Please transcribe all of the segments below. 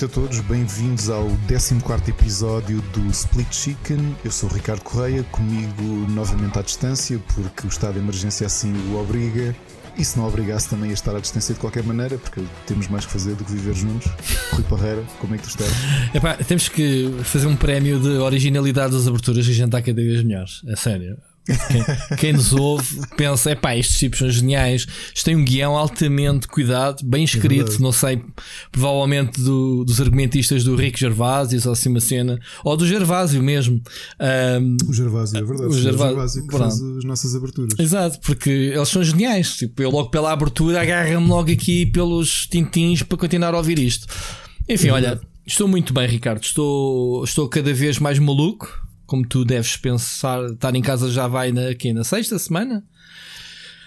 noite a todos, bem-vindos ao 14 episódio do Split Chicken. Eu sou o Ricardo Correia, comigo novamente à distância, porque o estado de emergência assim o obriga. E se não obrigasse também a estar à distância de qualquer maneira, porque temos mais que fazer do que viver juntos. Rui Parreira, como é que tu estás? Epá, temos que fazer um prémio de originalidade das aberturas gente está cada vez melhores. É sério. Quem, quem, nos ouve pensa: é pá, estes tipos são geniais. Isto tem um guião altamente cuidado, bem escrito. É não sei, provavelmente do, dos argumentistas do Rick Gervásio, ou assim uma cena, ou do Gervásio mesmo. Um, o Gervásio, é verdade. O Gervásio, Gervásio que pronto. faz as nossas aberturas. Exato, porque eles são geniais. Tipo, eu logo pela abertura agarro-me logo aqui pelos tintins para continuar a ouvir isto. Enfim, é olha, estou muito bem, Ricardo. Estou, estou cada vez mais maluco como tu deves pensar, estar em casa já vai na, aqui, na sexta semana?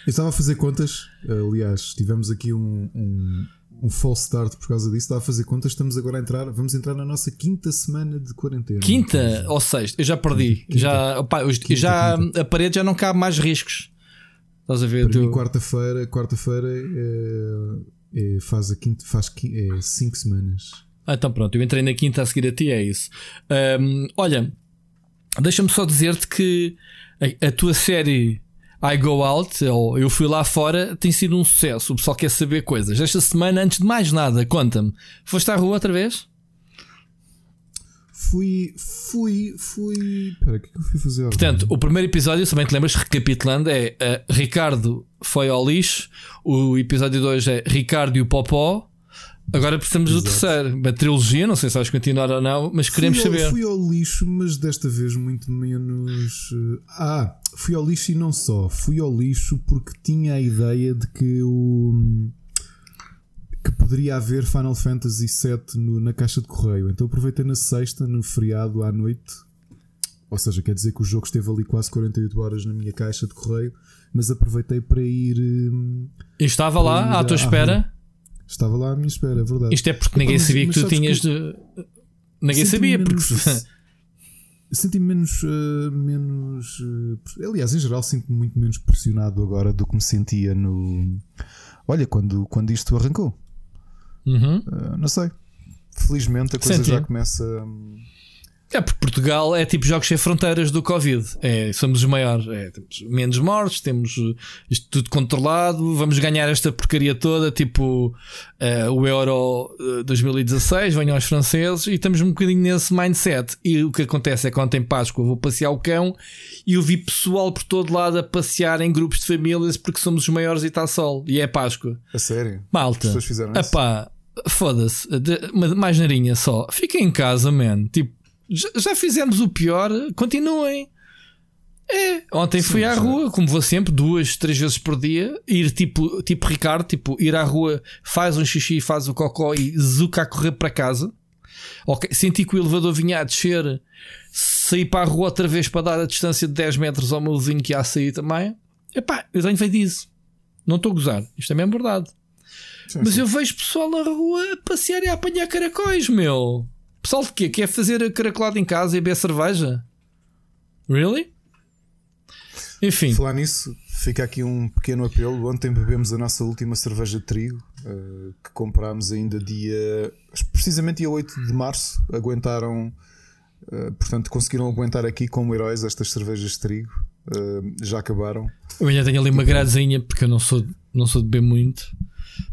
Eu estava a fazer contas, aliás, tivemos aqui um, um, um false start por causa disso. Estava a fazer contas, estamos agora a entrar, vamos entrar na nossa quinta semana de quarentena. Quinta ou sexta? Eu já perdi. Quinta. Já, opa, eu, quinta, já quinta. a parede já não cabe mais riscos. Estás a ver? Para tu... quarta-feira, quarta-feira é, é, faz a quinta, faz é cinco semanas. Ah, então pronto, eu entrei na quinta a seguir a ti, é isso. Um, olha, Deixa-me só dizer-te que a, a, tua série I Go Out, ou Eu Fui Lá Fora, tem sido um sucesso. O pessoal quer saber coisas. Esta semana, antes de mais nada, conta-me: foste à rua outra vez? Fui, fui, fui. Espera, o que é que eu fui fazer? Portanto, o primeiro episódio, se bem te lembras, recapitulando, é uh, Ricardo foi ao lixo. O episódio 2 é Ricardo e o Popó. Agora precisamos Exato. do terceiro, uma trilogia, não sei se vais continuar ou não, mas queremos fui ao, saber. Fui ao lixo, mas desta vez muito menos. Eh, ah, fui ao lixo e não só. Fui ao lixo porque tinha a ideia de que o. que poderia haver Final Fantasy VII no, na caixa de correio. Então aproveitei na sexta, no feriado à noite. Ou seja, quer dizer que o jogo esteve ali quase 48 horas na minha caixa de correio, mas aproveitei para ir. E estava lá à tua espera? Estava lá à minha espera, é verdade. Isto é porque ninguém mas, sabia que tu tinhas que... de. Ninguém sabia, menos, porque. Senti-me menos. Uh, menos uh, aliás, em geral, sinto-me muito menos pressionado agora do que me sentia no. Olha, quando, quando isto arrancou. Uhum. Uh, não sei. Felizmente a coisa Senti. já começa. Um, é porque Portugal é tipo jogos sem fronteiras do Covid. É, somos os maiores. É, temos menos mortes, temos uh, isto tudo controlado. Vamos ganhar esta porcaria toda, tipo uh, o Euro uh, 2016. Venham os franceses e estamos um bocadinho nesse mindset. E o que acontece é que ontem Páscoa vou passear o cão e eu vi pessoal por todo lado a passear em grupos de famílias porque somos os maiores e está sol. E é Páscoa. A sério? Malta. As pessoas fizeram isso? Epá, foda-se. Mais narinha só. Fica em casa, man. Tipo já fizemos o pior, continuem. É, ontem Sim, fui à rua, como vou sempre, duas, três vezes por dia, ir tipo, tipo Ricardo, tipo, ir à rua, faz um xixi, faz o cocó e zuca a correr para casa. Okay. Senti que o elevador vinha a descer, saí para a rua outra vez para dar a distância de 10 metros ao meu vizinho que ia a sair também. Epá, eu tenho feito isso. Não estou a gozar, isto é mesmo verdade. Sim, Mas sim. eu vejo pessoal na rua a passear e a apanhar caracóis, meu. Pessoal de quê? Quer fazer caracolado em casa e beber cerveja? Really? Enfim. Falar nisso, fica aqui um pequeno apelo. Ontem bebemos a nossa última cerveja de trigo, uh, que comprámos ainda dia. precisamente dia 8 de março. Aguentaram. Uh, portanto, conseguiram aguentar aqui como heróis estas cervejas de trigo. Uh, já acabaram. Eu ainda tenho ali uma gradezinha, porque eu não sou, não sou de beber muito.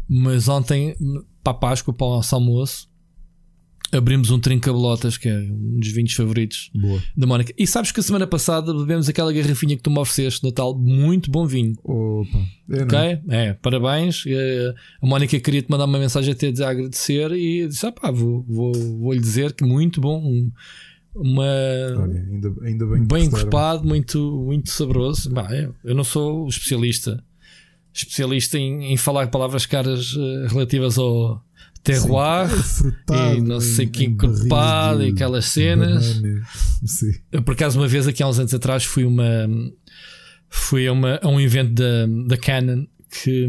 Mas ontem, para a Páscoa, para o nosso almoço, abrimos um trinca-bolotas, que é um dos vinhos favoritos Boa. da Mónica. E sabes que a semana passada bebemos aquela garrafinha que tu me ofereceste, Natal, muito bom vinho. Opa, é, ok? É, parabéns. A Mónica queria te mandar uma mensagem até a agradecer e disse: ah, pá, vou, vou, vou lhe dizer que muito bom. Uma Olha, ainda, ainda bem, bem encorpado, muito, muito saboroso. Bah, eu, não sou especialista especialista em, em falar palavras caras uh, relativas ao terroir Sim, e não sei que encorpado e aquelas cenas. Eu, por acaso, uma vez aqui há uns anos atrás fui uma fui a, uma, a um evento da, da Canon que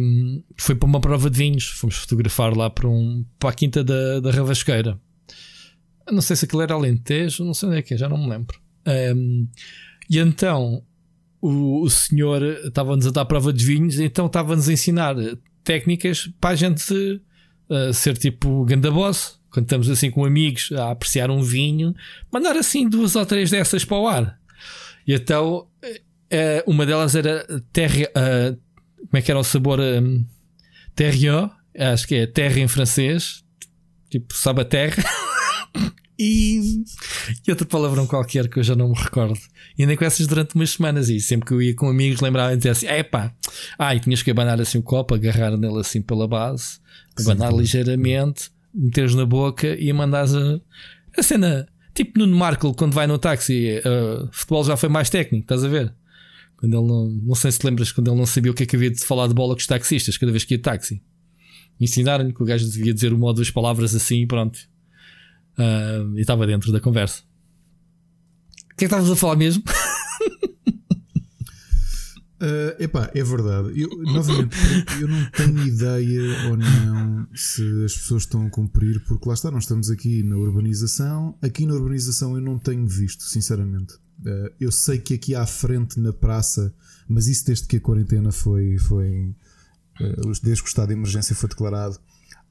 foi para uma prova de vinhos. Fomos fotografar lá para, um, para a quinta da, da Ravasqueira. Não sei se aquilo era Alentejo, não sei onde é que é, já não me lembro. Um, e então o, o senhor estava-nos a dar prova de vinhos, então estava-nos a ensinar técnicas para a gente uh, ser tipo ganda boss, quando estamos assim com amigos a apreciar um vinho, mandar assim duas ou três dessas para o ar. E então uh, uma delas era terre, uh, como é que era o sabor? Um, terriot, acho que é terra em francês, tipo sabe a terra. e, e outra palavrão qualquer que eu já não me recordo. E andei com essas durante umas semanas e sempre que eu ia com amigos lembrava-me assim: é pá, ai, tinhas que abanar assim o copo, agarrar nele assim pela base, abanar ligeiramente, meteres na boca e mandares a, a cena. Tipo no Markle, quando vai no táxi, uh, futebol já foi mais técnico, estás a ver? Quando ele não, não sei se te lembras, quando ele não sabia o que é que havia de falar de bola com os taxistas, cada vez que ia de táxi. Ensinaram-lhe que o gajo devia dizer uma ou duas palavras assim e pronto. Uh, e estava dentro da conversa. O que é que estavas a falar mesmo? Uh, epá, é verdade. Eu, novamente, eu não tenho ideia ou não se as pessoas estão a cumprir, porque lá está, nós estamos aqui na urbanização. Aqui na urbanização eu não tenho visto, sinceramente. Uh, eu sei que aqui à frente na praça, mas isso desde que a quarentena foi. foi uh, desde que o estado de emergência foi declarado,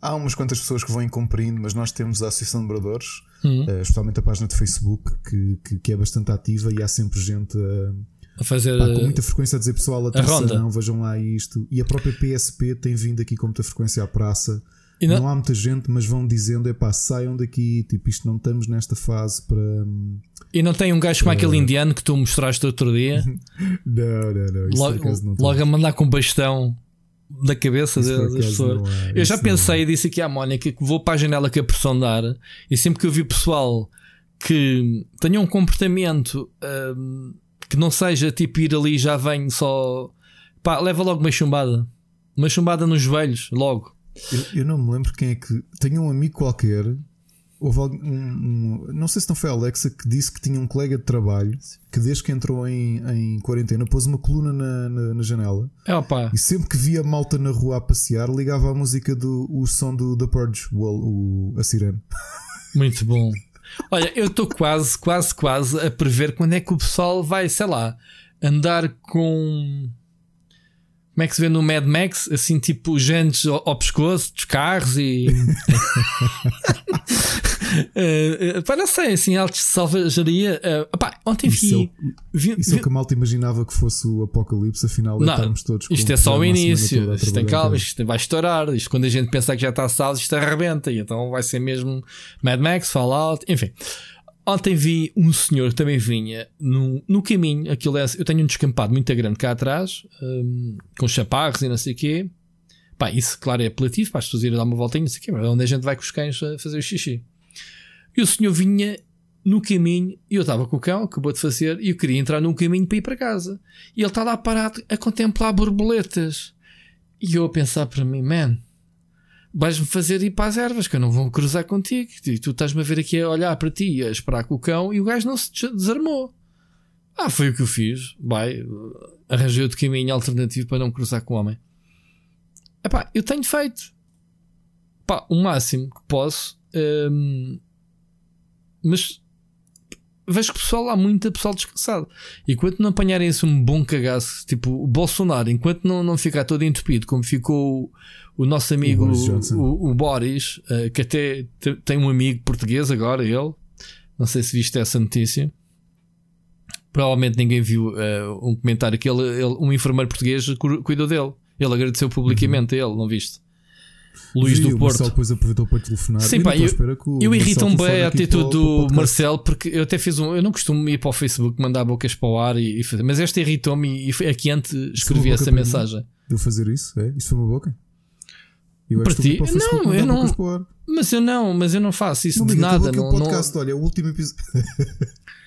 há umas quantas pessoas que vão incumprindo, mas nós temos a Associação de Moradores, uhum. uh, especialmente a página de Facebook, que, que, que, é bastante ativa e há sempre gente a a fazer Pá, com muita frequência a dizer pessoal, atenção, vejam lá isto. E a própria PSP tem vindo aqui com muita frequência à praça. Não... não... há muita gente, mas vão dizendo: é pá, saiam daqui, tipo, isto não estamos nesta fase para. E não tem um gajo como aquele indiano que tu mostraste outro dia? não, não, não. Logo, não logo a mandar com bastão da cabeça das pessoas. É, eu já pensei e disse aqui à Mónica que vou para a janela que a pressão dar e sempre que eu vi pessoal que tenha um comportamento. Hum, que não seja tipo ir ali já vem só. Pá, leva logo uma chumbada. Uma chumbada nos joelhos, logo. Eu, eu não me lembro quem é que. Tenho um amigo qualquer. Houve um, um, não sei se não foi a Alexa que disse que tinha um colega de trabalho que desde que entrou em, em quarentena pôs uma coluna na, na, na janela é, opa. e sempre que via malta na rua a passear ligava a música do o som do The Purge, o, o, a sirene. Muito bom. Olha, eu estou quase, quase, quase a prever quando é que o pessoal vai, sei lá, andar com. Como é que se vê no Mad Max? Assim, tipo, gentes ao, ao pescoço dos carros e. uh, uh, não sei, assim, altos de salvajaria. Uh, opá, ontem isso vi. É o, vi, isso vi, é o que a malta imaginava que fosse o apocalipse, afinal, não, estamos todos com Isto é só o início. Isto tem calma, isto vai estourar. Isto quando a gente pensa que já está salvo, isto arrebenta. E então vai ser mesmo Mad Max, Fallout, enfim. Ontem vi um senhor que também vinha no, no caminho. Aquilo é, eu tenho um descampado muito grande cá atrás, um, com chaparros e não sei o quê. Pá, isso, claro, é apelativo para as pessoas irem dar uma voltinha, não sei o quê, mas onde a gente vai com os cães a fazer o xixi. E o senhor vinha no caminho, e eu estava com o cão, acabou de fazer, e eu queria entrar num caminho para ir para casa. E ele está lá parado a contemplar borboletas. E eu a pensar para mim, man, vais-me fazer ir para as ervas, que eu não vou cruzar contigo. E tu estás-me a ver aqui a olhar para ti e a esperar com o cão, e o gajo não se desarmou. Ah, foi o que eu fiz. Vai, arranjei outro caminho alternativo para não cruzar com o homem. Epá, eu tenho feito. Pá, o máximo que posso. Hum, mas vejo que pessoal há muito pessoal descansado. Enquanto não apanharem esse um bom cagaço, tipo o Bolsonaro, enquanto não, não ficar todo entupido, como ficou o, o nosso amigo o Boris, o, o Boris uh, que até tem um amigo português agora, ele. Não sei se viste essa notícia. Provavelmente ninguém viu uh, um comentário que ele, ele, um enfermeiro português cuidou dele. Ele agradeceu publicamente uhum. a ele, não viste? Luís do Porto. Marcelo depois aproveitou para telefonar. Sim, pá, eu, eu irrito-me bem a atitude do Marcelo, porque eu até fiz um. Eu não costumo ir para o Facebook mandar bocas para o ar e, e fazer, mas esta irritou-me e, aqui antes escrevi essa mensagem. De fazer isso? É? Isso foi uma boca? Eu para ti? Não, eu não. Mas eu não, mas eu não faço isso não, de nada. Não, podcast, não... olha, o último episódio.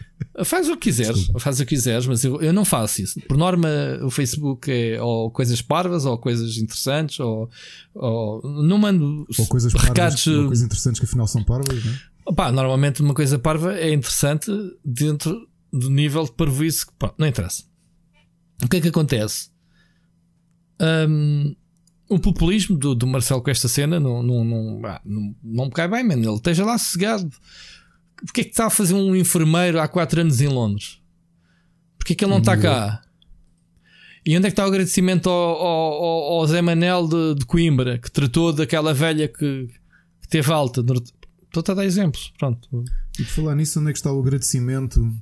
Faz o que quiseres, faz o que quiseres, mas eu, eu não faço isso. Por norma, o Facebook é ou coisas parvas, ou coisas interessantes, ou, ou não mando ou coisas recados. Parvas, ou coisas interessantes que afinal são parvas, não é? Opa, normalmente uma coisa parva é interessante dentro do nível de parvoíce que pá, não interessa. O que é que acontece? Um, o populismo do, do Marcelo com esta cena não, não, não, não, não me cai bem, mano. Ele esteja lá sossegado. Porquê é que está a fazer um enfermeiro há 4 anos em Londres? Porquê é que ele não está cá? E onde é que está o agradecimento ao, ao, ao Zé Manel de, de, Coimbra, que tratou daquela velha que, que teve alta? Estou a dar exemplos. Pronto. E por falar nisso, onde é que está o agradecimento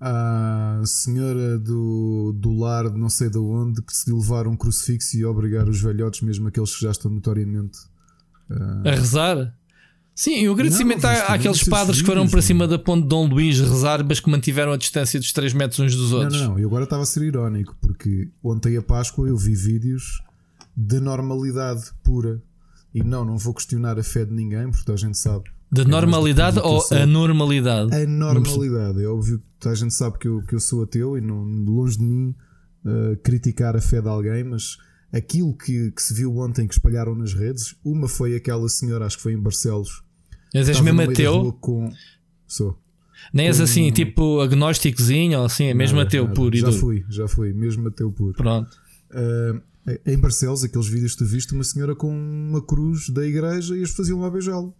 à senhora do, do lar de não sei de onde que decidiu levar um crucifixo e obrigar os velhotes, mesmo aqueles que já estão notoriamente uh... a rezar? Sim, o agradecimento não, àqueles padres que foram para cima da ponte de Dom Luís rezar, mas que mantiveram a distância dos 3 metros uns dos outros. Não, não, não. Eu agora estava a ser irónico, porque ontem a Páscoa eu vi vídeos de normalidade pura. E não, não vou questionar a fé de ninguém, porque a gente sabe. De normalidade ou anormalidade? A normalidade. É óbvio que toda a gente sabe que eu, que eu sou ateu e não, longe de mim uh, criticar a fé de alguém, mas aquilo que, que, se viu ontem que espalharam nas redes, uma foi aquela senhora, acho que foi em Barcelos. Mas és mesmo ateu? Com... Sou. Nem és assim, um... tipo agnósticozinho ou assim, é mesmo nada, ateu nada. puro Já fui, já fui, mesmo ateu puro. Pronto. Uh, em Barcelos, aqueles vídeos que tu viste, uma senhora com uma cruz da igreja e as faziam lá beijá-lo.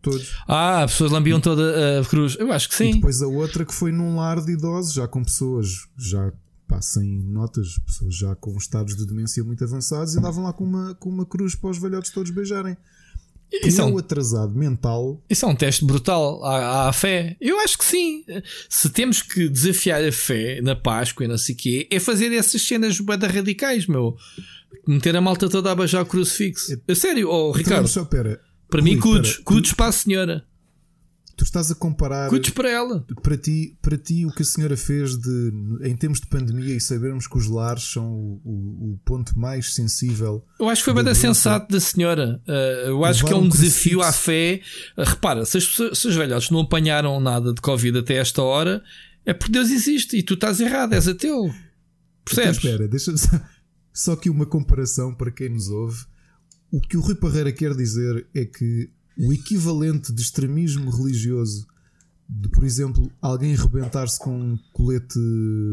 Todos. Ah, as pessoas lambiam toda a cruz. Eu acho que sim. E depois a outra que foi num lar de idosos, já com pessoas já pá, sem notas, pessoas já com estados de demência muito avançados e andavam lá com uma, com uma cruz para os velhotes todos beijarem. Isso é um atrasado mental. Isso é um teste brutal à, à, fé. Eu acho que sim. Se temos que desafiar a fé na Páscoa e não sei o quê, é fazer essas cenas bada radicais, meu. Meter a malta toda a beijar o crucifixo. É, sério, oh, então, Ricardo. Só, pera. Para Rui, mim, cudos. Cudos para a senhora. Tu estás a comparar. Cuides para ela. Para ti, para ti, o que a senhora fez de, em termos de pandemia e sabermos que os lares são o, o, o ponto mais sensível. Eu acho que foi bem sensato da senhora. Uh, eu acho que é um desafio à fé. Uh, repara, se, as, se os velhotes não apanharam nada de Covid até esta hora, é porque Deus existe e tu estás errado, és ateu. Percebes? Então, espera, deixa só, só que uma comparação para quem nos ouve. O que o Rui Parreira quer dizer é que o equivalente de extremismo religioso de, por exemplo, alguém rebentar-se com um colete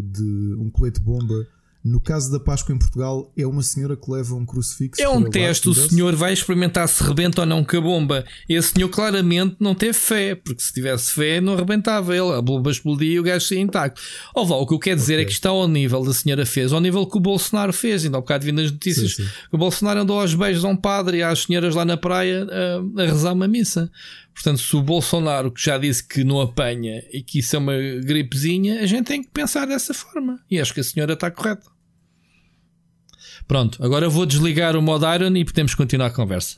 de um colete bomba no caso da Páscoa em Portugal, é uma senhora que leva um crucifixo. É um teste, o senhor vai experimentar se rebenta ou não com a bomba. Esse senhor claramente não teve fé, porque se tivesse fé não rebentava ele. A bomba explodia e o gajo saía intacto. Ou vá, o que eu quero dizer okay. é que está ao nível da senhora fez, ao nível que o Bolsonaro fez. Ainda há um bocado vindo nas notícias sim, sim. que o Bolsonaro andou aos beijos a um padre e às senhoras lá na praia a, a rezar uma missa. Portanto, se o Bolsonaro que já disse que não apanha e que isso é uma gripezinha, a gente tem que pensar dessa forma. E acho que a senhora está correta. Pronto, agora vou desligar o modo Iron e podemos continuar a conversa.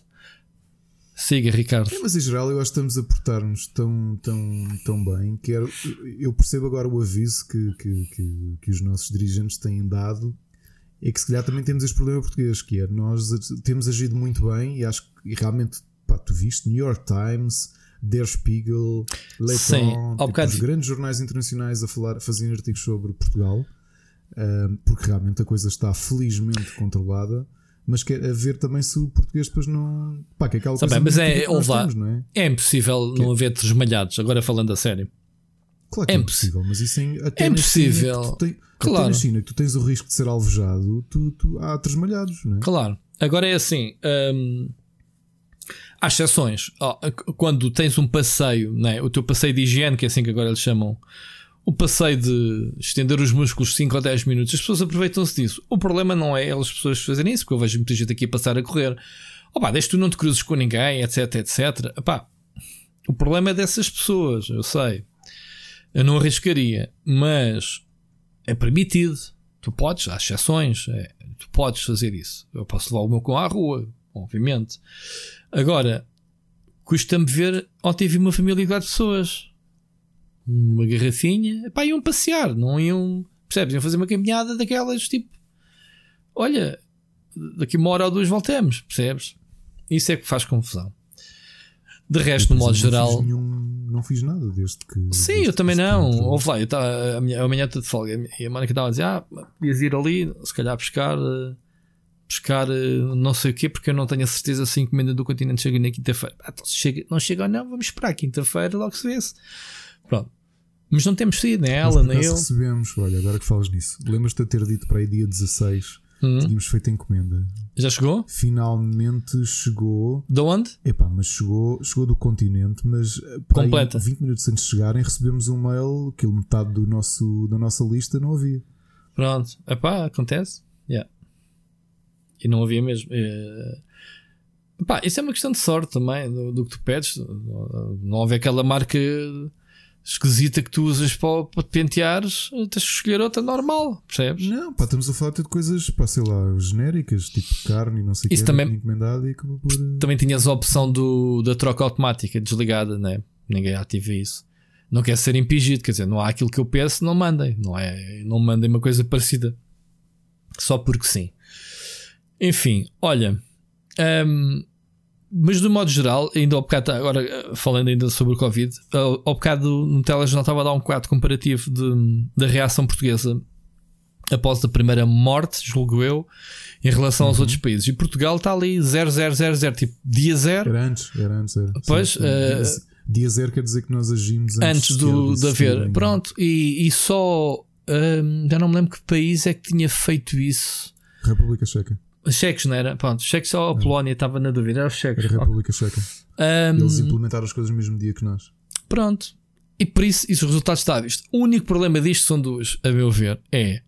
Siga, Ricardo. É, mas em geral eu acho que estamos a portar-nos tão, tão, tão bem que era, eu percebo agora o aviso que, que, que, que, os nossos dirigentes têm dado. É que se calhar também temos este problema português, que é nós temos agido muito bem e acho que e realmente pá, tu viste New York Times, Der Spiegel, Le tipo, os grandes jornais internacionais a falar, a fazerem artigos sobre Portugal porque realmente a coisa está felizmente controlada. Mas quer ver também se o português depois não. Pá, que é aquela coisa mas é, temos, não é? é impossível que não é? haver desmalhados, agora falando a sério. Claro que é, é impossível, mas isso em, até é impossível. Tem, claro. na China que tu tens o risco de ser alvejado, tu, tu, há tresmalhados, não é? Claro. Agora é assim. Hum, há exceções. Quando tens um passeio, não é? o teu passeio de higiene, que é assim que agora eles chamam o passeio de estender os músculos 5 ou 10 minutos, as pessoas aproveitam-se disso. O problema não é elas pessoas fazerem isso, porque eu vejo muita gente aqui a passar a correr. Opá, desde tu não te cruzes com ninguém, etc, etc. Opá, o problema é dessas pessoas, eu sei. Eu não arriscaria, mas é permitido. Tu podes, há exceções, é, tu podes fazer isso. Eu posso levar o meu cão à rua, obviamente. Agora, custa-me ver, ontem vi uma família de pessoas uma garrafinha, pá, iam passear, não iam, percebes? Iam fazer uma caminhada daquelas tipo, olha, daqui uma hora ou duas voltamos, percebes? Isso é que faz confusão. De resto, no modo geral. Fiz nenhum, não fiz nada desde que. Sim, desde eu também não. Houve lá, eu tava, a, minha, a manhã de folga e a Mónica estava a dizer: Ah, podias ir ali, se calhar pescar, eh, pescar eh, não sei o quê, porque eu não tenho a certeza se a encomenda do continente chega na quinta-feira. Ah, então, se chega, não chega ou não, vamos esperar quinta-feira, logo se vê-se. Pronto. Mas não temos sido, nem ela, nem eu. recebemos, olha, agora que falas nisso, lembras-te de ter dito para aí dia 16 Hum. Tínhamos feito a encomenda. Já chegou? Finalmente chegou. De onde? Epá, mas chegou, chegou do continente, mas eh, Completa. Aí, 20 minutos antes de chegarem recebemos um mail que metade do nosso, da nossa lista não havia. Pronto. Epá, acontece. Yeah. E não havia mesmo. Uh, epá, isso é uma questão de sorte também do, do que tu pedes. Não houve aquela marca esquisita que tu usas para, para te penteares, tens que escolher outra normal, percebes? Não, pá, estamos a falar de coisas, pá, sei lá, genéricas, tipo carne e não sei o que. Também, encomendado e por... também tinhas a opção do, da troca automática desligada, né? Ninguém ativa isso. Não quer ser impingido, quer dizer, não há aquilo que eu peço, não mandem, não é? Não mandem uma coisa parecida só porque sim. Enfim, olha, um, mas do modo geral, ainda ao bocado, agora eh, falando ainda sobre o Covid, ao, ao bocado no telejornal estava a dar um quadro comparativo de, da reação portuguesa após a primeira morte, julgo eu, em relação aos uhum. outros países. E Portugal está ali 0000, tipo dia zero. Era antes, era antes. Era. Pois, Sim, uh, dia zero quer dizer que nós agimos antes, antes do, de haver. Pronto, e, e só. Uh, já não me lembro que país é que tinha feito isso. República Checa. Cheques, não era? Pronto, cheques ou a Polónia, estava na dúvida, era os cheques. Era a República Checa. Um, Eles implementaram as coisas no mesmo dia que nós. Pronto. E por isso, isso os resultados está visto. O único problema disto são duas, a meu ver, é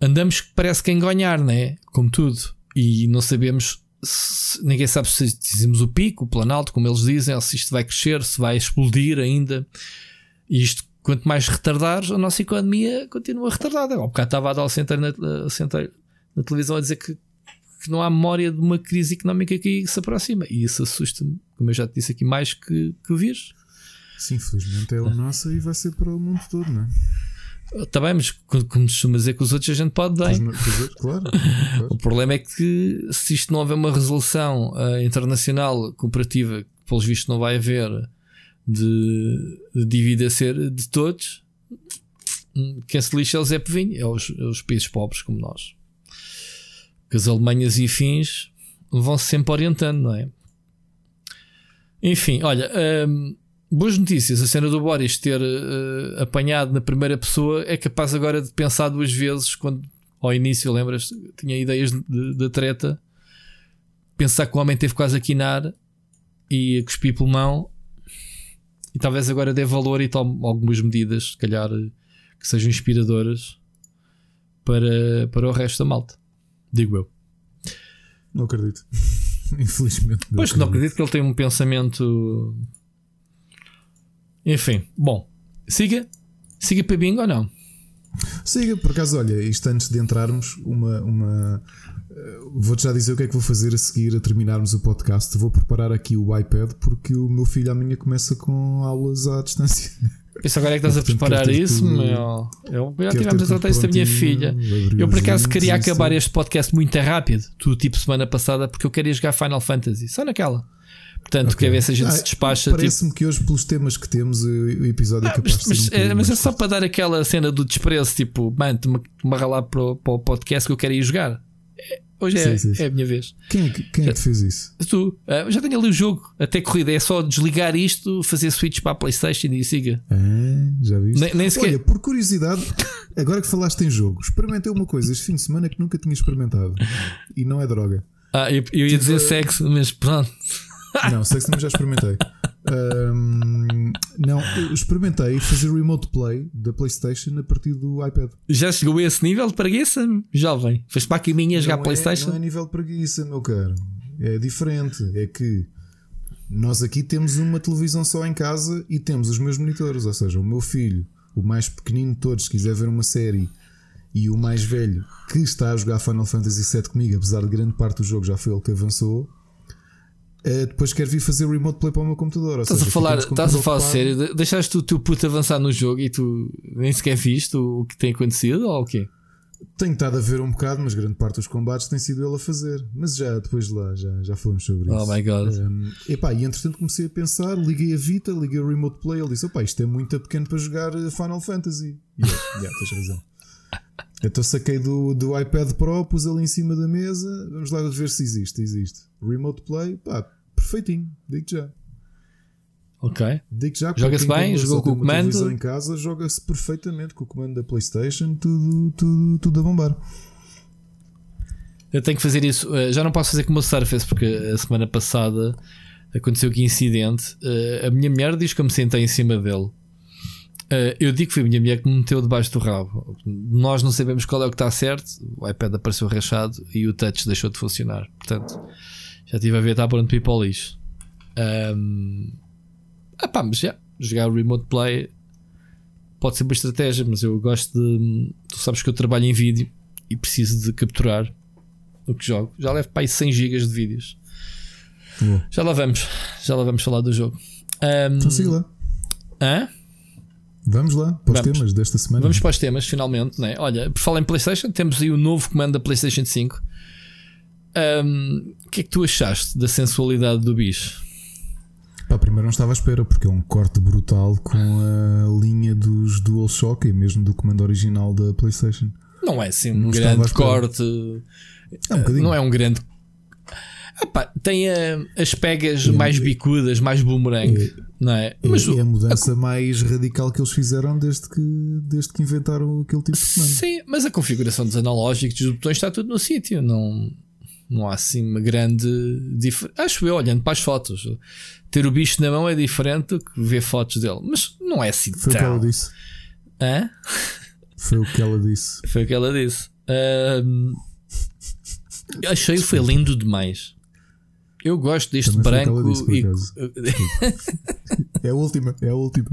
andamos que parece quem ganhar, não é? Como tudo. E não sabemos, se, ninguém sabe se dizemos o pico, o planalto, como eles dizem, ou se isto vai crescer, se vai explodir ainda. E isto, quanto mais retardar, a nossa economia continua retardada. Ao bocado estava a dar o centeiro na, na televisão a dizer que que não há memória de uma crise económica que se aproxima. E isso assusta-me, como eu já te disse aqui, mais que, que o vírus. Sim, felizmente é o nosso e vai ser para o mundo todo, não é? Está bem, mas como costuma dizer que os outros a gente pode dar. Claro, claro. O problema é que se isto não houver uma resolução uh, internacional cooperativa, que pelos vistos não vai haver, de, de dívida ser de todos, hum, quem se lixa é o Zé Povinho, é os, é os países pobres como nós que as Alemanhas e fins vão-se sempre orientando, não é? Enfim, olha, hum, boas notícias. A cena do Boris ter uh, apanhado na primeira pessoa é capaz agora de pensar duas vezes quando ao início, lembras, tinha ideias de, de treta, pensar que o homem teve quase a quinar e a cuspir pulmão e talvez agora dê valor e tome algumas medidas, se calhar que sejam inspiradoras para, para o resto da malta. Digo eu. Não acredito. Infelizmente. Não pois acredito. não acredito que ele tenha um pensamento. Enfim, bom. Siga. Siga para bingo ou não? Siga, por acaso, olha, isto antes de entrarmos, uma. uma uh, Vou-te já dizer o que é que vou fazer a seguir a terminarmos o podcast. Vou preparar aqui o iPad porque o meu filho amanhã começa com aulas à distância. Isso agora é que estás a preparar isso, meu. Eu já tivemos a tratar isso da minha filha. Eu por acaso queria acabar este podcast muito rápido, tu tipo semana passada, porque eu queria jogar Final Fantasy, só naquela. Portanto, okay. quer ver se a gente ah, se despacha. Parece-me tipo... que hoje, pelos temas que temos, o episódio ah, é capaz mas, de um mas, é, só para dar aquela cena do desprezo, tipo, mano, tu-me a ralar para o, para o podcast que eu quero ir jogar. Hoje é, sim, sim. é a minha vez. Quem, é quem é que fez isso? Tu. Uh, já tenho ali o jogo, até corrida. É só desligar isto, fazer switch para a PlayStation e siga. É, já viste? Nem, nem sequer... Olha, por curiosidade, agora que falaste em jogo, experimentei uma coisa este fim de semana que nunca tinha experimentado. E não é droga. Ah, eu, eu ia dizer sexo, mas pronto. Não, também já experimentei. Um, não, experimentei fazer remote play da PlayStation a partir do iPad. Já chegou a esse nível de preguiça, jovem? Fez para a caminha jogar é, PlayStation? Não é nível de preguiça, meu caro. É diferente. É que nós aqui temos uma televisão só em casa e temos os meus monitores. Ou seja, o meu filho, o mais pequenino de todos, se quiser ver uma série, e o mais velho que está a jogar Final Fantasy VII comigo, apesar de grande parte do jogo já foi ele que avançou Uh, depois quero vir fazer remote play para o meu computador. Estás seja, a falar, estás a falar sério? Deixaste o teu puto avançar no jogo e tu nem sequer viste o que tem acontecido ou o quê? Tenho estado a ver um bocado, mas grande parte dos combates tem sido ele a fazer. Mas já depois de lá, já, já falamos sobre oh isso. Oh my god. Um, epá, e entretanto comecei a pensar, liguei a Vita, liguei o Remote Play. Ele disse: opá, isto é muito pequeno para jogar eh, Final Fantasy. E eu, yeah, tens razão. Então saquei do, do iPad Pro, pus ali em cima da mesa. Vamos lá ver se existe. Existe. Remote Play, pá, perfeitinho. Digo já. Ok. Digo já Joga-se bem, jogou com o comando. em casa, joga-se perfeitamente com o comando da PlayStation, tudo, tudo, tudo a bombar. Eu tenho que fazer isso. Eh, já não posso fazer como o Surface, porque a semana passada aconteceu aqui incidente. Eh, a minha mulher diz que eu me sentei em cima dele Uh, eu digo que foi a minha mulher que me meteu debaixo do rabo. Nós não sabemos qual é o que está certo. O iPad apareceu rachado e o touch deixou de funcionar. Portanto, já estive a ver, está pronto para ir para o lixo. Um, ah pá, mas já, jogar o Remote Play pode ser uma estratégia, mas eu gosto de. Tu sabes que eu trabalho em vídeo e preciso de capturar o que jogo. Já levo para aí 100 GB de vídeos. Já lá vamos, já lá vamos falar do jogo. Um, então siga lá. Hã? Vamos lá para os vamos. temas desta semana. Vamos para os temas, finalmente. Né? Olha, por falar em PlayStation, temos aí o novo comando da PlayStation 5. Um, o que é que tu achaste da sensualidade do bicho? Pá, primeiro não estava à espera, porque é um corte brutal com a linha dos DualShock e mesmo do comando original da PlayStation. Não é assim um não grande corte. É um não é um grande Epá, tem uh, as pegas é, mais bicudas, mais boomerang, é, não é? é Mas é, a mudança a, mais radical que eles fizeram desde que, desde que inventaram aquele tipo de comando. Sim, mas a configuração dos analógicos dos botões está tudo no sítio, não, não há assim uma grande diferença. Acho eu, olhando para as fotos, ter o bicho na mão é diferente do que ver fotos dele, mas não é assim Foi tão. o que ela disse. Hã? Foi o que ela disse. Foi o que ela disse. Uh, achei que foi lindo demais. Eu gosto deste Também branco e. é a última, é a última.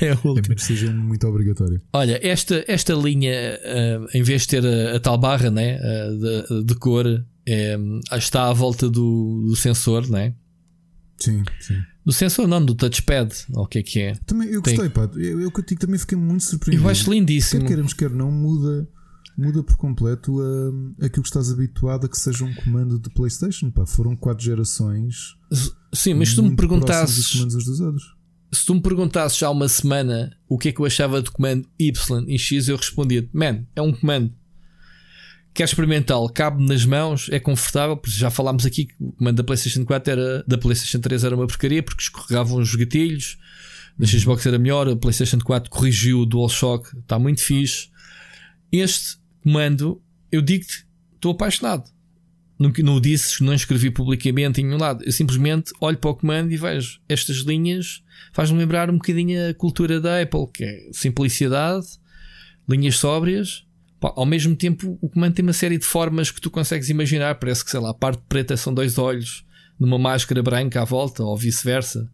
É a última. É seja muito obrigatório. Olha, esta, esta linha, uh, em vez de ter a, a tal barra né, uh, de, de, cor, é, está à volta do, do sensor, né? Sim, sim. Do sensor, não, do touchpad, ou o que é que é? Também, eu gostei, Tem... pá. Eu, eu contigo também fiquei muito surpreendido. Eu acho lindíssimo. Quer queremos, quer não, muda muda por completo a, aquilo que estás habituado a que seja um comando de PlayStation. Pá. Foram quatro gerações. Sim, mas se tu me perguntasses. Se tu me perguntasses há uma semana o que é que eu achava do comando Y e X, eu respondia: Man, é um comando. Quer experimentá-lo? Cabe nas mãos, é confortável, porque já falámos aqui que o comando da PlayStation 4 era, da PlayStation 3 era uma porcaria porque escorregavam os gatilhos, da uhum. Xbox era melhor, a PlayStation 4 corrigiu o DualShock, está muito fixe. Este comando, eu digo-te, estou apaixonado. Não, não disse, não escrevi publicamente em nenhum lado. Eu simplesmente olho para o comando e vejo estas linhas, faz-me lembrar um bocadinho a cultura da Apple, que é simplicidade, linhas sóbrias. Pá, ao mesmo tempo, o comando tem uma série de formas que tu consegues imaginar. Parece que, sei lá, a parte preta são dois olhos numa máscara branca à volta, ou vice-versa.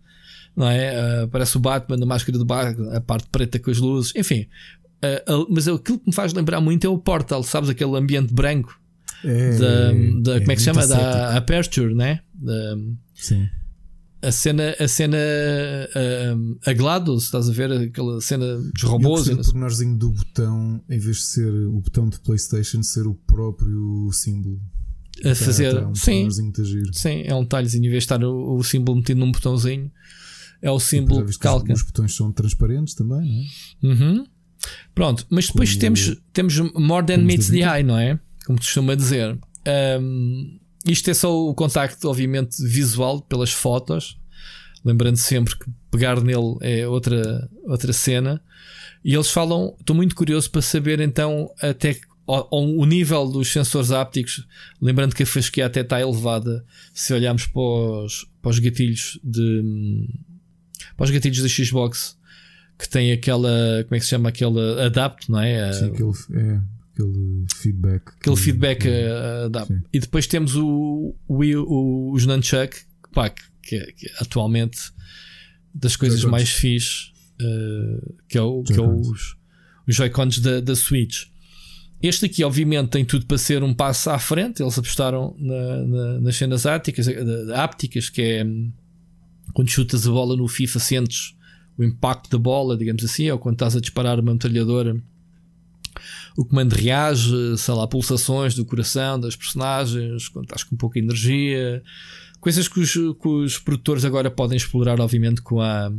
Não é? Uh, parece o Batman na máscara do Batman, a parte preta com as luzes. Enfim, Uh, mas aquilo que me faz lembrar muito é o Portal, sabes? Aquele ambiente branco. É, da, da, é, como é que se chama? Da Aperture, né? Da, Sim. A cena, a cena uh, a GLaDOS, estás a ver? Aquela cena dos robôs. o pormenorzinho do botão, em vez de ser o botão de PlayStation, ser o próprio símbolo. A fazer, é, um sim, sim, é um talhozinho, em vez de estar o, o símbolo metido num botãozinho, é o símbolo que calca. Os botões são transparentes também, não é? Uhum. Pronto, mas depois temos, temos more than meets the eye, não é? Como costuma dizer. Um, isto é só o contacto, obviamente, visual pelas fotos. Lembrando sempre que pegar nele é outra, outra cena. E eles falam, estou muito curioso para saber então até o, o nível dos sensores ápticos. Lembrando que a fasquia até está elevada se olharmos para os, para os gatilhos de para os gatilhos da Xbox que tem aquela, como é que se chama? Aquele adapt, não é? Sim, aquele, é, aquele feedback. Aquele feedback é, adapt. E depois temos o, o, o, os Nunchuck, pá, que, que atualmente das coisas mais fixe, uh, que é, o, que é os, os Joy-Cons da, da Switch. Este aqui, obviamente, tem tudo para ser um passo à frente. Eles apostaram na, na, nas cenas ápticas, ápticas, que é quando chutas a bola no FIFA, sentes o impacto da bola, digamos assim, ou quando estás a disparar uma metralhadora, o comando reage, sei lá, pulsações do coração das personagens, quando estás com pouca energia, coisas que os, que os produtores agora podem explorar, obviamente, com a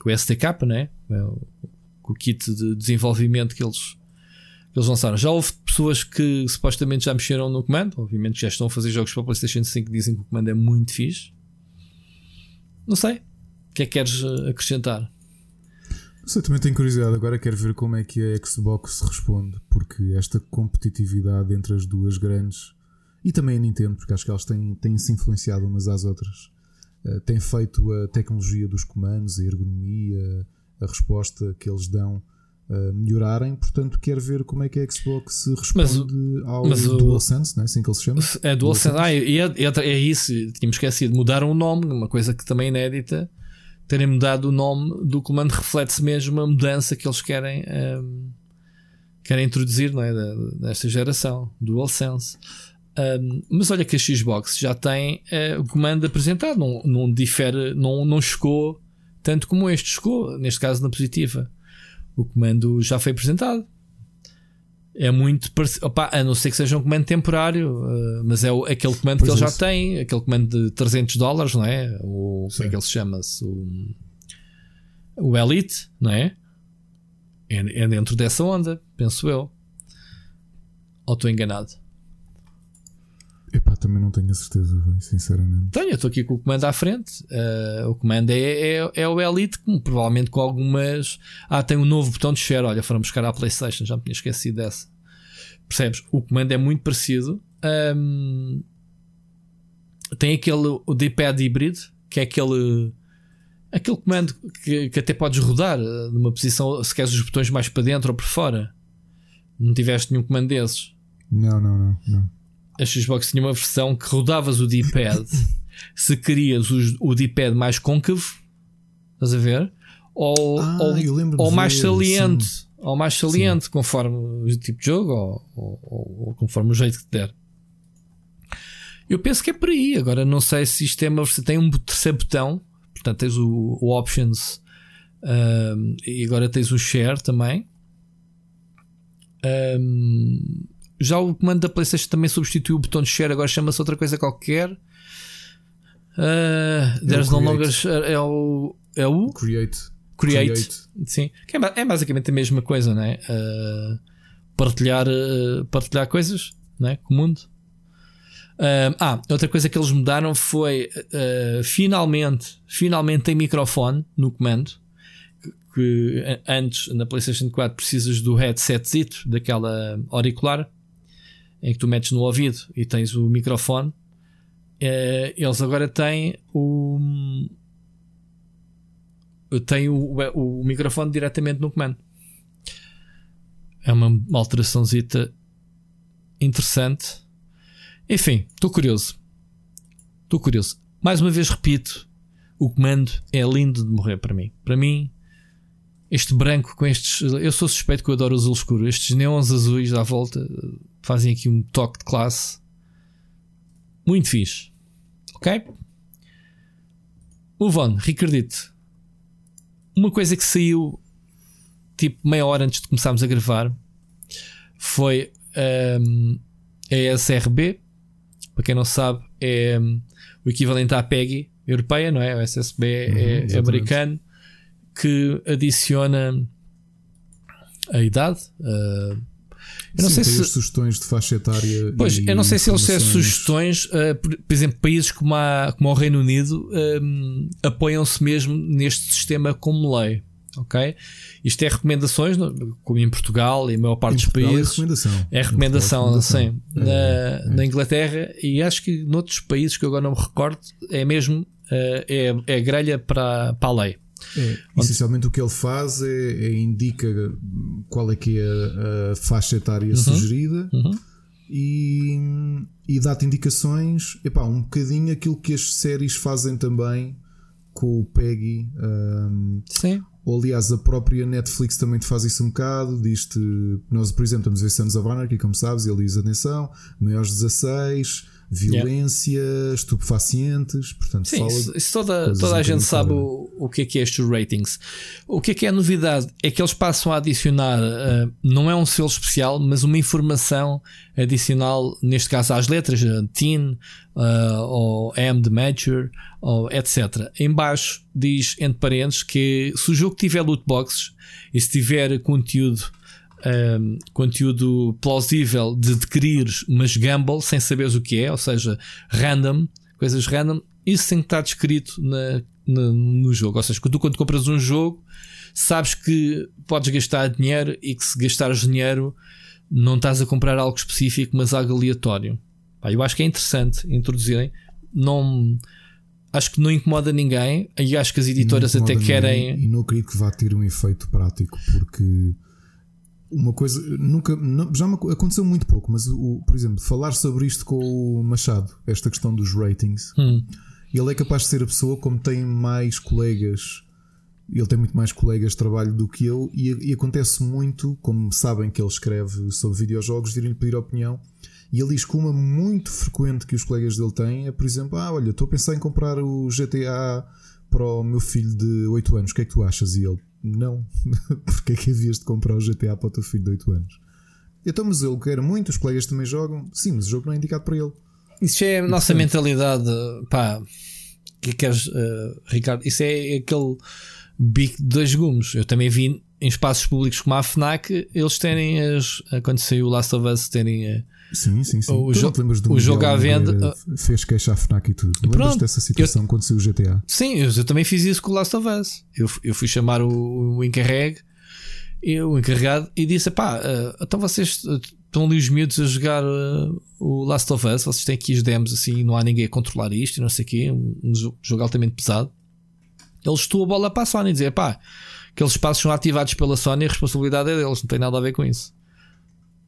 com o STK, né? com o kit de desenvolvimento que eles, que eles lançaram. Já houve pessoas que supostamente já mexeram no comando, obviamente já estão a fazer jogos para a PlayStation 5 que dizem que o comando é muito fixe. Não sei, o que é que queres eh, acrescentar? Sei, também tenho curiosidade. Agora quero ver como é que a Xbox responde, porque esta competitividade entre as duas grandes e também a Nintendo, porque acho que elas têm, têm se influenciado umas às outras, uh, tem feito a tecnologia dos comandos, a ergonomia, a resposta que eles dão uh, melhorarem. Portanto, quero ver como é que a Xbox responde mas, ao mas DualSense, não é assim que ele se chama? É DualSense. Ah, é, é, é isso, tínhamos esquecido. Mudaram o nome, uma coisa que também é inédita. Terem mudado o nome do comando reflete-se mesmo a mudança que eles querem. Um, querem introduzir não é, nesta geração, DualSense. Um, mas olha que a Xbox já tem uh, o comando apresentado, não, não difere, não, não chegou tanto como este, chegou, neste caso na positiva. O comando já foi apresentado. É muito parecido, a não ser que seja um comando temporário, uh, mas é o, aquele comando pois que ele já tem, aquele comando de 300 dólares, não é? O, como é que ele se chama-se? O, o Elite, não é? é? É dentro dessa onda, penso eu. Ou estou enganado? Epá, também não tenho a certeza, sinceramente. Tenho, eu estou aqui com o comando à frente. Uh, o comando é, é, é, o Elite, provavelmente com algumas. Ah, tem um novo botão de share. Olha, foram buscar a PlayStation, já me tinha esquecido dessa. Percebes? O comando é muito parecido. Um, tem aquele o D-pad híbrido, que é aquele. Aquele comando que, que até podes rodar eh, numa posição, se queres os botões mais para dentro ou por fora. Não tiveste nenhum comando desses? Não, não, não. não a Xbox tinha uma versão que rodavas o D-pad se querias o, D-pad mais côncavo, estás a ver? Ou, ah, ou, ou mais saliente, sim. ou mais saliente, sim. conforme o tipo de jogo ou, ou, ou, conforme o jeito que te der. Eu penso que é por aí. Agora não sei se isto é uma versão. Tem um terceiro botão, portanto tens o, o Options um, e agora tens o Share também. Um, já o comando da PlayStation também substituiu o botão de share, agora chama-se outra coisa qualquer. Uh, there's no longer. É o. É o. Create. Create. Create. Sim. Que é, é, basicamente a mesma coisa, né? Uh, partilhar, uh, partilhar coisas né? com o mundo. Uh, ah, outra coisa que eles mudaram foi finalmente, finalmente tem microfone no comando. Que antes na PlayStation 4 precisas do headsetzito, daquela auricular em que tu metes no ouvido e tens o microfone, é, eles agora têm o. Têm o, o, o microfone diretamente no comando. É uma, uma alteraçãozita interessante. Enfim, estou curioso. Estou curioso. Mais uma vez repito: o comando é lindo de morrer para mim. Para mim, este branco com estes. Eu sou suspeito que eu adoro azul escuro. Estes neons azuis à volta fazem aqui um toque de classe muito fixe. Ok? Move on, Ricardito. Uma coisa que saiu tipo meia hora antes de começarmos a gravar foi um, a SRB. Para quem não sabe, é um, o equivalente à PEGI europeia, não é? O SSB é, uhum, é americano que adiciona a idade. Uh, eu não Sim, sei se sugestões de faixa etária. Pois, eu não sei se eles têm sugestões, uh, por, por, exemplo, países como, a, como o Reino Unido um, apoiam-se mesmo neste sistema como lei. Ok? Isto é recomendações, como em Portugal e a maior parte dos países. É recomendação. É recomendação, recomendação. sim. É, na, é. na, Inglaterra e acho que noutros países que eu agora não me recordo, é mesmo uh, é, é grelha para, para a lei. É, essencialmente o que ele faz é, é, indica qual é que é a, a faixa etária uhum, sugerida uhum. E, e dá-te indicações, epá, um bocadinho aquilo que as séries fazem também com o Peggy. Um, Sim. Ou aliás, a própria Netflix também te faz isso um bocado. Diz-te, nós, por exemplo, estamos a ver Sons of Anarchy, como sabes, e ele diz atenção, maiores 16 violência, yeah. estupefacientes, portanto, Sim, toda, toda a gente sabe o, o que é que é estes ratings. O que é que é a novidade? É que eles passam a adicionar, uh, não é um selo especial, mas uma informação adicional, neste caso às letras, uh, teen, uh, ou M de mature, ou etc. Embaixo diz, entre parênteses, que se o jogo tiver loot boxes e se tiver conteúdo um, conteúdo plausível de adquirir, mas gamble sem saberes o que é, ou seja, random, coisas random, isso tem que estar descrito na, na, no jogo. Ou seja, tu quando compras um jogo, sabes que podes gastar dinheiro e que se gastares dinheiro não estás a comprar algo específico, mas algo aleatório. Pá, eu acho que é interessante introduzirem. Não acho que não incomoda ninguém e acho que as editoras até querem. Ninguém, e não acredito que vá ter um efeito prático, porque uma coisa nunca não, já aconteceu muito pouco, mas o, por exemplo, falar sobre isto com o Machado, esta questão dos ratings, hum. ele é capaz de ser a pessoa como tem mais colegas. Ele tem muito mais colegas de trabalho do que eu, e, e acontece muito, como sabem que ele escreve sobre videojogos, virem-lhe pedir opinião e ele diz que uma muito frequente que os colegas dele têm é, por exemplo, ah, olha, estou a pensar em comprar o GTA para o meu filho de 8 anos, o que é que tu achas? E ele, não, porque é que havias de comprar o GTA para o teu filho de 8 anos? Então, mas ele quer muito, os colegas também jogam, sim, mas o jogo não é indicado para ele. Isso é a nossa mentalidade, pá, que queres, uh, Ricardo? Isso é aquele bico de dois gumes. Eu também vi em espaços públicos como a FNAC, eles terem as. Quando saiu o Last of Us, terem. Sim, sim, sim. O, jo o jogo à venda fez queixa à FNAC e tudo. Lembras dessa situação eu, quando saiu o GTA? Sim, eu, eu, também fiz isso com o Last of Us. Eu, eu fui chamar o, o encarregue, o encarregado, e disse: pá, uh, então vocês eh, estão ali os miúdos a jogar uh, o Last of Us, vocês têm aqui os demos assim, não há ninguém a controlar isto e não sei o quê, um, um jogo altamente pesado. Eles estou a bola para a Sony e dizer: pá, aqueles espaços são ativados pela Sony, a responsabilidade é deles, não tem nada a ver com isso.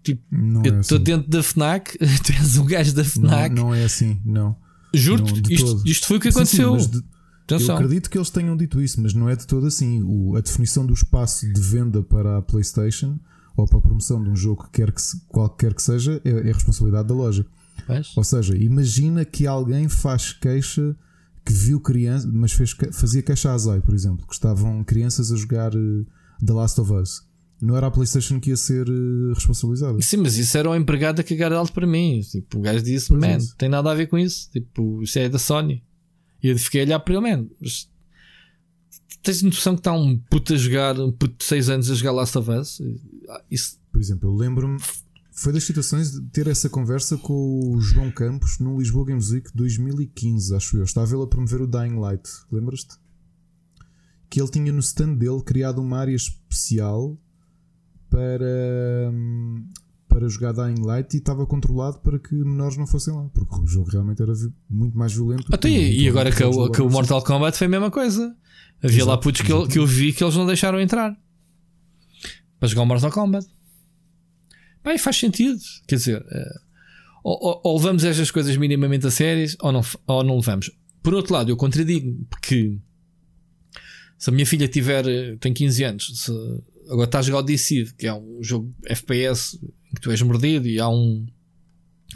Tipo, não eu estou é assim. dentro da Fnac, tu és um gajo da Fnac. Não, não é assim, não. Juro-te, isto, isto, foi o que aconteceu. Sim, sim, de, eu acredito que eles tenham dito isso, mas não é de todo assim. O, a definição do espaço de venda para a PlayStation ou para a promoção de um jogo que quer que se, qualquer que seja é, é responsabilidade da loja. Pois? Ou seja, imagina que alguém faz queixa que viu crianças, mas fez, fazia queixa a Zay, por exemplo, que estavam crianças a jogar uh, The Last of Us não era a PlayStation que ia ser uh, responsabilizada. Sim, mas isso era um empregado a cagar alto para mim. Tipo, o gajo disse: Man, não tem nada a ver com isso. Tipo, isso é da Sony. E eu fiquei a olhar para ele: Man, mas tens noção que está um puto a jogar, um puto de 6 anos a jogar Last of Us? Isso... Por exemplo, eu lembro-me. Foi das situações de ter essa conversa com o João Campos no Lisboa Games Week 2015, acho eu. Estava ele a promover o Dying Light, lembras-te? Que ele tinha no stand dele criado uma área especial para, para jogar Dying Light e estava controlado para que menores não fossem lá, porque o jogo realmente era muito mais violento. Até e, e agora que, o, que o Mortal Kombat foi a mesma coisa. Havia Exato, lá putos que eu, que eu vi que eles não deixaram entrar para jogar o Mortal Kombat. Bem, faz sentido. Quer dizer, é, ou, ou, ou, levamos estas coisas minimamente a sérias ou não, ou não levamos. Por outro lado, eu contradigo porque se a minha filha tiver, eh, tem 15 anos, se, agora está a jogar o DC, que é um jogo FPS em que tu és mordido e há um,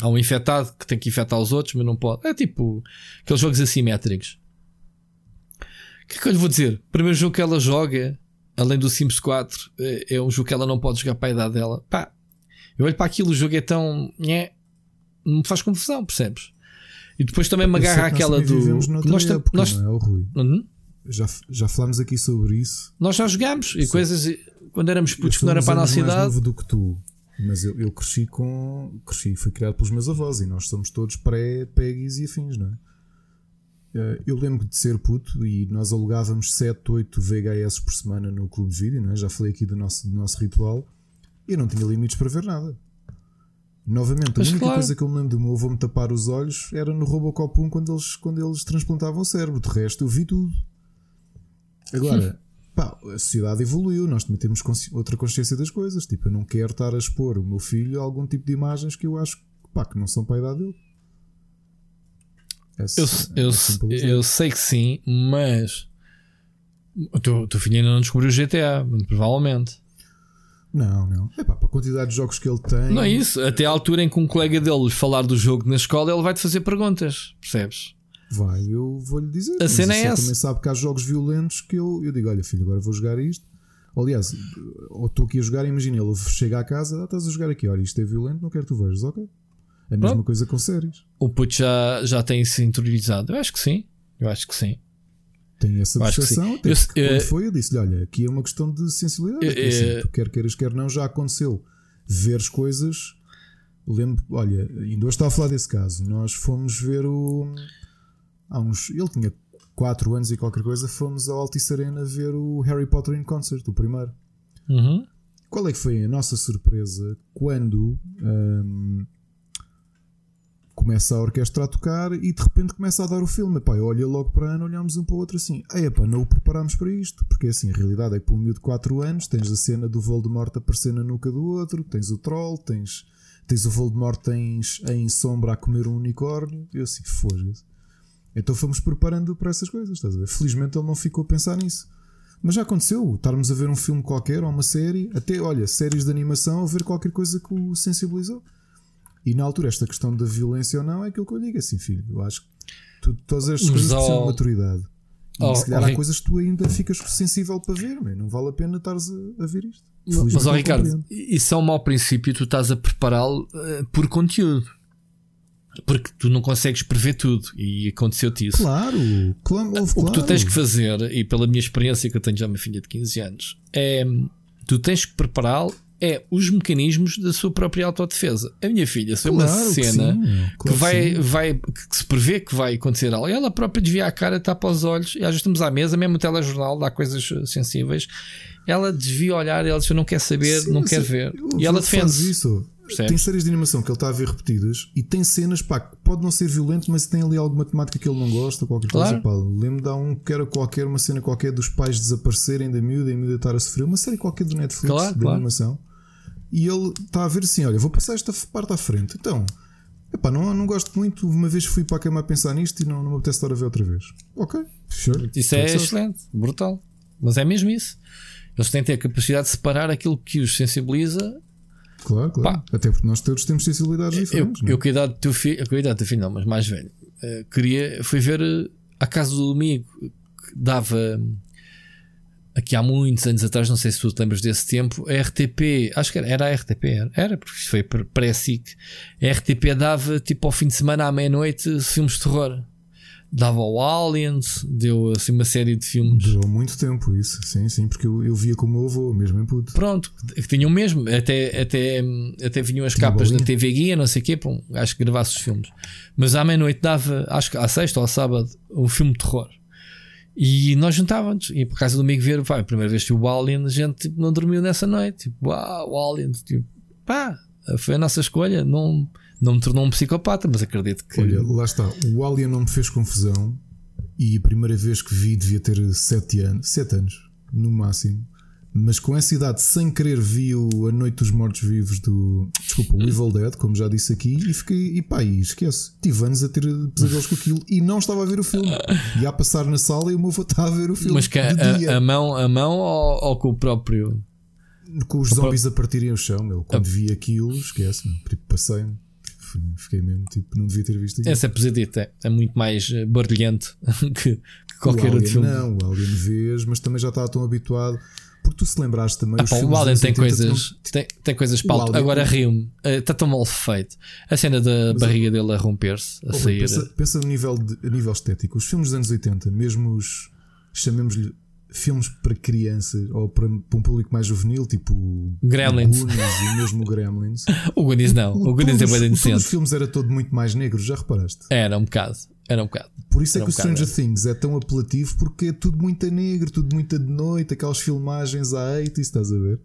há um infectado que tem que infectar os outros, mas não pode. É tipo aqueles jogos assimétricos. O que é que eu lhe vou dizer? O primeiro jogo que ela joga, além do Sims 4, é, é um jogo que ela não pode jogar para a idade dela. Pá, eu olho para aquilo, o jogo é tão. Nhé, não me faz confusão, percebes? E depois também me agarra aquela do. Nós, época, nós... Não é, o Rui. Uhum. Já, já falámos aqui sobre isso. Nós já jogámos e coisas quando éramos putos que não era para a nossa idade. mais novo do que tu, mas eu, eu cresci com. Cresci, fui criado pelos meus avós e nós somos todos pré-peguis e afins, não é? Eh, eu lembro de ser puto e nós alugávamos 7, 8 VHS por semana no clube de vídeo, não é? já falei aqui do nosso, do nosso ritual e não tinha limites para ver nada. Novamente, a Mas única claro. coisa que eu me lembro do meu avô me tapar os olhos era no Robocop 1 quando eles, quando eles transplantavam o cérebro. De resto, eu vi tudo. Agora, pá, a sociedade evoluiu, nós também temos consci outra consciência das coisas. Tipo, eu não quero estar a expor o meu filho a algum tipo de imagens que eu acho pá, que não são para a idade dele. Essa, eu, eu, é eu sei que sim, mas o teu, o teu filho ainda não descobriu o GTA, muito provavelmente. Não, não. É pá, para a quantidade de jogos que ele tem. Não é isso. Até à altura em que um colega dele falar do jogo na escola, ele vai te fazer perguntas, percebes? Vai, eu vou-lhe dizer. A cena é essa. também sabe que há jogos violentos que eu, eu digo: olha, filho, agora vou jogar isto. Aliás, ou estou aqui a jogar, imagina, ele chega à casa, ah, estás a jogar aqui, olha, isto é violento, não quero que tu vejas, ok? A mesma Pronto. coisa com séries. O puto já, já tem se interiorizado. Eu acho que sim. Eu acho que sim. Tem essa percepção. Até eu, quando eu, foi, eu disse-lhe: olha, aqui é uma questão de sensibilidade. Eu, assim, tu quer queiras, quer não, já aconteceu veres coisas. Lembro, olha, ainda hoje estava a falar desse caso. Nós fomos ver o há uns. Ele tinha 4 anos e qualquer coisa, fomos ao Altice Arena ver o Harry Potter in Concert, o primeiro. Uhum. Qual é que foi a nossa surpresa quando. Um, começa a orquestra a tocar e de repente começa a dar o filme. Epá, eu olho logo para a Ana, olhamos um para o outro assim. Ei, epá, não o preparámos para isto. Porque assim, a realidade é que para um miúdo de 4 anos tens a cena do Voldemort aparecer na nuca do outro, tens o troll, tens, tens o Voldemort tens, em sombra a comer um unicórnio. Eu assim, foda-se. Então fomos preparando para essas coisas, estás a ver? Felizmente ele não ficou a pensar nisso. Mas já aconteceu, estarmos a ver um filme qualquer ou uma série, até olha, séries de animação, a ver qualquer coisa que o sensibilizou. E na altura, esta questão da violência ou não é aquilo que eu digo assim, filho. Eu acho que tu, todas estas coisas precisam de maturidade. E oh, se calhar há coisas que tu ainda ficas sensível para ver, man. não vale a pena estares a, a ver isto. Mas, ó, Ricardo, isso é um mau princípio, tu estás a prepará-lo uh, por conteúdo. Porque tu não consegues prever tudo e aconteceu-te isso. Claro, claro, claro. O que tu tens que fazer, e pela minha experiência que eu tenho já uma filha de 15 anos, é tu tens que prepará-lo é os mecanismos da sua própria autodefesa. A minha filha, se é uma cena que, claro que vai, vai que se prevê que vai acontecer algo, ela própria desvia a cara, tapa os olhos, e às vezes estamos à mesa, mesmo o telejornal, dá coisas sensíveis. Ela desvia o olhar, ela diz: Eu não quer saber, sim, não quer ver. E ela defende. isso. Percebes? Tem séries de animação que ele está a ver repetidas e tem cenas, pá, pode não ser violento, mas tem ali alguma temática que ele não gosta, qualquer claro. coisa, pá. Lembro de um que era qualquer, uma cena qualquer dos pais desaparecerem da miúda e a miúda estar a sofrer, uma série qualquer do Netflix claro, de claro. animação. E ele está a ver assim: olha, vou passar esta parte à frente. Então, epá, não, não gosto muito. Uma vez fui para a cama a pensar nisto e não, não me apetece estar a ver outra vez. Ok, sure. Isso é excelente, brutal. Mas é mesmo isso. Eles têm que ter a capacidade de separar aquilo que os sensibiliza Claro, claro. Pá, Até porque nós todos temos sensibilidades diferentes. Eu, é? eu cuidado do teu filho, eu cuidado do teu filho, não, mas mais velho. Uh, queria, fui ver uh, a casa do amigo que dava aqui há muitos anos atrás, não sei se tu te lembras desse tempo, a RTP, acho que era, era a RTP, era, era porque isto foi pré-SIC. A RTP dava tipo ao fim de semana à meia-noite filmes de terror dava ao Aliens, deu assim uma série de filmes. Durou muito tempo isso, sim, sim, porque eu, eu via como meu avô, mesmo em puto. Pronto, que tinham mesmo, até, até, até vinham as Tinha capas da TV Guia, não sei o quê, para um, acho que gravasse os filmes. Mas à meia-noite dava, acho que à sexta ou à sábado, um filme de terror. E nós juntávamos, e por causa do amigo ver, pá, a primeira vez que o Alien, a gente tipo, não dormiu nessa noite. Tipo, uau, o Alien, tipo, pá, foi a nossa escolha, não não me tornou um psicopata, mas acredito que. Olha, lá está. O Alien não me fez confusão e a primeira vez que vi devia ter 7 anos, 7 anos, no máximo. Mas com essa idade, sem querer, vi o A Noite dos Mortos Vivos do. Desculpa, o Evil Dead, como já disse aqui, e fiquei. E pá, e esquece. Tive anos a ter pesadelos com aquilo e não estava a ver o filme. E a passar na sala e o meu avô estava a ver o filme. Mas que a, a, mão, a mão ou, ou com o próprio. Com os zombies a partirem o chão, meu. Quando vi aquilo, esquece, meu. Tipo, passei-me fiquei mesmo tipo, não devia ter visto aquilo. Essa pesadita é, é muito mais eh, barulhente que, que qualquer outro filme. Não, o Alien vês, mas também já estava tão habituado. Porque tu se lembraste também. Ah, pá, o Alien tem coisas, não... tem, tem coisas palto. Agora rio-me, está eh, tão mal feito. A cena da mas, barriga dele a romper-se, a sair. Pensa, pensa no nível, de, a nível estético. Os filmes dos anos 80, mesmo os chamemos-lhe filmes para crianças ou para, para, um público mais juvenil, tipo Gremlins o Goonies e mesmo o Gremlins. o Goonies não, o, o Goonies é bem inocente. Os filmes era todo muito mais negro, já reparaste? Era um bocado, era um bocado. Por isso é era é que um o Stranger Things é tão apelativo porque é tudo muito negro, tudo muito de noite, aquelas filmagens à 80, estás a ver?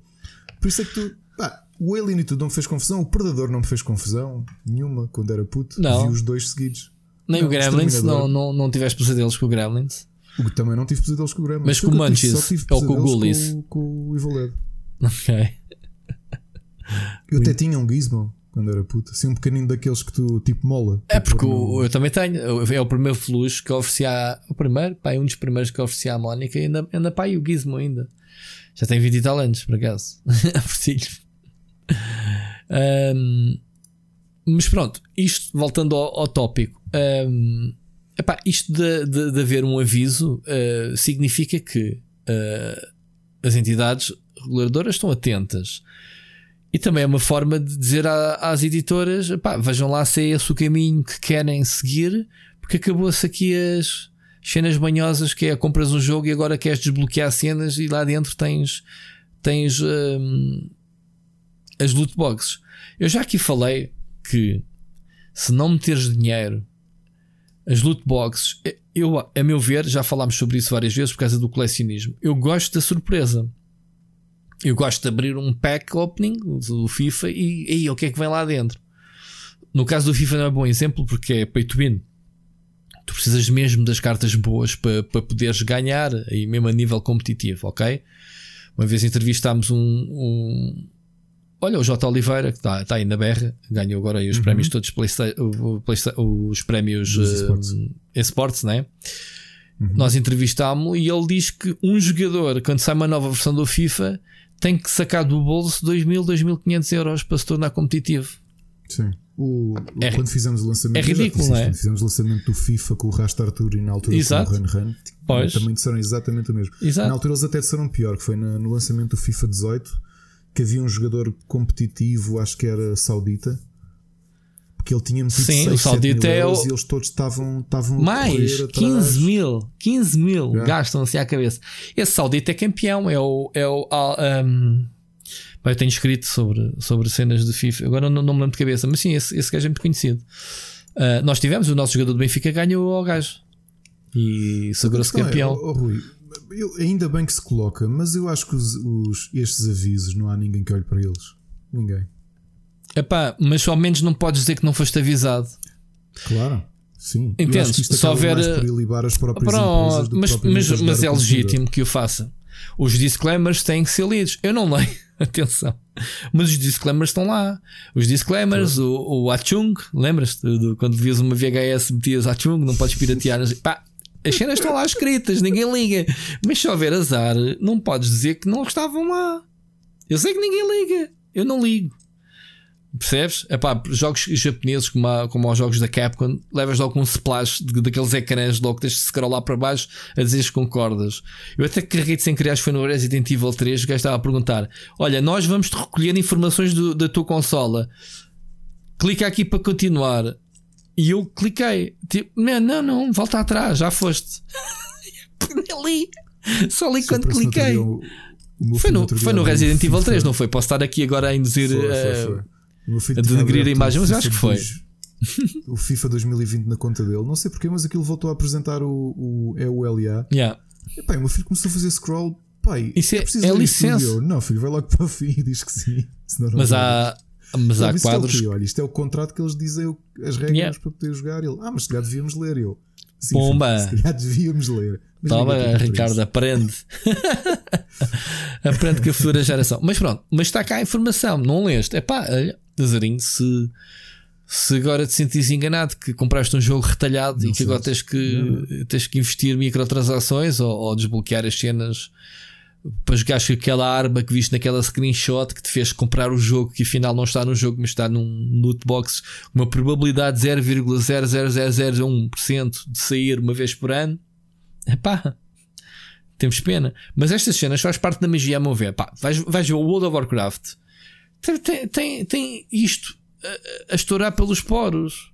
Por isso é que tu. Pá, o Alien e tudo não me fez confusão, o Predador não me fez confusão nenhuma quando era puto. Não. Vi os dois seguidos. Nem não, o Gremlins, não, não, não tiveste pesadelos com o Gremlins. O que também não tive pesadelos com o Gremlins. Mas com o Munchies ou com o Ghoulies? Com, com o Evil Dead. Ok. Eu até tinha um Gizmo quando era puta. Assim, um pequenino daqueles que tu tipo mola. É porque no... eu também tenho. É o primeiro fluxo que eu ofereci à. O primeiro, pá, é um dos primeiros que eu ofereci à Mónica e ainda, ainda pá, e o Gizmo ainda. Já tem 20 e tal anos, por acaso. Ofereci-lhe. Um, mas pronto, isto voltando ao, ao tópico. Um, Epá, isto de, de, de, haver um aviso uh, significa que uh, as entidades reguladoras estão atentas. E também é uma forma de dizer a, às editoras: epá, vejam lá se é esse o caminho que querem seguir, porque acabou-se aqui as cenas banhosas que é compras um jogo e agora queres desbloquear cenas e lá dentro tens, tens um, as loot boxes. Eu já aqui falei que se não meteres dinheiro as loot boxes, eh, eu, a meu ver, já falámos sobre isso várias vezes por causa do colecionismo. Eu gosto da surpresa. Eu gosto de abrir um pack opening do FIFA e aí o que é que vem lá dentro? No caso do FIFA não é bom exemplo porque é pay to win. Tu precisas mesmo das cartas boas para, para poderes ganhar, e mesmo a nível competitivo, ok? Uma vez entrevistámos um, um Olha, o J. Oliveira, que está, está aí na berra, ganhou agora aí os uhum. prémios todos, os prémios uh, esportes, né? Uhum. Nós entrevistámos e ele diz que um jogador, quando sai uma nova versão do FIFA, tem que sacar do bolso 2.000, 2.500 euros para se tornar competitivo. Sim. O, é, quando fizemos o lançamento, é ridículo, não é? Quando fizemos o lançamento do FIFA com o Rasta Arthur e na altura Exato. o Run Run, também disseram exatamente o mesmo. Exato. Na altura eles até disseram pior, que foi no lançamento do FIFA 18 que havia um jogador competitivo, acho que era saudita, porque ele tinha Sim, 6, o saudita é o... e eles todos estavam, estavam mais 15 mil, 15 mil yeah. gastam assim à cabeça. Esse saudita é campeão, é o. É o um... eu tenho escrito sobre, sobre cenas de FIFA, agora não, não me lembro de cabeça, mas sim, esse, esse gajo é muito conhecido. Uh, nós tivemos, o nosso jogador do Benfica ganhou ao gajo e segurou-se campeão. É, oh, oh, Rui, eu, ainda bem que se coloca, mas eu acho que os, os, estes avisos não há ninguém que olhe para eles. Ninguém. Epá, mas ao menos não podes dizer que não foste avisado. Claro. Sim, entendes? Só ver. as próprias Pronto, mas, mas, mas é legítimo que o faça. Os disclaimers têm que ser lidos. Eu não leio, atenção. Mas os disclaimers estão lá. Os disclaimers, claro. o, o Achung, lembras-te? Quando vias uma VHS, metias Achung, não podes piratear. Pá, as cenas estão lá escritas, ninguém liga. Mas se houver azar, não podes dizer que não estavam lá. Eu sei que ninguém liga. Eu não ligo. Percebes? Epá, jogos japoneses como, a, como aos jogos da Capcom, levas logo um splash de, daqueles ecrãs logo, tens de scrollar para baixo a dizer que concordas. Eu até carreguei sem criar, foi no Resident Evil 3, o gajo estava a perguntar: Olha, nós vamos te recolher informações do, da tua consola. Clica aqui para continuar. E eu cliquei, tipo, não, não, volta atrás, já foste. Nem li, só li quando cliquei. Foi no, foi no Resident Evil 3, não foi? Posso estar aqui agora a induzir foi, foi, foi. a denegrir a imagem, mas eu acho que foi. o FIFA 2020 na conta dele, não sei porquê, mas aquilo voltou a apresentar o, o, é o LA. Yeah. E, pá, o meu filho começou a fazer scroll. Pai, Isso é, é licença. Não, filho, vai logo para o fim e diz que sim. Mas há, mas há quadros. É Olha, isto é o contrato que eles dizem as regras yeah. para poder jogar. Ele, ah, mas se calhar devíamos ler. Eu, Sim, Pomba! Se calhar devíamos ler. Mas Toma, Ricardo, aprende. aprende com a futura geração. Mas pronto, mas está cá a informação, não leste. É pá, Nazarinho, se, se agora te sentires enganado que compraste um jogo retalhado não e que agora tens que, tens que investir microtransações ou, ou desbloquear as cenas para jogares com aquela arma que viste naquela screenshot que te fez comprar o jogo que afinal não está no jogo, mas está num loot box, uma probabilidade de 0,00001% de sair uma vez por ano. Epá, temos pena. Mas estas cenas faz parte da magia a mover. Pá, vais, vais ver o World of Warcraft, tem, tem, tem, isto a, a estourar pelos poros.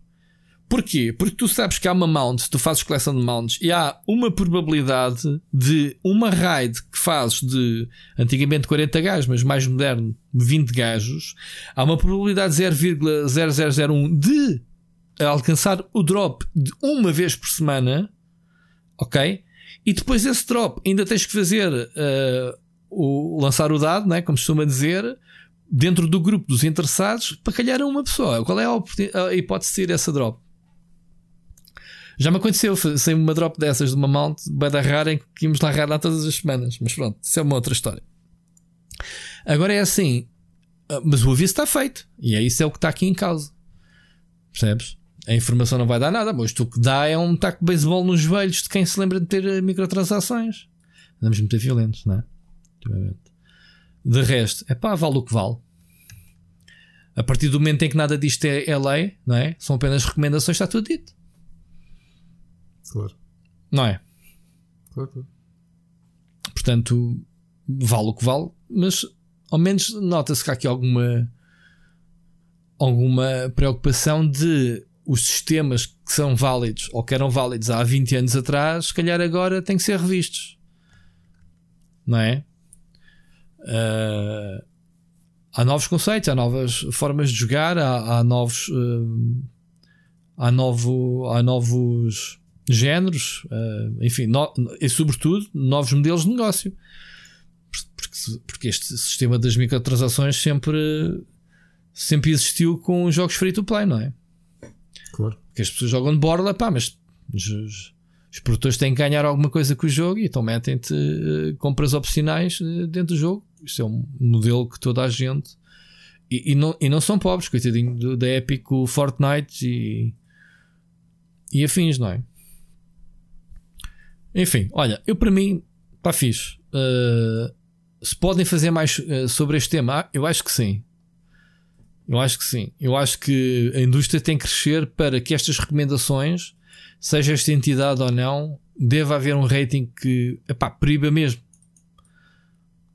Porquê? Porque tu sabes que há uma mount, tu fazes coleção de mounts e há uma probabilidade de uma raid que fazes de antigamente 40 gajos, mas mais moderno 20 gajos, há uma probabilidade de 0,0001 de alcançar o drop de uma vez por semana, ok? E depois esse drop ainda tens que fazer uh, o, lançar o dado, né, como costuma dizer, dentro do grupo dos interessados para calhar a uma pessoa. Qual é a, a hipótese de ser essa drop? Já me aconteceu, sem uma drop dessas de uma mount, vai dar rara em que íamos lá rarar todas as semanas. Mas pronto, isso é uma outra história. Agora é assim, ah, mas o aviso está feito. E é isso é o que está aqui em causa. Percebes? A informação não vai dar nada, mas o que dá é um taco de beisebol nos joelhos de quem se lembra de ter eh, microtransações. Andamos muito violentos, não é? De resto, é pá, vale o que vale. A partir do momento em que nada disto é, é lei, não é? São apenas recomendações, está tudo dito. Claro. Não é? Claro, claro. Portanto, vale o que vale, mas ao menos nota-se que há aqui alguma alguma preocupação de os sistemas que são válidos ou que eram válidos há 20 anos atrás, se calhar agora têm que ser revistos. Não é? Uh, há novos conceitos, há novas formas de jogar, há, há novos. Uh, há, novo, há novos géneros, uh, enfim, no, e sobretudo novos modelos de negócio. Porque, porque este sistema das microtransações sempre, sempre existiu com jogos free to play, não é? Claro. Porque as pessoas jogam de borla, pá, mas os, os produtores têm que ganhar alguma coisa com o jogo e então metem-te uh, compras opcionais uh, dentro do jogo. Isto é um modelo que toda a gente. E, e não, e não são pobres, coitadinho da Epic, o Fortnite e, e afins, não é? Enfim, olha, eu para mim, pá, fixe. Uh, se podem fazer mais uh, sobre este tema, eu acho que sim. Eu acho que sim. Eu acho que a indústria tem que crescer para que estas recomendações, seja esta entidade ou não, deva haver um rating que epá, proíba mesmo.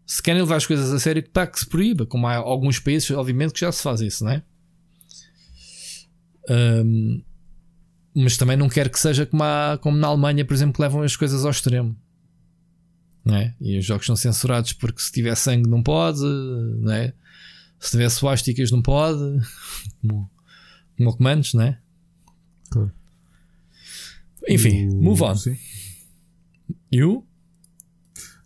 Se querem levar as coisas a sério, pá, que se proíba. Como há alguns países, obviamente, que já se faz isso, não é? Um, mas também não quero que seja como, há, como na Alemanha, por exemplo, que levam as coisas ao extremo. Não é? E os jogos são censurados porque se tiver sangue não pode, não é? se tiver suásticas não pode, como, como comandos, não é? Claro. Enfim, o... move on. Sim. E o?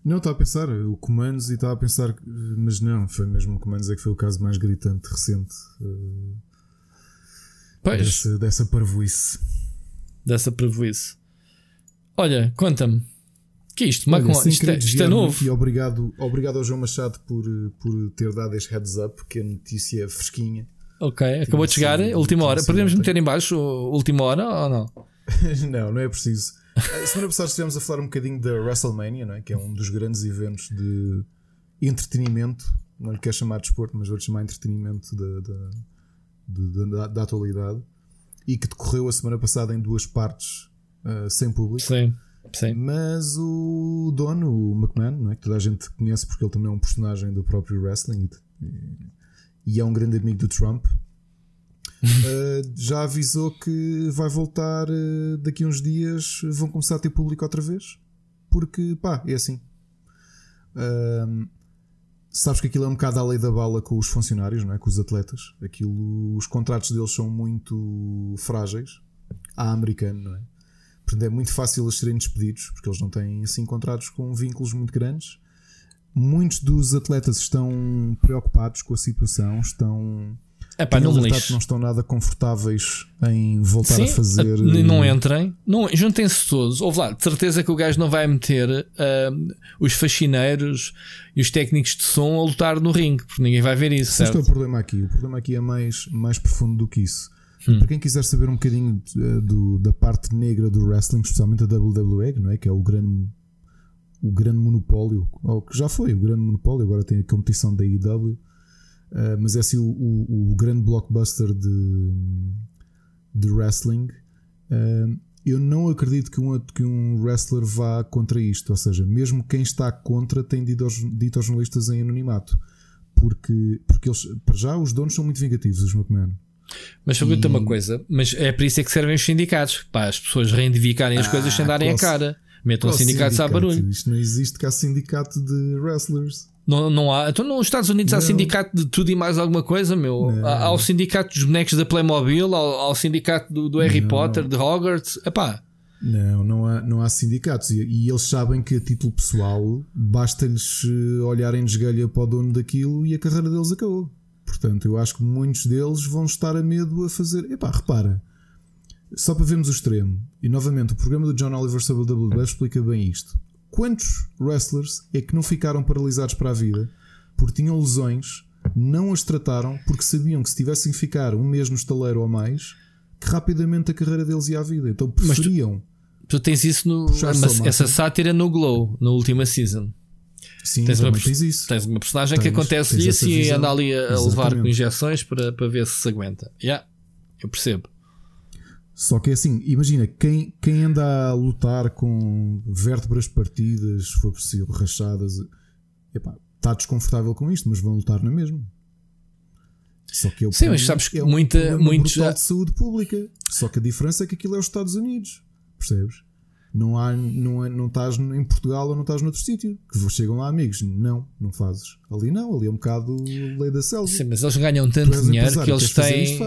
Não, estava a pensar, o Comandos e estava a pensar, mas não, foi mesmo o Comandos é que foi o caso mais gritante recente. Uh, pois. Dessa, dessa parvoíce dessa prejuízo. Olha, conta-me. Que é isto? Olha, isto, é, isto é novo. E obrigado, obrigado ao João Machado por, por ter dado este heads up, porque a notícia é fresquinha. Ok, acabou de chegar, última hora. Podemos meter em baixo última hora ou não? não, não é preciso. A semana passada estivemos a falar um bocadinho da WrestleMania, não é? que é um dos grandes eventos de entretenimento. Não lhe quero chamar de esporte, mas vou-lhe chamar entretenimento da, da, da, da atualidade e que decorreu a semana passada em duas partes uh, sem público. Sim, sim. Mas o dono, o McMahon, não é? que toda a gente conhece porque ele também é um personagem do próprio wrestling e, e é um grande amigo do Trump, uh, já avisou que vai voltar uh, daqui a uns dias. Vão começar a ter público outra vez, porque pá, é assim. Uh, sabes que aquilo é um bocado a lei da bala com os funcionários, não é? com os atletas. Aquilo, os contratos deles são muito frágeis, à americano, não é? Portanto, é muito fácil eles serem despedidos, porque eles não têm assim contratos com vínculos muito grandes. Muitos dos atletas estão preocupados com a situação, estão Epá, não, não estão nada confortáveis em voltar Sim, a fazer. Não entrem, não, juntem-se todos. Houve lá, de certeza que o gajo não vai meter uh, os faxineiros e os técnicos de som a lutar no ringue, porque ninguém vai ver isso. Este é o problema aqui. O problema aqui é mais, mais profundo do que isso. Hum. Para quem quiser saber um bocadinho uh, do, da parte negra do wrestling, especialmente a WWE, não é? que é o grande, o grande monopólio, ou que já foi o grande monopólio, agora tem a competição da IW Uh, mas é assim o, o, o, grande blockbuster de, de wrestling. Uh, eu não acredito que um, que um wrestler vá contra isto. Ou seja, mesmo quem está contra tem dito aos, dito aos jornalistas em anonimato. Porque, porque eles, para já, os donos são muito vingativos, os McMahon. Mas pergunta e... uma coisa, mas é para isso é que servem os sindicatos, para as pessoas reivindicarem as ah, coisas sem darem a cara. Metam sindicatos sindicato? a barulho. Isto não existe cá sindicato de wrestlers. Não, não há. Então, nos Estados Unidos não. há sindicato de tudo e mais alguma coisa, meu. Há, há, o sindicato dos bonecos da Playmobil, há, há o sindicato do, do Harry não. Potter, de Hogwarts. Epá. Não, não há, não há sindicatos. E, e eles sabem que a título pessoal basta-lhes eh, olharem de esgalha para o dono daquilo e a carreira deles acabou. Portanto, eu acho que muitos deles vão estar a medo a fazer. Epá, repara. Só para vermos o extremo. E novamente, o programa do John Oliver sobre o WWE explica bem isto quantos wrestlers é que não ficaram paralisados para a vida porque tinham lesões, não as trataram porque sabiam que se tivessem que ficar um mês no estaleiro ou mais, que rapidamente a carreira deles ia à vida. Então preferiam. Tu, tu, tens isso no. essa sátira no Glow, na última season. Sim, tens uma, tens isso. Tens uma personagem tens, que acontece isso e anda ali a, a levar com injeções para, para ver se se aguenta. Yeah, eu percebo. Só que é assim, imagina, quem, quem anda a lutar com vértebras partidas, se for possível, rachadas, epá, está desconfortável com isto, mas vão lutar na mesma. Só que é Sim, mas sabes que é muita, muitos já... de saúde pública. Só que a diferença é que aquilo é os Estados Unidos, percebes? Não, há, não, é, não estás em Portugal ou não estás noutro sítio. Que chegam lá amigos. Não, não fazes. Ali não, ali é um bocado lei da selva. Sim, mas eles ganham tanto dinheiro que eles têm.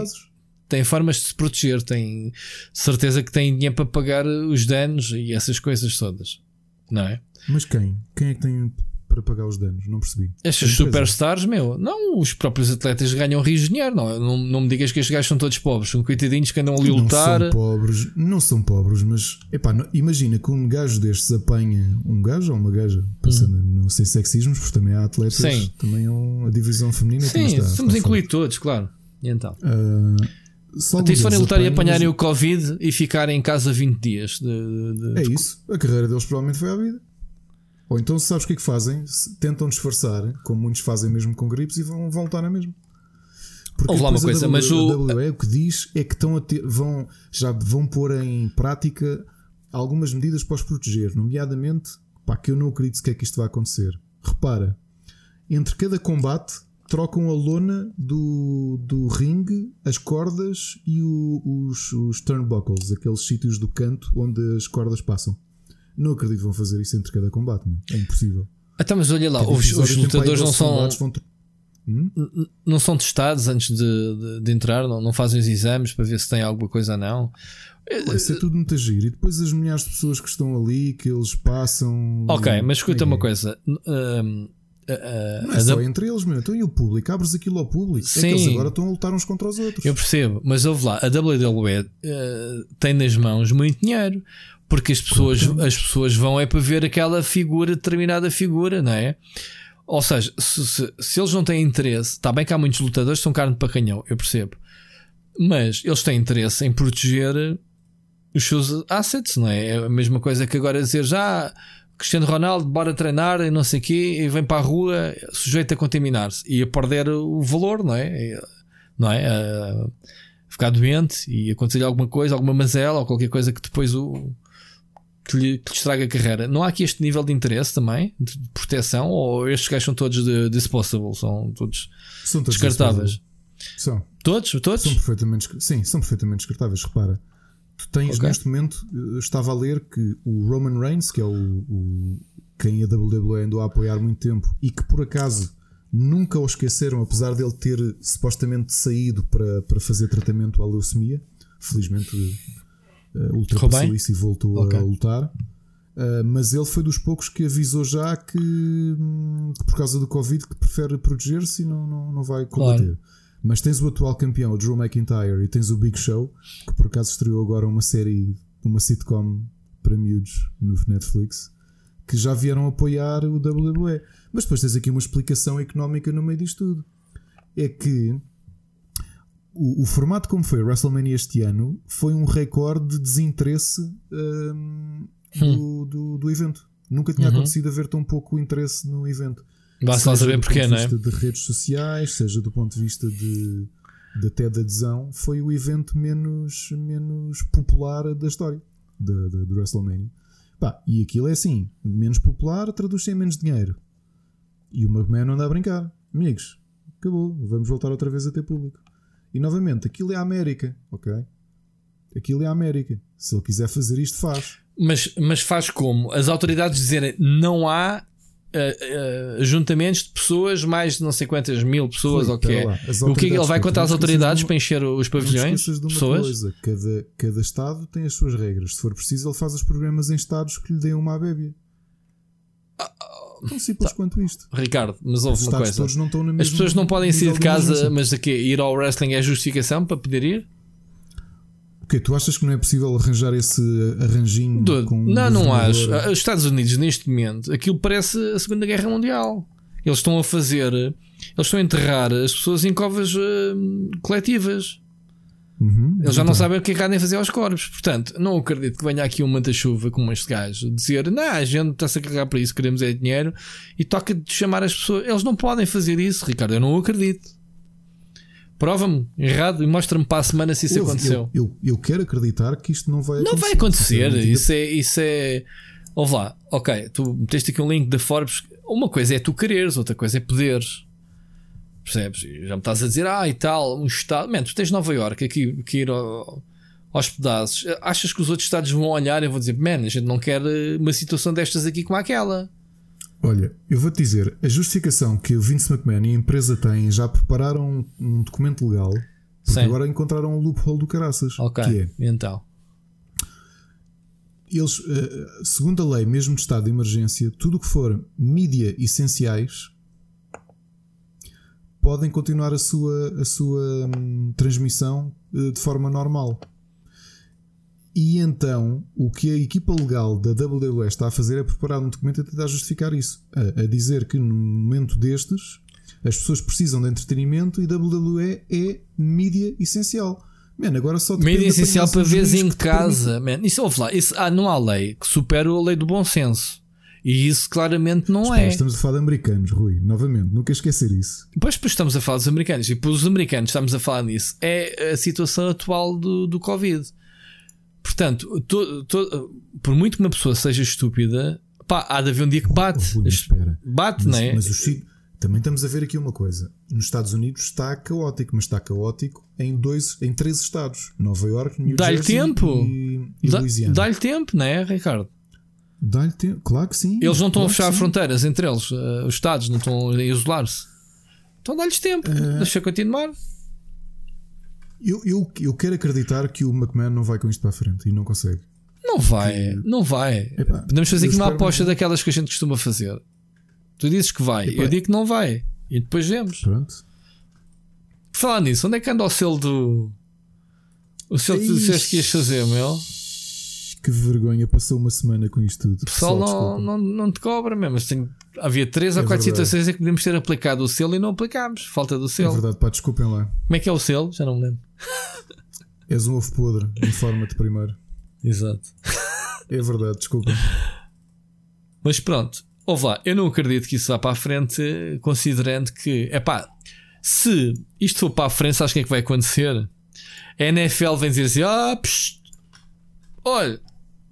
Têm formas de se proteger, têm certeza que têm dinheiro para pagar os danos e essas coisas todas, não é? Mas quem? Quem é que tem para pagar os danos? Não percebi. Estes superstars, meu, não, os próprios atletas ganham rios de dinheiro, não, não, não me digas que estes gajos são todos pobres, são coitadinhos que andam ali a lutar. Não são pobres, não são pobres, mas epá, imagina que um gajo destes apanha um gajo ou uma gaja, passando, hum. não sei sexismos, porque também há atletas, Sim. também é a divisão feminina. Sim, está, estamos a incluir todos, claro. E então? Uh, até se forem lutar e apanharem o Covid e ficarem em casa 20 dias. De, de, é isso. A carreira deles provavelmente foi à vida. Ou então, sabes o que é que fazem? Tentam disfarçar, como muitos fazem mesmo com gripes, e vão voltar na mesma. Porque lá uma coisa, w, mas o. WWE, o que diz é que estão a ter, vão, já vão pôr em prática algumas medidas para os proteger, nomeadamente, pá, que eu não acredito que é que isto vai acontecer. Repara, entre cada combate trocam a lona do, do ringue, as cordas e o, os, os turnbuckles, aqueles sítios do canto onde as cordas passam. Não acredito que vão fazer isso entre cada combate, é impossível. Então, mas olha lá, os, os lutadores não são. Hum? Não são testados antes de, de, de, entrar, não, não fazem os exames para ver se tem alguma coisa ou não. isso é tudo muito giro. E depois as milhares de pessoas que estão ali, que eles passam. Ok, mas escuta uma coisa. Um, não é só da... entre eles, meu. Então e o público? Abres aquilo ao público. Sim. É eles agora estão a lutar uns contra os outros. Eu percebo, mas ouve lá, a WWE uh, tem nas mãos muito dinheiro. Porque as pessoas, as pessoas vão é para ver aquela figura, determinada figura, não é? Ou seja, se, se, se eles não têm interesse, está bem que há muitos lutadores que são carne para canhão, eu percebo. Mas eles têm interesse em proteger os seus assets, não é? É a mesma coisa que agora dizer já Cristiano Ronaldo, bora treinar e não sei o quê, e vem para a rua sujeito a contaminar-se e a perder o valor, não é? Não é? A ficar doente e acontecer alguma coisa, alguma mazela ou qualquer coisa que depois o que lhe, que lhe estraga a carreira. Não há aqui este nível de interesse também, de proteção, ou estes gajos são todos de disposable, são todos, são todos descartáveis? São. Todos? Todos? São perfeitamente, sim, são perfeitamente descartáveis. Repara, Tu tens okay. neste momento, estava a ler que o Roman Reigns, que é o, o, quem a WWE andou a apoiar muito tempo e que por acaso nunca o esqueceram, apesar dele ter supostamente saído para, para fazer tratamento à leucemia, felizmente uh, ultrapassou isso e voltou okay. a lutar. Uh, mas ele foi dos poucos que avisou já que, hum, que por causa do Covid que prefere proteger-se e não, não, não vai combater. Claro. Mas tens o atual campeão, o Drew McIntyre, e tens o Big Show, que por acaso estreou agora uma série, uma sitcom para miúdos no Netflix, que já vieram apoiar o WWE. Mas depois tens aqui uma explicação económica no meio disto tudo. É que o, o formato como foi a WrestleMania este ano foi um recorde de desinteresse um, do, hum. do, do, evento. Nunca tinha uhum. acontecido haver tão pouco interesse no evento. Basta saber porquê, não é? Seja do ponto de vista de redes sociais, seja do ponto de vista de, de até de adesão, foi o evento menos, menos popular da história do WrestleMania. Pá, e aquilo é assim: menos popular traduz-se em menos dinheiro. E o McMahon anda a brincar. Amigos, acabou, vamos voltar outra vez a ter público. E novamente, aquilo é a América, ok? Aquilo é a América. Se ele quiser fazer isto, faz. Mas, mas faz como? As autoridades dizerem não há uh, ajuntamentos de pessoas, mais de não sei quantas mil pessoas, que é. O que é que ele vai contar às autoridades para encher os pavilhões? De pessoas? Coisa. Cada, cada estado tem as suas regras. Se for preciso, ele faz os programas em estados que lhe deem uma bébia. Tão simples tá. quanto isto. Ricardo, mas houve uma coisa. As pessoas não podem sair de casa, mas aqui, ir ao wrestling é justificação para poder ir? Quê? Tu achas que não é possível arranjar esse arranjinho? com não, não acho. Os Estados Unidos, neste momento, aquilo parece a Segunda Guerra Mundial. Eles estão a fazer, eles estão a enterrar as pessoas em covas uh, coletivas. Uhum, eles já não sabem o que é que há fazer aos corpos. Portanto, não acredito que venha aqui um manta-chuva como este gajo dizer: Não, a gente está-se a carregar para isso, queremos é dinheiro e toca de chamar as pessoas. Eles não podem fazer isso, Ricardo. Eu não acredito. Prova-me errado e mostra-me para a semana se isso eu, aconteceu. Eu, eu, eu, quero acreditar que isto não vai acontecer. Não vai acontecer. Isso é. Isso é... Ouve lá, ok, tu meteste aqui um link da Forbes. Uma coisa é tu quereres, outra coisa é poderes. Percebes? Já me estás a dizer, ah, e tal, um estado. Man, tu tens Nova York aqui que ir ao, aos pedaços. Achas que os outros estados vão olhar e vão dizer, man, a gente não quer uma situação destas aqui como aquela. Olha, eu vou-te dizer, a justificação que o Vince McMahon e a empresa têm já prepararam um, documento legal porque Sim. agora encontraram um loophole do caraças. Ok, que é, então. eles, uh, segundo a lei, mesmo de estado de emergência, tudo o que for mídia essenciais podem continuar a sua, a sua hum, transmissão uh, de forma normal. E então, o que a equipa legal da WWE está a fazer é preparar um documento a tentar justificar isso. A, a dizer que no momento destes, as pessoas precisam de entretenimento e WWE é mídia essencial. Man, agora só Mídia essencial para ver em casa. Man, isso, ouve lá, isso, ah, não há lei que supere a lei do bom senso. E isso claramente não Espera, é. Estamos a falar de americanos, Rui. Novamente, nunca esquecer isso. Pois, pois estamos a falar dos americanos. E para os americanos estamos a falar nisso. É a situação atual do, do Covid. Portanto, to, to, por muito que uma pessoa seja estúpida, pá, há de haver um dia que bate. Rui, espera. Bate, mas, não é? Mas o também estamos a ver aqui uma coisa. Nos Estados Unidos está caótico, mas está caótico em dois, em três estados: Nova York, New Dá-lhe Jersey tempo. e, e Dá- Louisiana. Dá-lhe tempo, não é, Ricardo? Dá-lhe tempo, claro que sim. Eles não estão claro a fechar fronteiras entre eles, eh, os Estados não estão a isolar-se. Então dá-lhes tempo, Eh, deixa continuar. Eu, eu, eu quero acreditar que o McMahon não vai com isto para a frente e não consegue. Não vai, não vai. Epá, Podemos fazer aqui uma aposta muito. daquelas que a gente costuma fazer. Tu dizes que vai, Epá. eu digo que não vai. E depois vemos. Pronto. Por falar nisso, onde é que anda o selo do. O selo que tu disseste que ias fazer, meu? Que vergonha, passou uma semana com isto tudo. O pessoal não, desculpa. não, não te cobra mesmo. Mas tem- havia três ou É quatro verdade. situações em que podíamos ter aplicado o selo e não aplicámos. Falta do É selo. verdade, pá, desculpem lá. Como é que é o selo? Já não me lembro. És um ovo podre, informa-te primeiro. Exato. É verdade, desculpa. Mas pronto, ouve lá, eu não acredito que isso vá para a frente, considerando que, é pá, se isto for para a frente, sabes o que é que vai acontecer? A NFL vem dizer assim: ah, psh, olha,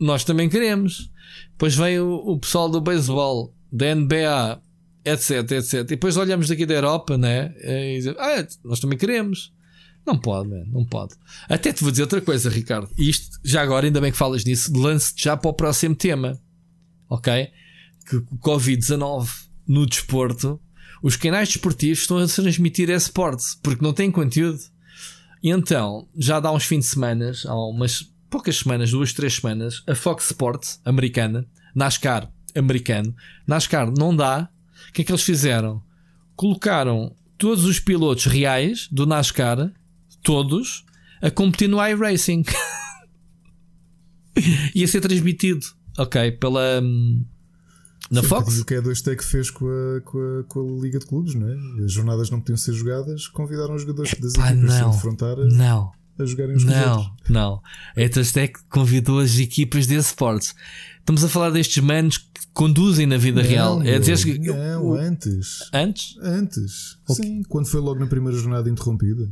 nós também queremos. Depois vem o, o pessoal do beisebol, da NBA, etc, etc. E depois olhamos daqui da Europa, né? E dizem, ah, nós também queremos. Não pode, man, não pode. Até te vou dizer outra coisa, Ricardo. Isto, já agora, ainda bem que falas nisso, lance-te já para o próximo tema. Ok? Que o Covid-19 no desporto, os canais desportivos estão a transmitir esportes porque não têm conteúdo. E então, já dá uns fins de semana, há umas poucas semanas, duas, três semanas, a Fox Sports americana, NASCAR americano, NASCAR não dá. O que é que eles fizeram? Colocaram todos os pilotos reais do NASCAR, todos, a competir no iRacing. Ia ser transmitido, ok, pela. hum, Na Fox? O que é dois que fez com a, com, a, com a Liga de Clubes, não é? As jornadas não podiam ser jogadas, convidaram os jogadores das Epá, equipas não. sem defrontar a, Não. a jogarem os Não, outros. não. A Etastec convidou as equipas de esportes. Estamos a falar destes manos que conduzem na vida real. É dizer que. Não, antes. Antes? Antes. Ok. Sim, quando foi logo na primeira jornada interrompida.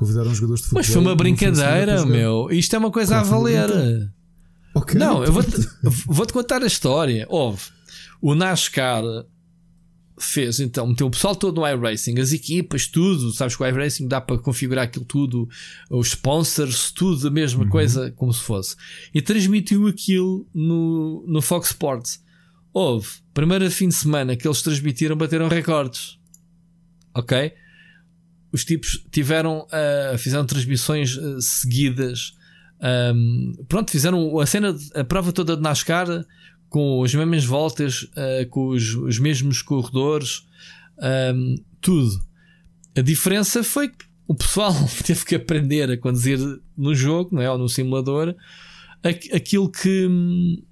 Convidaram jogadores de futebol. Mas foi uma brincadeira, meu. Isto é uma coisa a Claro, uma valer. Ok, Não, eu vou-te pronto. vou-te contar a história. Houve. O NASCAR fez então, meteu o pessoal todo no iRacing, as equipas, tudo. Sabes que o iRacing dá para configurar aquilo tudo, os sponsors, tudo a mesma coisa, como se fosse. E transmitiu aquilo no, no Fox Sports. Houve, primeiro fim de semana que eles transmitiram, bateram recordes. Ok? Os tipos tiveram, ah, fizeram transmissões ah, seguidas. Ahm, pronto, fizeram a cena, a prova toda de NASCAR com as mesmas voltas, ah, com os, os mesmos corredores, ahm, tudo. A diferença foi que o pessoal teve que aprender a conduzir no jogo, não é? ou no simulador, aqu- aquilo que hum,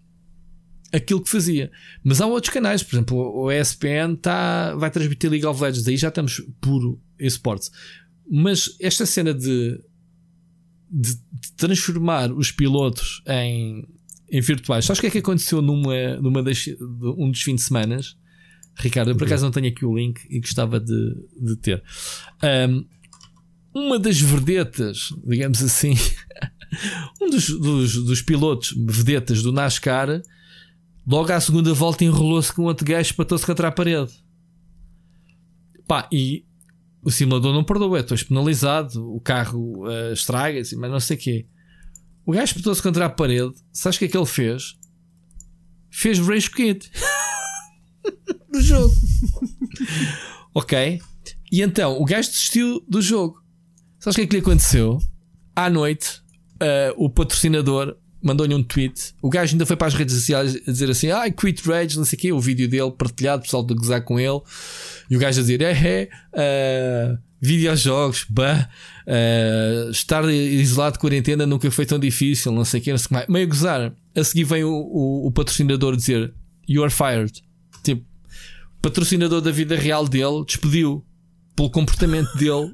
aquilo que fazia. Mas há outros canais, por exemplo, o ESPN tá, vai transmitir League of Legends, aí já estamos puro esportes. Mas esta cena de, de, de transformar os pilotos em, em virtuais, sabes o que é que aconteceu numa, numa das, de um dos fins de semana? Ricardo, eu por acaso não tenho aqui o link e gostava de, de ter. Um, uma das vedetas, digamos assim, um dos, dos, dos pilotos vedetas do NASCAR, logo à segunda volta enrolou-se com outro gajo para se contra a parede. Pá, e o simulador não perdoa, estou penalizado, o carro eh, estraga-se, mas não sei o quê. O gajo espetou-se contra a parede, sabes o que é que ele fez? Fez rage quit do jogo. ok? E então o gajo desistiu do jogo. Sabes o que é que lhe aconteceu? À noite, eh, o patrocinador mandou-lhe um tweet. O gajo ainda foi para as redes sociais a dizer assim: ai, ah, quit rage, não sei o quê. O vídeo dele partilhado, pessoal de gozar com ele. E o gajo a dizer: é, é, uh, videojogos, bah, uh, estar isolado de quarentena nunca foi tão difícil, não sei o quê, não sei o que mais. Meio gozar. A seguir vem o, o, o patrocinador dizer: You are fired. Tipo, patrocinador da vida real dele despediu pelo comportamento dele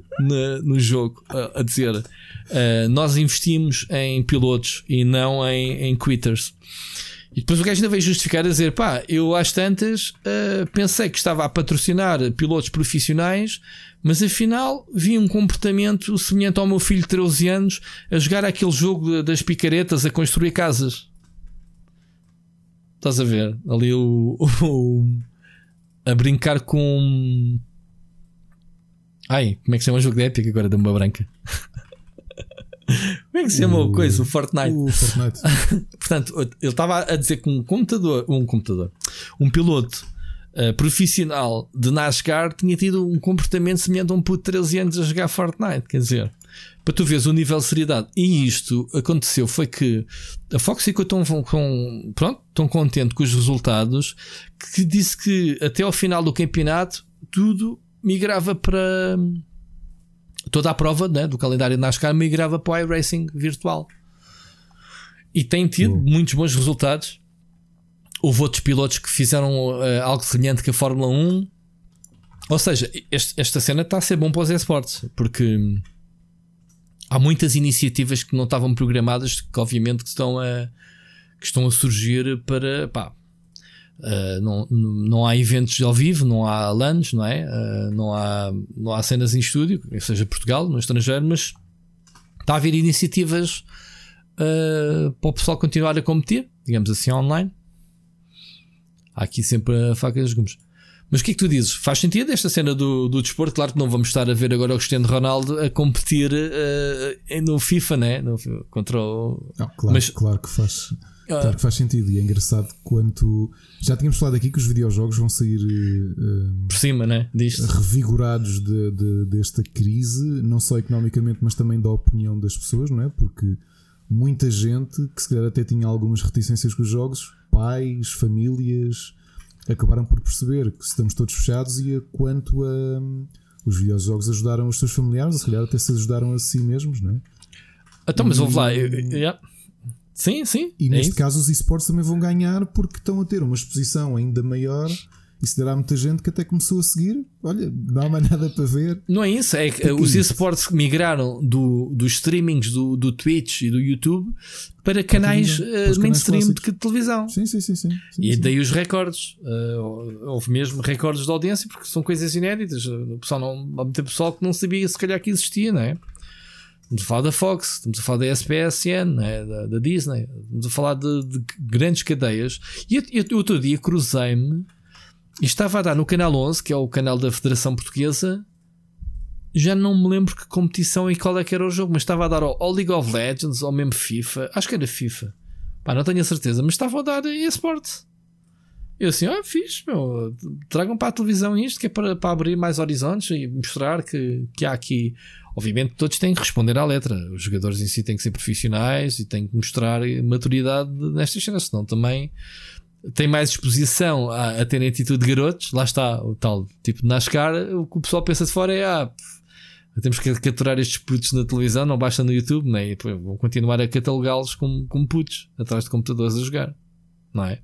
no, jogo, a, a dizer uh, nós investimos em pilotos e não em, em quitters. E depois o gajo ainda veio justificar a dizer: pá, eu às tantas uh, pensei que estava a patrocinar pilotos profissionais, mas afinal vi um comportamento semelhante ao meu filho de 13 anos a jogar aquele jogo das picaretas, a construir casas. Estás a ver? Ali o, o a brincar com. Ai, como é que se chama o jogo de épica agora da uma branca? Como é que se chama o, coisa? O Fortnite. O Fortnite. Portanto, ele estava a dizer que um computador, um computador, um piloto uh, profissional de NASCAR tinha tido um comportamento semelhante a um puto de 13 anos a jogar Fortnite. Quer dizer, para tu veres o nível de seriedade. E isto aconteceu foi que a Fox ficou tão, tão, pronto, tão contente com os resultados que disse que até ao final do campeonato tudo migrava para toda a prova né, do calendário de NASCAR migrava para o iRacing virtual. E tem tido muitos bons resultados. Houve outros pilotos que fizeram uh, algo semelhante que a Fórmula 1. Ou seja, este, esta cena está a ser bom para os esportes, porque há muitas iniciativas que não estavam programadas, que obviamente que estão a, que estão a surgir para pá, Uh, não, não há eventos ao vivo, não há LANs, não é? Uh, não, há, não há cenas em estúdio, seja Portugal, no estrangeiro, mas está a haver iniciativas uh, para o pessoal continuar a competir, digamos assim, online. Há aqui sempre a faca gumes. Mas o que é que tu dizes? Faz sentido esta cena do, do desporto? Claro que não vamos estar a ver agora o Cristiano Ronaldo a competir no FIFA, né? No, contra o. Não, claro, mas, claro que faz. Claro que faz sentido e é engraçado quanto. Já tínhamos falado aqui que os videojogos vão sair uh, por cima, né? Disto. revigorados de, de, desta crise, não só economicamente, mas também da opinião das pessoas, não é? Porque muita gente que se calhar até tinha algumas reticências com os jogos, pais, famílias, acabaram por perceber que estamos todos fechados e a quanto a, os videojogos ajudaram os seus familiares, se calhar até se ajudaram a si mesmos, não é? Então, mas vamos lá. Eu, eu, Sim, sim. E é neste isso. caso os esportes também vão ganhar porque estão a ter uma exposição ainda maior. E se der muita gente que até começou a seguir, olha, não há mais nada para ver. Não é isso, é que os esportes migraram do, dos streamings do, do Twitch e do YouTube para canais uh, mainstream de televisão. Sim, sim, sim. sim, sim e daí os recordes. Uh, houve mesmo recordes de audiência porque são coisas inéditas. O pessoal não, há muito pessoal que não sabia se calhar que existia, não é? Estamos a falar da Fox, estamos a falar da SPSN, né? da, da, Disney, estamos a falar de, de grandes cadeias. E eu, eu, outro dia cruzei-me e estava a dar no canal 11, que é o canal da Federação Portuguesa. Já não me lembro que competição e qual é que era o jogo, mas estava a dar ao, League of Legends, ou mesmo FIFA. Acho que era FIFA. Pá, não tenho a certeza, mas estava a dar eSport. Eu assim, ah, fixe, meu, tragam para a televisão isto que é para, para abrir mais horizontes e mostrar que, que há aqui Obviamente, todos têm que responder à letra. Os jogadores em si têm que ser profissionais e têm que mostrar maturidade nestas cenas, senão também tem mais exposição a, a terem atitude de garotos. Lá está o tal tipo de NASCAR. O que o pessoal pensa de fora é: ah, temos que capturar estes putos na televisão, não basta no YouTube, né? e vão continuar a catalogá-los como, como putos atrás de computadores a jogar, não é?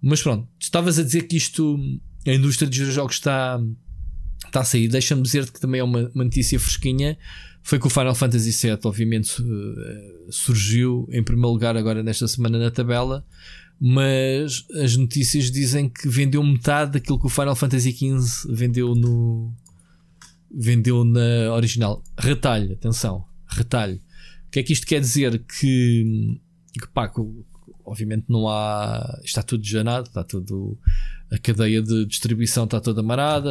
Mas pronto, estavas a dizer que isto, a indústria dos jogos está está a sair. Deixa-me dizer-te que também é uma, uma, notícia fresquinha. Foi que o Final Fantasy VII, obviamente, eh, surgiu em primeiro lugar agora nesta semana na tabela, mas as notícias dizem que vendeu metade daquilo que o Final Fantasy XV vendeu no. vendeu na original. Retalho, atenção, retalho. O que é que isto quer dizer? Que, que pá, obviamente não há. Está tudo janado, está tudo a cadeia de distribuição está toda marada,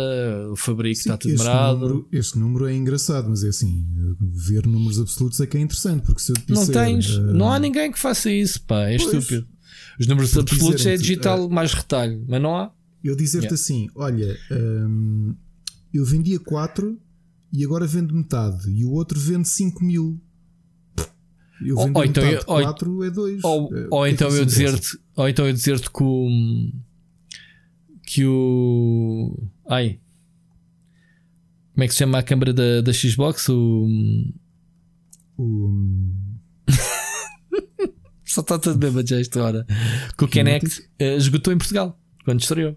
o fabrico Sim, está tudo marado. Número, este número é engraçado, mas é assim, ver números absolutos é que é interessante, porque se eu disser, Não tens, uh, não há ninguém que faça isso, pá, é pois, estúpido. Os números absolutos é digital uh, mais retalho, mas não há. Eu dizer-te yeah. assim, olha, um, eu vendia 4 e agora vendo metade, e o outro vende 5 mil. Eu ou, ou então eu, 4 é 2. Ou, é, ou então eu dizer-te, ou então eu dizer-te que o que o ai como é que se chama a câmara da, da Xbox? O, o... Só está tudo bem já esta hora. Que o Kinect uh, esgotou em Portugal quando estreou.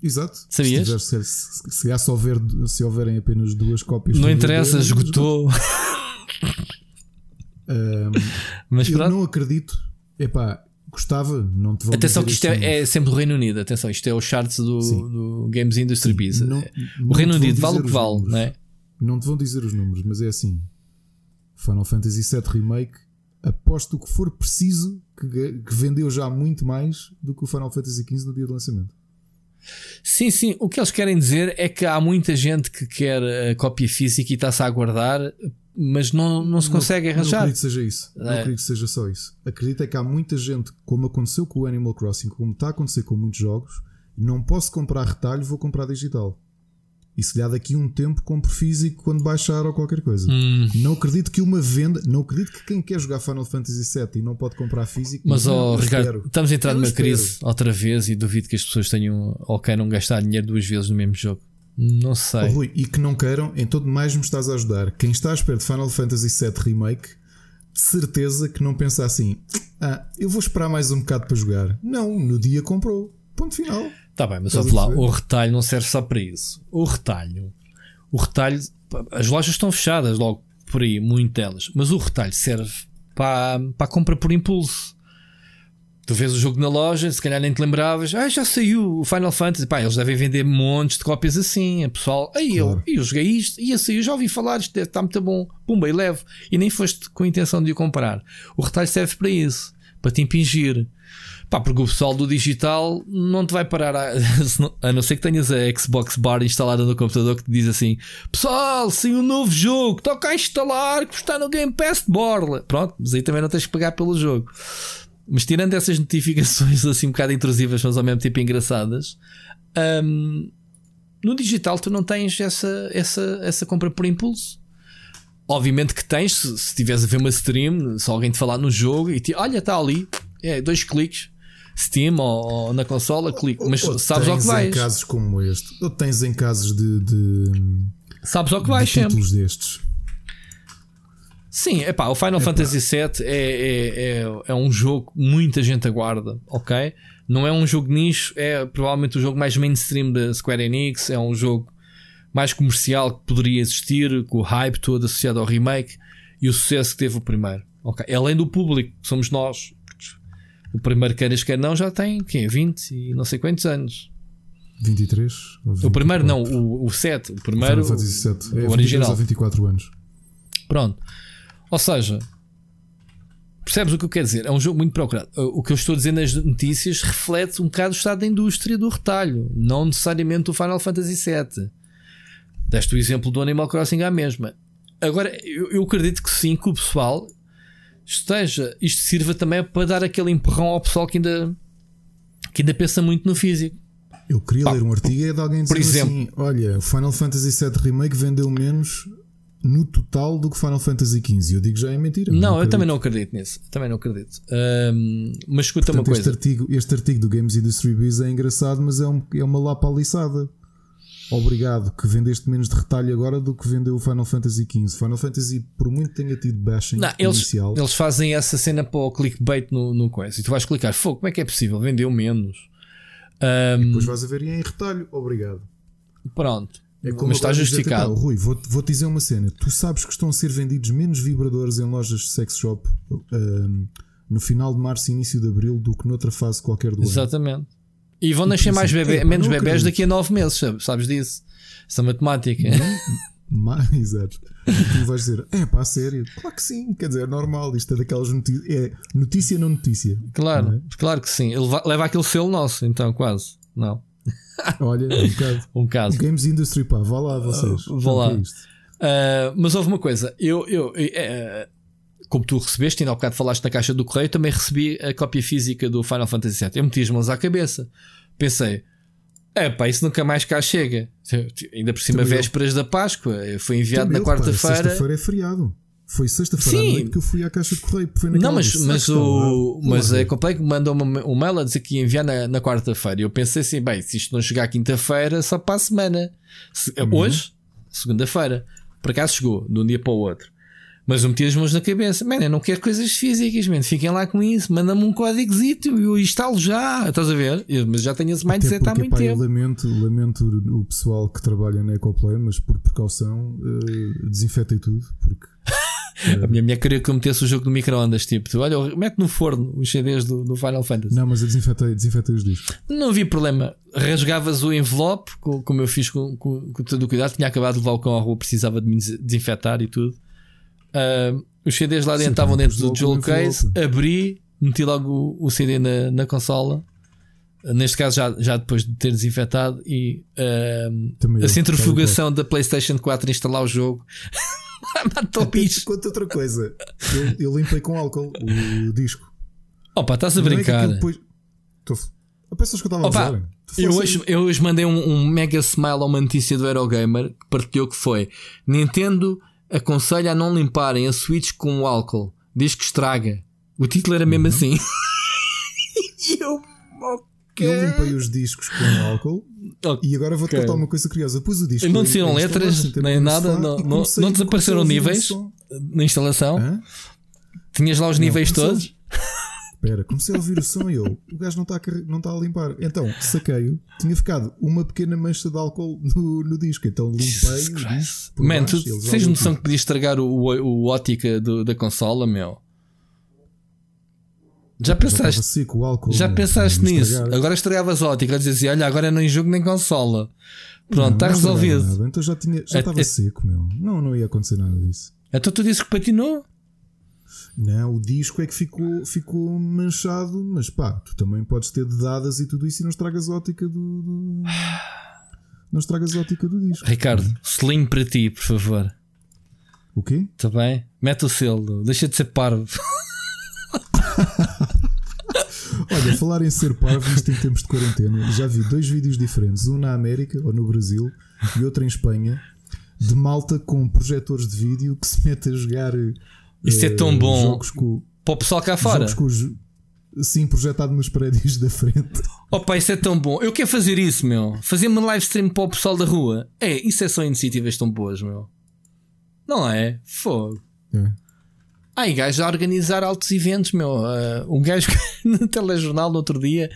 Exato. Sabias? Se, tiver, se, se, se, houver, se houverem apenas duas cópias, não interessa, esgotou. um, Mas eu não acredito. Epá, gostava, não te vou Atenção que isto é, é, sempre do Reino Unido. Atenção, isto é o charts do, do Games Industry Biz. Não, o Reino Unido vale o que vale, números. não é? Não te vão dizer os números, mas é assim: Final Fantasy VII Remake, aposto o que for preciso que, que vendeu já muito mais do que o Final Fantasy XV no dia do lançamento. Sim, sim. O que eles querem dizer é que há muita gente que quer a cópia física e está-se a aguardar, mas não, não se consegue não, arranjar. Não acredito que seja isso. É. Não acredito que seja só isso. Acredito é que há muita gente, como aconteceu com o Animal Crossing, como está a acontecer com muitos jogos, não posso comprar retalho, vou comprar digital. E se lhe daqui um tempo compro físico quando baixar ou qualquer coisa. Hum. Não acredito que uma venda, não acredito que quem quer jogar Final Fantasy VII e não pode comprar físico. Mas, oh, Ricardo, espero. estamos a entrar numa crise outra vez e duvido que as pessoas tenham ou queiram gastar dinheiro duas vezes no mesmo jogo. Não sei. Oh, Rui, e que não queiram, em todo mais me estás a ajudar. Quem está à espera de Final Fantasy VII Remake, de certeza que não pensa assim: ah, eu vou esperar mais um bocado para jogar. Não, no dia comprou. Ponto final. Tá bem, mas vamos lá, o retalho não serve só para isso. O retalho o retalho, as lojas estão fechadas logo por aí, muito delas, mas o retalho serve para, para a compra por impulso. Tu vês o jogo na loja, se calhar nem te lembravas, ah, já saiu o Final Fantasy, pá, eles devem vender montes de cópias assim. A pessoal, aí claro. eu, eu joguei isto, e assim, eu já ouvi falar, isto está muito bom, pumba, e levo, e nem foste com a intenção de o comprar. O retalho serve para isso, para te impingir. Pá, porque o pessoal do digital não te vai parar a, a não ser que tenhas a Xbox Bar instalada no computador que te diz assim: Pessoal, sem um novo jogo, toca a instalar que está no Game Pass de Borla. Pronto, mas aí também não tens que pagar pelo jogo. Mas tirando essas notificações assim um bocado intrusivas, mas ao mesmo tempo engraçadas, um, no digital tu não tens essa, essa, essa compra por impulso. Obviamente que tens, se, estiveres a ver uma stream, se alguém te falar no jogo e te olha, está ali, é, dois cliques, Steam ou, ou na consola, clique. Mas ou sabes ao que vais. em casos como este, ou tens em casos de. de sabes ao que vais sempre. destes. Sim, epá, o Final Fantasy VII é, é, é, é, um jogo que muita gente aguarda, ok? Não é um jogo nicho, é provavelmente o jogo mais mainstream da Square Enix, é um jogo mais comercial que poderia existir, com o hype todo associado ao remake e o sucesso que teve o primeiro. Ok, além do público, que somos nós, o primeiro queiras quer não já tem quê? 20 e não sei quantos anos. 23? O primeiro não, o, o 7. O primeiro. O, 7. É, o original. A 24 anos. Pronto. Ou seja, percebes o que eu quero dizer? É um jogo muito procurado. O que eu estou a dizer nas notícias reflete um bocado o estado da indústria do retalho, não necessariamente o Final Fantasy VII. Deste o exemplo do Animal Crossing à mesma. Agora, eu, eu acredito que sim, que o pessoal esteja, isto sirva também para dar aquele empurrão ao pessoal que ainda, que ainda pensa muito no físico. Eu queria Pá, ler um artigo de alguém dizer por exemplo, assim: olha, o Final Fantasy VII Remake vendeu menos no total do que Final Fantasy XV. Eu digo já é mentira. Não, não eu também não acredito nisso. Também não acredito. Um, mas escuta Portanto, uma coisa: este artigo, este artigo do Games Industry Biz é engraçado, mas é, um, é uma lapa aliçada obrigado que vendeste menos de retalho agora do que vendeu o Final Fantasy XV. Final Fantasy, por muito tenha tido bashing não, eles, inicial. Eles fazem essa cena para o clickbait no, no coisa. E tu vais clicar, fogo, como é que é possível? Vendeu menos. Um, e depois vais a ver em retalho, obrigado. Pronto. É como Mas está justificado. Dizer, Rui, vou-te vou dizer uma cena. Tu sabes que estão a ser vendidos menos vibradores em lojas de sex shop um, no final de março e início de abril do que noutra fase qualquer do Exatamente. ano. Exatamente. E vão nascer mais bebê, é, menos bebés daqui a 9 meses, sabes disso? Essa matemática. Mais, exato. E tu vais dizer, é pá, sério? Claro que sim, quer dizer, é normal. Isto é daquelas notícias. É notícia, não notícia. Claro, não é? claro que sim. Ele leva aquele selo nosso, então, quase. Não. Olha, um bocado. um caso. Games Industry, pá, vá lá vocês. Uh, vá lá. Uh, mas houve uma coisa, eu, eu, uh, como tu recebeste, ainda há bocado falaste na caixa do correio, também recebi a cópia física do Final Fantasy VII. Eu meti as mãos à cabeça. Pensei, é pá, isso nunca mais cá chega. Ainda por cima, também vésperas eu. da Páscoa. Foi enviado também na quarta-feira. Sexta-feira é feriado. Foi sexta-feira à noite que eu fui à caixa de correio. Foi não, mas, mas, o, mas a Complete mandou-me um mail a dizer que ia enviar na, na quarta-feira. Eu pensei assim: bem, se isto não chegar quinta-feira, só para a semana. Se, uhum. Hoje, segunda-feira. Por acaso chegou, de um dia para o outro. Mas eu meti as mãos na cabeça, mano, eu não quero coisas físicas, man. fiquem lá com isso, manda-me um códigozito e eu instalo já, estás a ver? Mas já tenho esse mindset porque, há muito pá, tempo. lamento, lamento o pessoal que trabalha na Ecoplay, mas por precaução uh, desinfetei tudo, porque. A minha mulher queria que eu metesse o jogo no micro-ondas, tipo, olha, mete no forno os CDs do, do Final Fantasy. Não, mas eu desinfetei, desinfetei os discos. Não havia problema. Rasgavas o envelope, como eu fiz com, com, com todo o cuidado. Tinha acabado de levar o cão à rua, precisava de me desinfetar e tudo. Uh, os CDs lá dentro estavam dentro do Jewel Case, abri, meti logo o, o CD na, na consola. Neste caso, já, já depois de ter desinfetado, e uh, a centrifugação da PlayStation 4 instalar o jogo matou o bicho. Conta outra coisa, eu, eu, limpei com álcool o disco. Opa, estás a não é brincar. É depois... Pensas que eu estava a usar? Eu hoje, eu hoje mandei um, um, mega smile a uma notícia do Eurogamer que partilhou que foi Nintendo aconselha a não limparem a Switch com álcool. Diz que estraga. O título era mesmo assim. e eu. Okay. Eu limpei os discos com álcool okay. e agora vou-te contar uma coisa curiosa. Pus o disco. Não desceram letras, nem nada, não, não, não desapareceram níveis na instalação. Hã? Tinhas lá os não, níveis todos. Espera, comecei a ouvir o som e eu, o gajo não está a, não está a limpar. Então, saquei-o, tinha ficado uma pequena mancha de álcool no, no disco. Então limpei. Man, tu tens noção que podia estragar o, o, o ótica do, da consola, meu? Já pensaste, seco, álcool, já pensaste nisso? Agora estragavas ótica, dizia assim: olha, agora nem jogo nem consola. Pronto, está resolvido. Então já, tinha, já estava é, é, seco, meu. Não, não ia acontecer nada disso. Então tu disse que patinou? Não, o disco é que ficou, ficou manchado, mas pá, tu também podes ter dadas e tudo isso e não estragas a ótica do. do... Não estragas a ótica do disco. Ricardo, slim para ti, por favor. O quê? Está bem? Mete o selo, deixa de ser parvo. Olha, falar em ser parvo, isto em tempos de quarentena, já vi dois vídeos diferentes, um na América ou no Brasil e outro em Espanha, de malta com projetores de vídeo que se mete a jogar isso é tão bom jogos com, para o pessoal cá fora. Jogos com, sim, projetado nos prédios da frente. Opa, isso é tão bom. Eu quero fazer isso, meu. Fazer uma live stream para o pessoal da rua. É, isso é só iniciativas tão boas, meu. Não é? Fogo. É. E gajo a organizar altos eventos, meu. Uh, um gajo no telejornal no outro dia,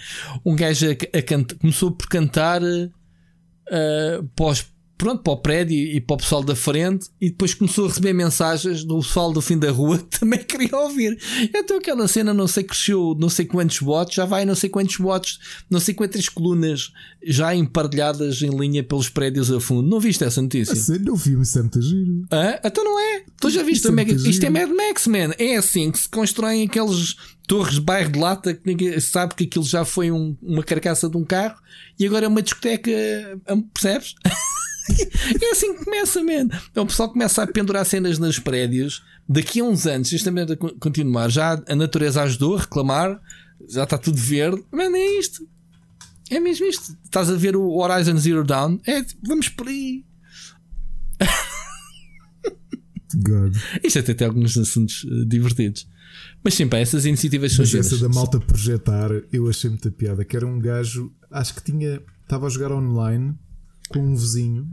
um gajo a, a começou por cantar uh, pós pronto, para o prédio e para o pessoal da frente, e depois começou a receber mensagens do pessoal do fim da rua que também queria ouvir. Então aquela cena não sei cresceu não sei quantos watts, já vai não sei quantos watts, não sei quantas colunas já emparelhadas em linha pelos prédios a fundo. Não viste essa notícia? Sei, não vi, isso é muito giro. Ah, então não é? Tu já viste? É Mega... Isto é Mad Max, man. É assim que se constroem aqueles torres de bairro de lata que ninguém sabe que aquilo já foi um, uma carcaça de um carro e agora é uma discoteca, percebes? é assim que começa, man. Então o pessoal começa a pendurar cenas nos prédios. Daqui a uns anos, isto também a continuar, já a natureza ajudou a reclamar, já está tudo verde. Mano, é isto. É mesmo isto. Estás a ver o Horizon Zero Dawn? É, vamos por aí. God. Isto até tem alguns assuntos uh, divertidos. Mas sim, pá, essas iniciativas são Mas essa da malta projetar, eu achei muita piada. Que era um gajo, acho que tinha, estava a jogar online com um vizinho,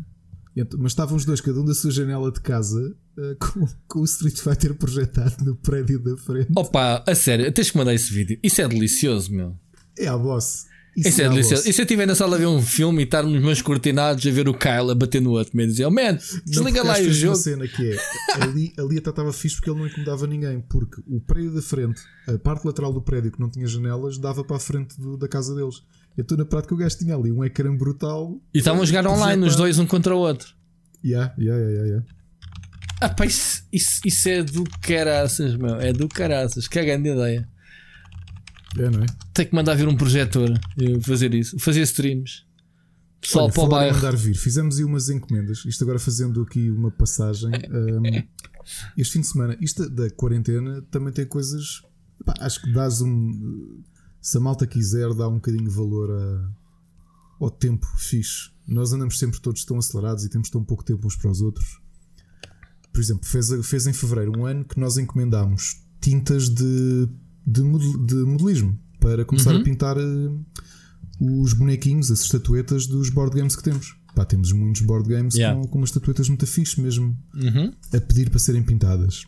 mas estavam os dois, cada um da sua janela de casa, eh, com, com o Street Fighter projetado no prédio da frente. Opa, a sério, tens que mandar esse vídeo. Isso é delicioso, meu. É a boss. Isso, Isso é, é delicioso. E se eu estiver na sala a ver um filme e estar nos meus cortinados a ver o Kyle a bater no outro, me dizer, oh man, desliga lá o jogo. Uma cena que é, ali, ali até estava fixe porque ele não incomodava ninguém, porque o prédio da frente, a parte lateral do prédio que não tinha janelas, dava para a frente do, da casa deles. Então, na prática, o gajo tinha ali um ecrã brutal. E estavam a jogar online, os dois, um contra o outro. Yeah, yeah, yeah, yeah. Ah, pá, isso, isso, isso é do caraças, meu. É do caraças. Que é grande ideia. É, não é? Tem que mandar vir um projetor fazer isso, fazer streams. Pessoal Olha, para o bairro. mandar vir. Fizemos aí umas encomendas. Isto agora fazendo aqui uma passagem. Um, este fim de semana, isto da quarentena também tem coisas. Pá, acho que dás um se a malta quiser, dá um bocadinho de valor a, ao tempo fixe. Nós andamos sempre todos tão acelerados e temos tão pouco tempo uns para os outros. por exemplo, fez, fez em fevereiro um ano que nós encomendámos tintas de, de, de modelismo para começar Uhum. a pintar uh, os bonequinhos, as estatuetas dos board games que temos. Pá, temos muitos board games Yeah. com, com umas estatuetas muito fixe mesmo Uhum. a pedir para serem pintadas.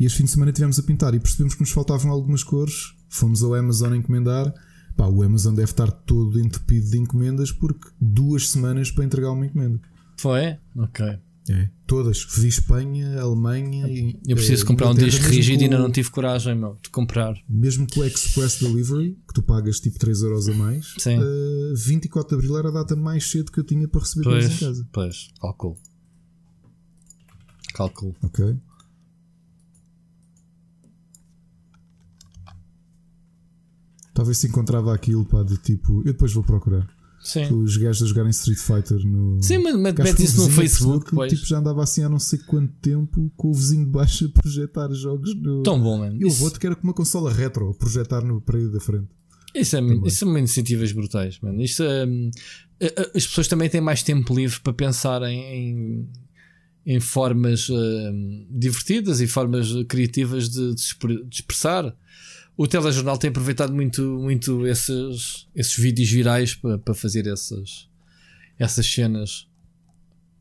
E este fim de semana tivemos a pintar e percebemos que nos faltavam algumas cores. Fomos ao Amazon encomendar. Pá, o Amazon deve estar todo entupido de encomendas porque duas semanas para entregar uma encomenda. Foi? Ok. É. Todas. Vi Espanha, Alemanha. e- Eu preciso eh, comprar um disco rígido e ainda não tive coragem, meu, de comprar. Mesmo com o Express Delivery, que tu pagas tipo 3€ euros a mais, Sim. eh, 24 de Abril era a data mais cedo que eu tinha para receber coisas Pois, em casa. pois, cálculo. Cálculo. Ok? Talvez se encontrava aquilo pá, de tipo. Eu depois vou procurar. Sim. Os gajos a jogarem Street Fighter no. Sim, mas mete isso no Facebook, que. Tipo, já andava assim há não sei quanto tempo com o vizinho de baixo a projetar jogos no. Tão bom, mano. E o Isso, outro que era com uma consola retro a projetar no prédio da frente. isso, é, isso são iniciativas brutais, mano. Isto, hum, as pessoas também têm mais tempo livre para pensar em, em, formas hum, divertidas e formas criativas de, de expressar. O telejornal tem aproveitado muito, muito esses, esses vídeos virais para, para fazer essas, essas cenas.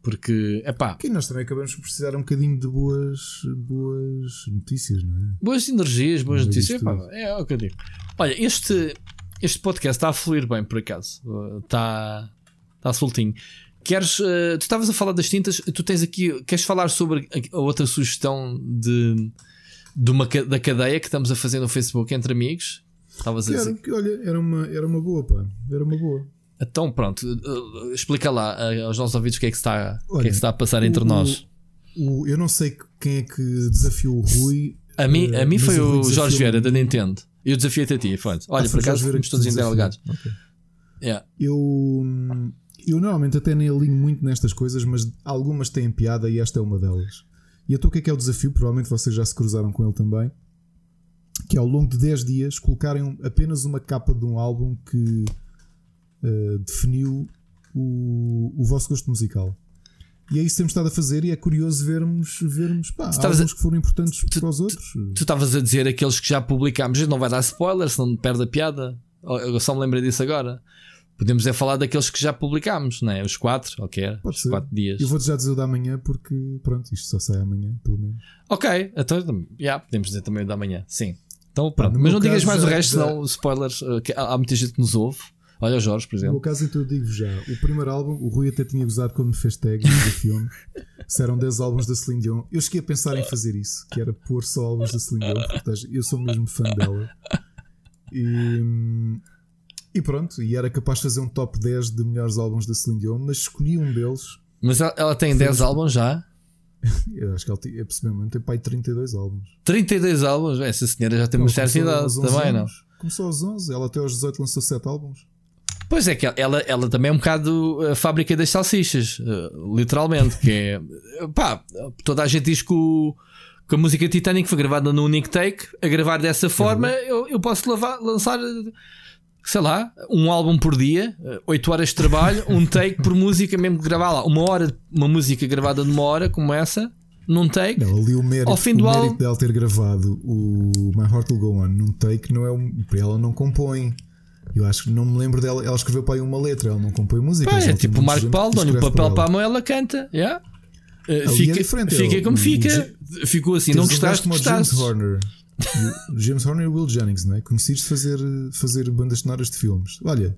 Porque, é pá, Que nós também acabamos por precisar um bocadinho de boas, boas notícias, não é? Boas energias, boas Não é notícias. Epá, é o que eu digo. Olha, este, este podcast está a fluir bem, por acaso. Está, está soltinho. Queres. uh, tu estavas a falar das tintas, tu tens aqui. Queres falar sobre a, a outra sugestão de, de uma, da cadeia que estamos a fazer no Facebook entre amigos? Estavas a dizer. que, olha, era uma, era uma boa, pá. Era uma boa. Então, pronto, uh, explica lá uh, aos nossos ouvidos o que é que está, o que é Olha, que está a passar entre o- nós. O, eu não sei quem é que desafiou o Rui. A mim, a eh, mim foi o o Jorge. Vieira da Nintendo. Eu desafiei-te a ti, pronto. Olha, Ah, por o acaso fomos todos interligados. Ok. Yeah. Eu, eu normalmente até nem alinho muito nestas coisas, mas algumas têm piada e esta é uma delas. E então o que é que é o desafio? Provavelmente vocês já se cruzaram com ele também. Que é ao longo de 10 dias colocarem apenas uma capa de um álbum que eh, definiu o, o vosso gosto musical. E é isso que temos estado a fazer e é curioso vermos, vermos pá, estavas álbuns que foram importantes para os outros. Tu estavas a dizer aqueles que já publicámos, não vai dar spoiler, senão perde a piada. Eu só me lembrei disso agora. Podemos é falar daqueles que já publicámos, não é? Os quatro, ok? Pode Os ser. quatro dias. Eu vou já dizer o da manhã porque, pronto, isto só sai amanhã, pelo menos. Ok, então já podemos dizer também o da manhã, sim. Então pronto, no mas não digas mais o já- resto, já- senão spoilers. uh, que há, há muita gente que nos ouve. Olha o Jorge, por No meu exemplo. caso, então eu digo já: o primeiro álbum, o Rui até tinha gozado quando me fez tag do filme. Se eram 10 álbuns da Celine Dion. Eu cheguei a pensar em fazer isso, que era pôr só álbuns da Celine Dion, porque eu sou mesmo fã dela. E, e pronto, e era capaz de fazer um top 10 de melhores álbuns da Celine Dion, mas escolhi um deles. Mas ela, ela tem 10 álbuns já. Eu acho que ela tem, é perceber, tem pai 32 álbuns. 32 álbuns. Essa senhora já tem uma Não, certa idade aos 11 também, não? anos. Começou aos 11, ela até aos 18 lançou 7 álbuns. Pois é, que ela, ela também é um bocado a fábrica das salsichas, eh, literalmente. Que é pá, toda a gente diz que, o- que a música Titanic foi gravada num único take. A gravar dessa forma, eu, eu posso lavar- lançar, sei lá, um álbum por dia, 8 horas de trabalho, um take por música, mesmo gravar lá uma hora, uma música gravada numa hora, como essa, num take. Não, ali o mérito, Ao fim do o mérito álbum- dela ter gravado o My Heart Will Go On num take não é um, ela não compõe. Eu acho que não me lembro dela. Ela escreveu para aí uma letra, ela não compõe música. Pá, é tipo o Marco Paulo, dá-lhe o papel para a mão. ela canta. Yeah. Eh, Ali fica, é fica como fica. Ficou assim, não gostaste, como o James. Horner. E o Will Jennings, não é? Conhecidos de fazer, fazer bandas sonoras de filmes. Olha,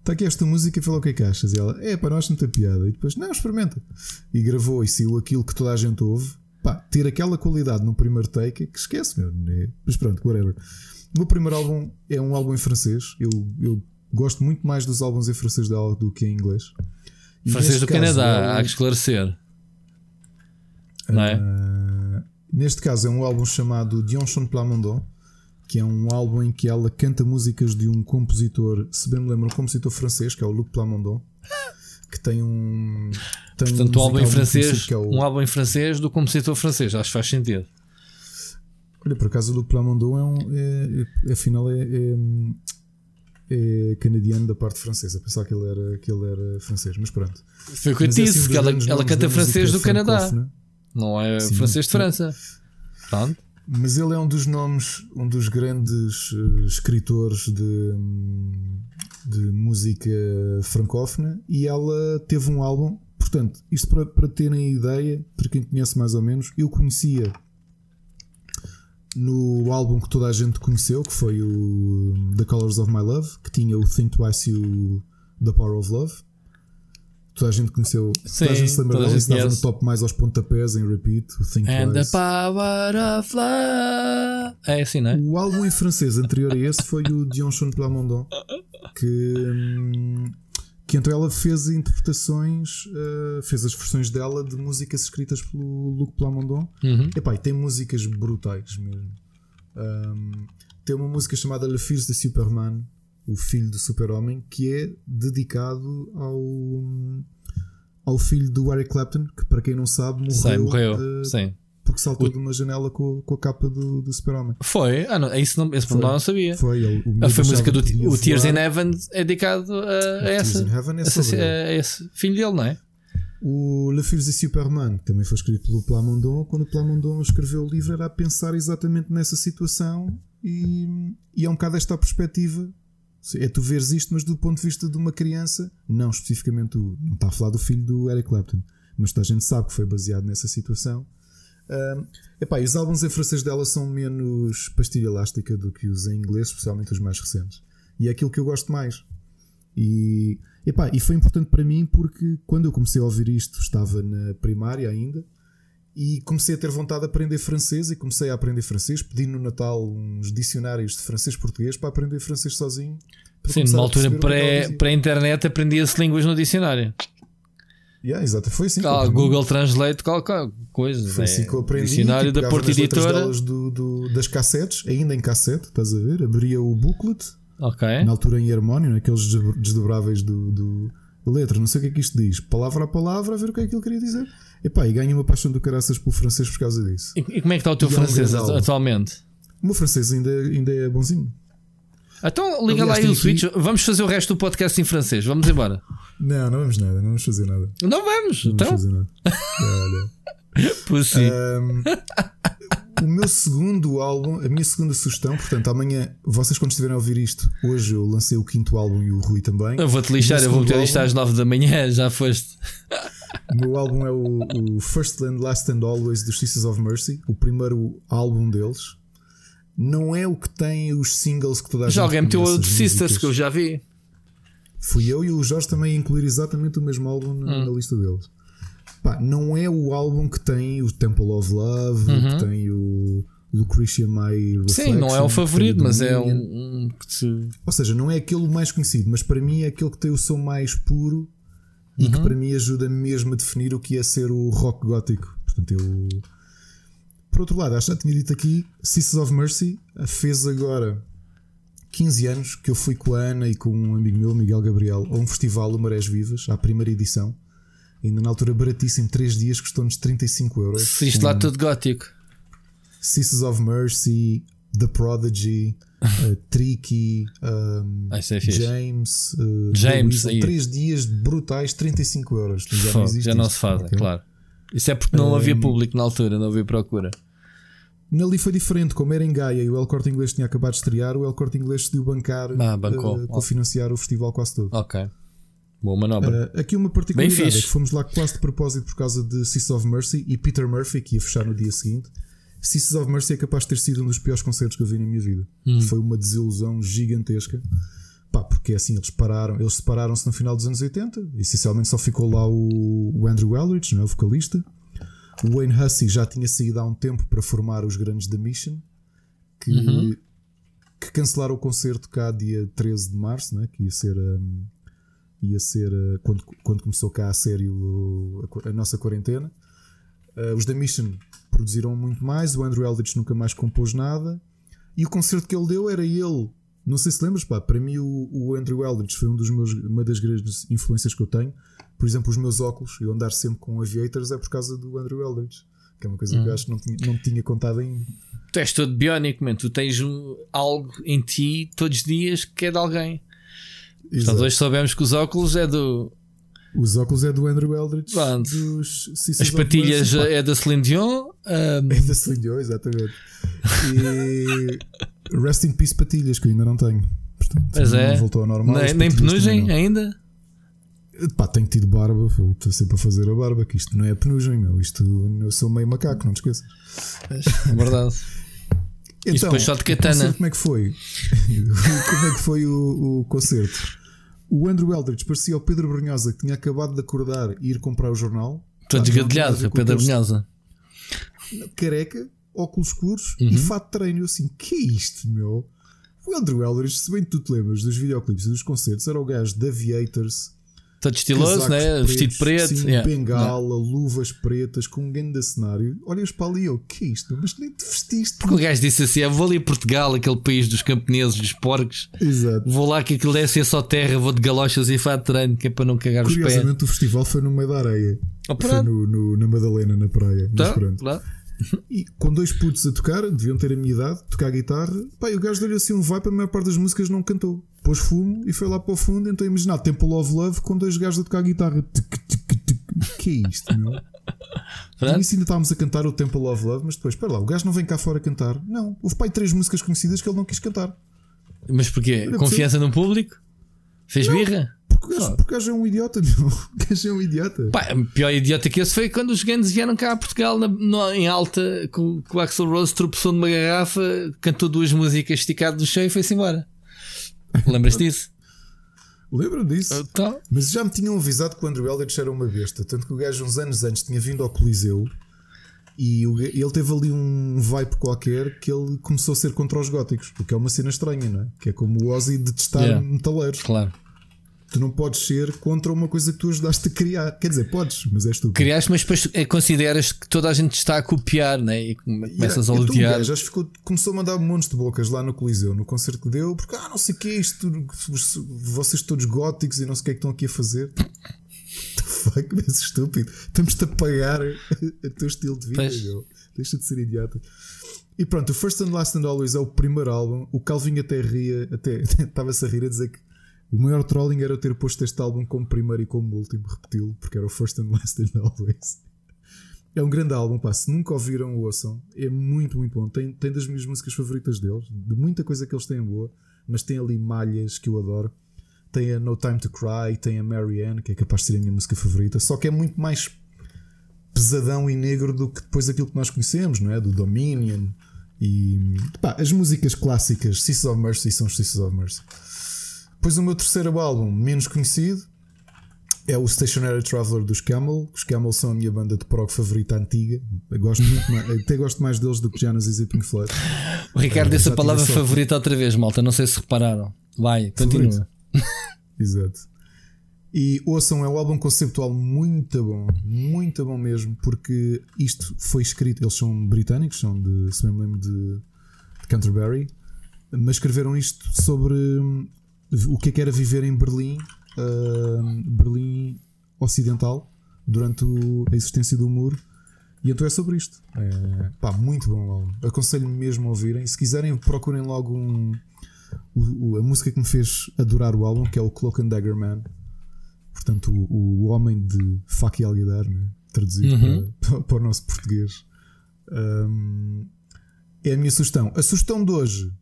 está aqui esta música e fala o que é que achas. E ela, é para nós não tem piada. E depois, não, experimenta. E gravou e saiu aquilo que toda a gente ouve. Pá, ter aquela qualidade no primeiro take é que esquece, meu. né? Mas pronto, whatever. O meu primeiro álbum é um álbum em francês. Eu, eu gosto muito mais dos álbuns em francês dela do que em inglês. E Francês do caso, Canadá, ela- há que esclarecer. Não é? Ah, neste caso é um álbum chamado Dion Chant Plamondon, que é um álbum em que ela canta músicas de um compositor, se bem me lembro, um compositor francês, que é o Luc Plamondon, que tem um. Tem Portanto, um álbum em francês, é o- um álbum em francês do compositor francês, acho que faz sentido. Olha, por acaso o Luc Plamondon é um. É, é- afinal, é, é, é canadiano da parte francesa. Pensava que ele era, que ele era francês, mas pronto. Foi o que eu é disse, que ela, ela canta francês do Canadá. francófona. Não é Sim, francês de França. Pronto. Mas ele é um dos nomes, um dos grandes uh, escritores de, de música francófona e ela teve um álbum. Portanto, isto para, para terem ideia, para quem conhece mais ou menos, eu conhecia no álbum que toda a gente conheceu, que foi o The Colors of My Love, que tinha o Think Twice e o The Power of Love. Toda a gente conheceu. Sim, toda a gente se lembra dela. Isso no top mais aos pontapés em repeat. O Think And Twice. the Power of Love. É assim, não é? O álbum em francês anterior a esse foi o Chon Plamondon. Que. Hum, que então ela fez interpretações, uh, fez as versões dela de músicas escritas pelo Luc Plamondon. Uhum. Epá, e tem músicas brutais mesmo. Um, tem uma música chamada Le Fils de Superman, o filho do super-homem, que é dedicado ao, ao filho do Eric Clapton, que para quem não sabe morreu. Sei, morreu. Sim porque saltou o... de uma janela com, com a capa do, do Super-Homem. Foi? Ah, não, isso não, esse foi. não sabia. Foi, ele, o ah, foi a música do o Tears in Heaven é dedicado a, a essa, é essa, a esse filho dele, não é? O Le Fils de Superman, que também foi escrito pelo Plamondon, quando o Plamondon escreveu o livro era a pensar exatamente nessa situação e, e é um bocado esta a perspectiva. É tu veres isto, mas do ponto de vista de uma criança, não especificamente o, não está a falar do filho do Eric Clapton, mas a gente sabe que foi baseado nessa situação Uh, epá, os álbuns em francês dela são menos pastilha elástica do que os em inglês, especialmente os mais recentes. E é aquilo que eu gosto mais. E, epá, e foi importante para mim porque quando eu comecei a ouvir isto, estava na primária ainda e comecei a ter vontade de aprender francês e comecei a aprender francês, pedi no Natal uns dicionários de francês-português para aprender francês sozinho. Sim, numa altura é pré-internet aprendia-se línguas no dicionário. Yeah, exato. Foi assim. Ah, Google Translate, qualquer coisa. Foi assim que eu aprendi. Dicionário tipo, da Porta Editora. Do, do, das cassetes, ainda em cassete, estás a ver? Abria o booklet. Ok. Na altura em harmónio, aqueles desdobráveis do, do letra. Não sei o que é que isto diz. Palavra a palavra, a ver o que é que ele queria dizer. Epá, e ganho uma paixão do caraças pelo francês por causa disso. E, e como é que está o teu e francês é um atualmente? O meu francês ainda, ainda é bonzinho. Então liga Aliás, lá aí o switch. Vamos fazer o resto do podcast em francês. Vamos embora. Não, não vamos nada. Não vamos fazer nada. Não vamos. Não então. vamos fazer nada. Olha. Pussy. Um, o meu segundo álbum, a minha segunda sugestão, portanto, amanhã, vocês quando estiverem a ouvir isto, hoje eu lancei o quinto álbum e o Rui também. Eu vou-te lixar, eu vou meter isto às nove da manhã, já foste. O meu álbum é o, o First and Last and Always dos Sisters of Mercy, o primeiro álbum deles não é o que tem os singles que toda a já gente alguém meteu o Sisters que eu já vi. Fui eu e o Jorge também a incluir exatamente o mesmo álbum na, hum. na lista deles. Pá, não é o álbum que tem o Temple of Love, uhum. que tem o Lucretia My Reflection. Sim, não é o favorito, mas é um, um que se... Ou seja, não é aquele mais conhecido, mas para mim é aquele que tem o som mais puro e que uhum. para mim ajuda mesmo a definir o que é ser o rock gótico. Portanto, eu por outro lado, acho que já tinha dito aqui, Sisters of Mercy fez agora 15 anos que eu fui com a Ana e com um amigo meu, Miguel Gabriel, a um festival do Marés Vivas, à primeira edição. Ainda na altura baratíssimo, 3 dias, custou-nos 35 euros. Se isto lá tudo gótico. Sisters of Mercy, The Prodigy, uh, Tricky, um, é James, uh, James, 3 dias brutais, 35 euros. Já, não, já não se faz, okay? claro. Isso é porque não um, havia público na altura, não havia procura. Ali foi diferente, como era em Gaia e o El Corte Inglês tinha acabado de estrear, o El Corte Inglês decidiu bancar, ah, bancou. uh, cofinanciar o festival quase todo. Ok. Boa manobra. Uh, aqui uma particularidade é que fomos lá quase de propósito por causa de Sisters of Mercy e Peter Murphy, que ia fechar no dia seguinte. Sisters of Mercy é capaz de ter sido um dos piores concertos que eu vi na minha vida. Hum. Foi uma desilusão gigantesca. Pá, porque assim eles pararam, eles separaram-se no final dos anos 80, essencialmente só ficou lá o, o Andrew Eldridge, não é? o vocalista. O Wayne Hussey já tinha saído há um tempo para formar os grandes da Mission, que, uhum. que cancelaram o concerto cá dia 13 de março, né? que ia ser, um, ia ser uh, quando, quando começou cá a sério a, a nossa quarentena. Uh, os da Mission produziram muito mais, o Andrew Eldritch nunca mais compôs nada, e o concerto que ele deu era ele. Não sei se lembras, pá, para mim o, o Andrew Eldritch foi um dos meus, uma das grandes influências que eu tenho por exemplo, os meus óculos, eu andar sempre com aviators é por causa do Andrew Eldridge, que é uma coisa que eu hum. acho que não tinha, não tinha contado ainda. Tu és todo biónico, man. tu tens algo em ti todos os dias que é de alguém. Exato. Portanto, hoje sabemos que os óculos é do Os óculos é do Andrew Eldritch. Pronto. Dos As patilhas é da Celine Dion. um, É da Celine Dion, exatamente. E Rest in Peace patilhas, que eu ainda não tenho. Portanto, Pois é. voltou ao normal. nem, as nem patilhas penugem ainda. Pá, tenho tido barba. Estou sempre a fazer a barba. Que isto não é penugem, meu. Isto eu sou meio macaco, não te esqueças. É verdade. Então, depois só de katana. Como é que foi? como é que foi o, o concerto? O Andrew Eldritch parecia o Pedro Brunhosa que tinha acabado de acordar e ir comprar o jornal. Não tinha o Pedro Brunhosa. careca, óculos escuros Uhum. e fato de treino. Eu assim, que é isto, meu? O Andrew Eldridge, se bem que tu te lembras dos videoclipes e dos concertos, era o gajo de Aviators, Todo estiloso, casacos né? Vestido pretos, preto. sim, yeah. bengala, luvas pretas, com um grande cenário. Olhas para ali, eu, que é isto? Mas nem te vestiste. Porque o gajo disse assim: "Eu vou ali a Portugal, aquele país dos camponeses, dos porcos. Exato. Vou lá que aquilo deve ser só terra, vou de galochas e fato treino, que é para não cagar os pés. Curiosamente, o festival foi no meio da areia. Oh, Foi no, no- na Madalena, na praia. Mas Tá, pronto. lá. E com dois putos a tocar, deviam ter a minha idade, tocar guitarra. Pá, e o gajo deu-lhe assim um vibe, a maior parte das músicas não cantou. Pôs fumo e foi lá para o fundo. Então imaginar Temple of Love com dois gajos a tocar guitarra. Tuc, tuc, tuc. Que é isto, meu? Pronto. ainda estávamos a cantar o Temple of Love, mas depois, espera lá, o gajo não vem cá fora cantar. Não, houve pai três músicas conhecidas que ele não quis cantar. Mas porquê? Confiança no público? Fez birra? Porque o gajo, porque o gajo é um idiota, meu. O gajo é um idiota. Pá, o pior idiota que esse foi quando os Guns vieram cá a Portugal na- no- em alta, com, com o Axel Rose tropeçou numa garrafa, cantou duas músicas esticado do chão e foi-se embora. Lembras disso? Lembro disso. Então, Mas já me tinham avisado que o Andrew Eldritch era uma besta. Tanto que o gajo, uns anos antes, tinha vindo ao Coliseu e o ele teve ali um vibe qualquer que ele começou a ser contra os góticos, o que é uma cena estranha, não é? Que é como o Ozzy detestar Yeah. metaleiros. claro. Tu não podes ser contra uma coisa que tu ajudaste a criar. Quer dizer, podes, mas és tu. Criaste, mas depois eh, consideras que toda a gente está a copiar né? e come- começas a Então, o odiar. acho que ficou, começou a mandar montes de bocas lá no Coliseu, no concerto que deu, porque ah, não sei o que é isto, vocês todos góticos e não sei o que é que estão aqui a fazer. The fuck, mas estúpido. Estamos-te a pagar o teu estilo de vida, meu. Deixa de ser idiota. E pronto, o First and Last and Always é o primeiro álbum. O Calvin até ria, até estava-se a rir a dizer que o maior trolling era eu ter posto este álbum como primeiro e como último, repeti-lo, porque era o First and Last and Always. É um grande álbum, pá. Se nunca ouviram, ouçam. É muito, muito bom. Tem, tem das minhas músicas favoritas deles, de muita coisa que eles têm boa, mas tem ali malhas que eu adoro. Tem a No Time to Cry, tem a Marianne, que é capaz de ser a minha música favorita, só que é muito mais pesadão e negro do que depois aquilo que nós conhecemos, não é? Do Dominion e pá, as músicas clássicas Sisters of Mercy são os Sisters of Mercy. Depois o meu terceiro álbum, menos conhecido, é o Stationary Traveler dos Camel. Os Camel são a minha banda de prog favorita antiga. Eu gosto muito mais, até gosto mais deles do que Genesis e Pink Floyd. O Ricardo É, disse a palavra favorita outra vez, malta. Não sei se repararam. Vai, continua. Exato. E ouçam, é um álbum conceptual muito bom, muito bom mesmo, porque isto foi escrito, eles são britânicos, são de, se bem me lembro, de, de Canterbury, mas escreveram isto sobre hum, o que é que era viver em Berlim, hum, Berlim Ocidental, durante o- a existência do muro. E então é sobre isto. É, pá, muito bom álbum. Aconselho mesmo a ouvirem. Se quiserem, procurem logo um, o- o- a música que me fez adorar o álbum, que é o Cloak and Dagger Man. Portanto, o, o homem de faca e alguidar, né? traduzido Uhum. para, para o nosso português. Um, é a minha sugestão. A sugestão de hoje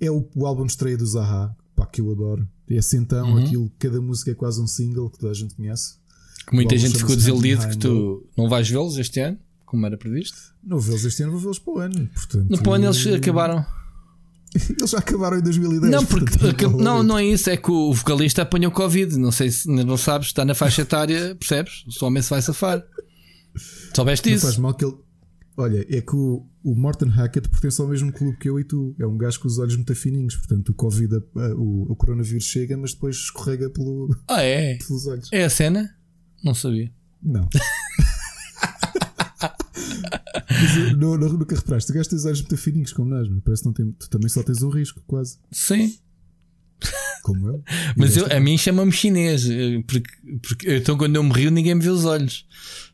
é o, o álbum de estreia do Zaha, pá, que eu adoro. É assim então, Uhum. aquilo, cada música é quase um single que toda a gente conhece. Que muita O gente ficou desiludido que tu não vais vê-los este ano, como era previsto. Não vê-los este ano, vou vê-los para o ano. Portanto, No plano eles acabaram. Eles já acabaram em 2010. Não, porque portanto, não, ver. não é isso, é que o vocalista apanhou Covid. Não sei se não sabes, está na faixa etária, percebes? O homem se vai safar. Soubeste Não faz isso? mal que ele. Olha, é que o, o Morton Hackett pertence ao mesmo clube que eu e tu. É um gajo com os olhos muito fininhos. Portanto, o Covid, a- o, o coronavírus chega, mas depois escorrega pelo, Ah, é? pelos olhos. É a cena? Não sabia. Não. Mas eu- não, não, nunca reparaste, gajo tem os olhos muito fininhos, como nós. mas Parece que não tem, tu também só tens um risco, quase. Sim. Como eu. Mas eu, a mim chama-me chinês. eh, Porque, porque então quando eu me rio, ninguém me vê os olhos.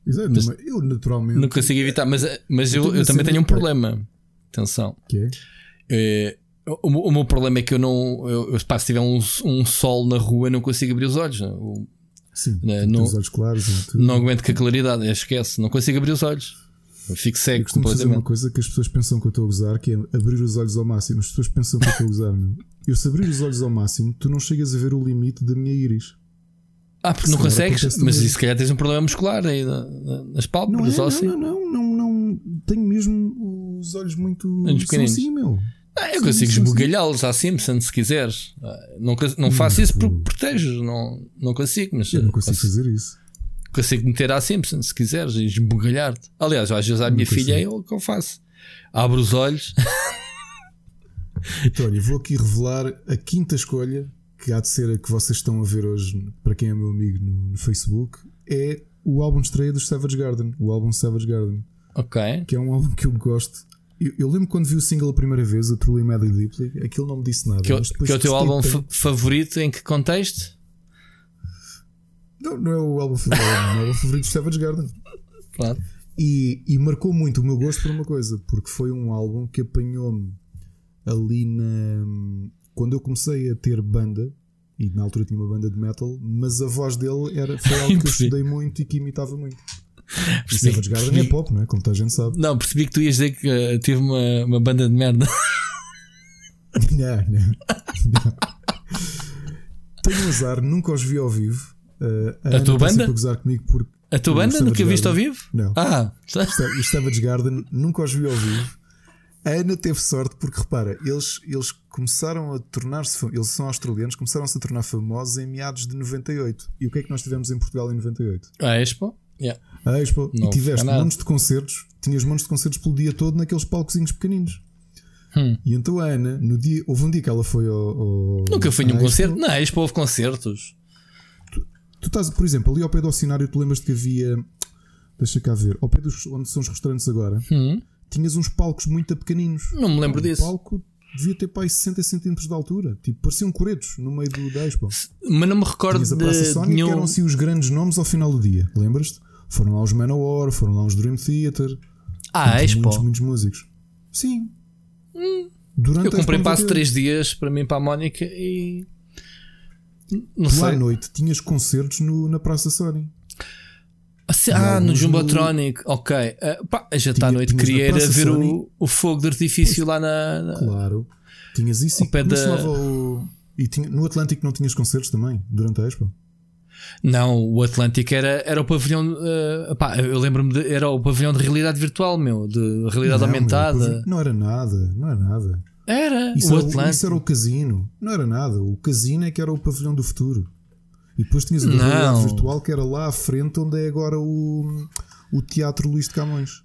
Exato, não, mas eu naturalmente. Não consigo evitar. Mas, mas eu, tenho uma eu também tenho um problema. Atenção. Que é? É, o, o meu problema é que eu não. Eu, eu, pá, se tiver um, um sol na rua, não consigo abrir os olhos. O- Sim, Né, não- os olhos claros e tudo. Não aguento com a claridade, esquece, não consigo abrir os olhos. Eu fico Eu cego costumo fazer uma coisa que as pessoas pensam que eu estou a gozar, que é abrir os olhos ao máximo. As pessoas pensam que eu estou a gozar, meu. Eu se abrir os olhos ao máximo, tu não chegas a ver o limite da minha íris. Ah, porque não Se calhar consegues, mas isso se calhar tens um problema muscular aí na- na- nas Não pálpebras é? ou assim. Não, não, não, não, não. Tenho mesmo os olhos muito. São pequeninos. assim, meu. Ah, eu Sim, consigo sim, sim. esbugalhá-los à Simpson se quiseres. Ah, Não, não faço isso porque protejo, não, não consigo, mas Eu não consigo consigo, fazer isso. Consigo meter à Simpson se quiseres e esbugalhar-te. Aliás, às vezes à minha filha é o que eu faço. Abro os olhos. Então, olha, vou aqui revelar a quinta escolha, que há de ser a que vocês estão a ver hoje, para quem é meu amigo no, no Facebook, é o álbum de estreia dos Savage Garden, o álbum Savage Garden, ok. que é um álbum que eu gosto. Eu, eu lembro quando vi o single a primeira vez, a Truly Madly Deeply, aquilo não me disse nada. Que, é o- mas que é o teu álbum favorito em que contexto? Não, não é o álbum favorito, é o álbum favorito dos Savage Garden. Claro. E, e marcou muito o meu gosto por uma coisa, porque foi um álbum que apanhou-me ali na. Quando eu comecei a ter banda, e na altura tinha uma banda de metal, mas a voz dele era, foi algo que eu estudei muito e que imitava muito. Percebi, Savage Garden percebi- é pop, não é? Como toda a gente sabe. Não, percebi que tu ias dizer que eh, tive uma, uma banda de merda. não, não, não. Tenho azar, nunca os vi ao vivo. Uh, A Ana tua banda? a comigo porque. A tua banda nunca viste ao Garden. vivo? Não. Ah, Os Savage Garden nunca os vi ao vivo. A Ana teve sorte porque repara, eles, eles começaram a tornar-se eles são australianos, começaram-se a tornar famosos em meados de 98. E o que é que nós tivemos em Portugal em 98? a Expo? Yeah. A Expo. Não e tiveste montes de concertos, tinhas montes de concertos pelo dia todo naqueles palcozinhos pequeninos. Hum. E então a Ana, no dia, houve um dia que ela foi ao. ao- Nunca fui à nenhum concerto. Na Expo houve concertos. Tu estás, por exemplo, ali ao pé do Oceanário, tu lembras-te que havia. Deixa cá ver, ao pé dos, onde são os restaurantes agora, Hum, tinhas uns palcos muito pequeninos. não me lembro O disso. palco devia ter para aí 60 centímetros de altura. Tipo, pareciam coretos no meio do, da Expo. Mas não me recordo Tinhas a Praça de, que nenhum. eram assim os grandes nomes ao final do dia. Lembras-te? Foram lá os Manowar, foram lá os Dream Theater. Ah, a Expo. Muitos, muitos músicos. Sim. Durante Eu comprei 98. três dias para mim para a Mónica e. Não Lá à sei. noite tinhas concertos no, na Praça Sony. Ah, se- Ah, no Jumbotronic, ok. Ah, pá, já está à noite. Queria era Praça ver Sony. o, o fogo de artifício lá na. na- Claro. Tinhas isso Ao e pé se da- E tinha- no Atlântico não tinhas concertos também, durante a Expo? Não, o Atlântico era, era o pavilhão. ah, pá, eu lembro-me de. Era o pavilhão de realidade virtual, meu. De realidade Não, meu, aumentada. Não era nada, não era nada. Era. Isso, o era, Atlântico. isso era o casino. Não era nada. O casino é que era o pavilhão do futuro. E depois tinhas a realidade virtual que era lá à frente onde é agora o, o Teatro Luís de Camões.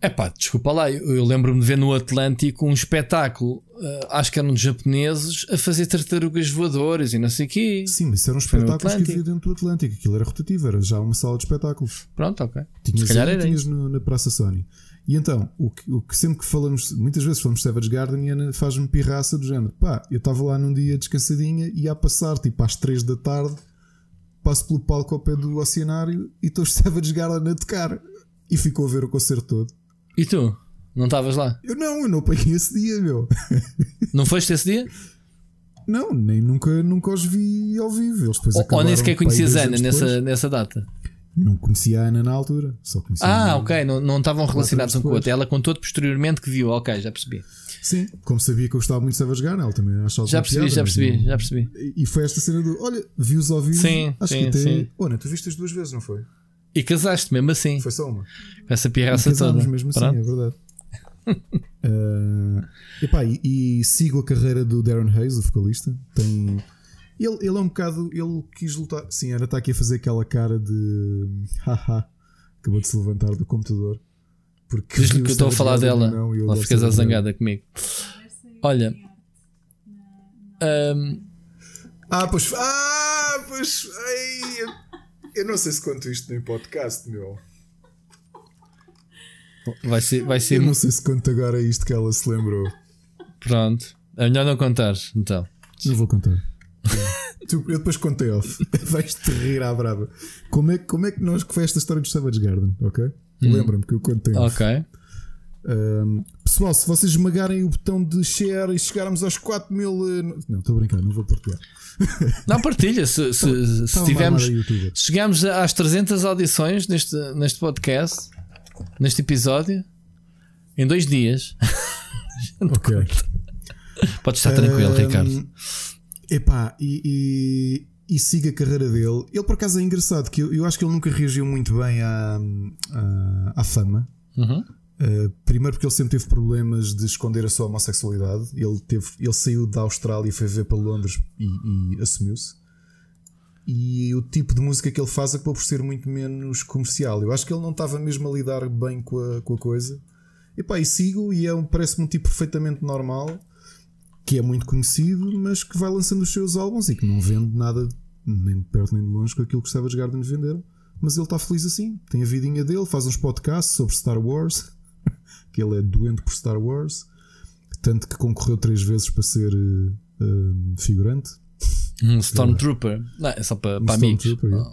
É pá, desculpa lá, eu, eu lembro-me de ver no Atlântico um espetáculo, ah, acho que eram japoneses, a fazer tartarugas voadoras e não sei o quê. Sim, mas isso eram espetáculos que havia dentro do Atlântico. Aquilo era rotativo, era já uma sala de espetáculos. Pronto, ok. Tinhas, Se calhar aí, era tinhas no- na Praça Sony. E então, o que, o que sempre que falamos, muitas vezes falamos de Savage Garden e Ana faz-me pirraça do género. Pá, eu estava lá num dia descansadinha e a passar, tipo às 3 da tarde, passo pelo palco ao pé do Oceanário e estou os Savage Garden a tocar. E ficou a ver o concerto todo. E tu? Não estavas lá? Eu não, eu não apanhei esse dia, meu. Não foste esse dia? Não, nem nunca, nunca os vi ao vivo. Eles depois Ou, ou nem sequer conhecias Ana nessa, nessa data? Não conhecia a Ana na altura, só conhecia a Ah, ok, não, não estavam relacionados um com o outro. Ela contou-te posteriormente que viu, ok, já percebi. Sim, como sabia que eu gostava muito de Savage Garden, ela também achava Já percebi, piada, já percebi, não- já percebi. E foi esta cena do olha, vi-os ao vivo. Sim, acho sim, que até. sim. Ana, tu viste as duas vezes, não foi? E casaste mesmo assim, Foi só uma. com essa pirraça toda. Mesmo assim, Pronto. é verdade. Ah, epá, e, e sigo a carreira do Darren Hayes, o vocalista. Tem. Ele, ele é um bocado. Ele quis lutar. Sim, Ana está aqui a fazer aquela cara de. Haha. Acabou de se levantar do computador. Porque Diz-lhe que eu estou a falar dela. não, deve ficas a zangada comigo. Olha. ahm, Ah, pois. Ah, pois. Ai, eu, não sei se conto isto no podcast, meu. vai ser, vai ser Eu não sei se conto agora isto que ela se lembrou. pronto. É melhor não contares, então. Não vou contar. Tu- eu depois contei off. Vais-te rir à brava. Como é, como é que nós que foi esta história do Savage Garden, ok? Lembra-me que eu contei off. Ok. Um, pessoal, se vocês esmagarem o botão de share e chegarmos aos 4 mil. Uh, não, estou a brincar, não vou partilhar. Não, partilha. Se, se, se, tivermos, se chegarmos às 300 audições neste, neste podcast, neste episódio, em dois dias. ok. Pode estar tranquilo, um, Ricardo. Epá, e, e, e, siga a carreira dele. Ele, por acaso, é engraçado que eu, eu acho que ele nunca reagiu muito bem à, à, à fama. Uhum. Uh, primeiro porque ele sempre teve problemas de esconder a sua homossexualidade. Ele, teve, ele saiu da Austrália e foi ver para Londres e, e assumiu-se. E o tipo de música que ele faz acabou por ser muito menos comercial. Eu acho que ele não estava mesmo a lidar bem com a, com a coisa. E pá, e sigo e é um, parece-me um tipo perfeitamente normal que é muito conhecido, mas que vai lançando os seus álbuns e que não vende nada nem de perto nem de longe com aquilo que os Garden venderam. Mas ele está feliz assim, tem a vidinha dele, faz uns podcasts sobre Star Wars, que ele é doente por Star Wars, tanto que concorreu três vezes para ser uh, figurante. Um Stormtrooper, não, é só para, um para amigos. Não,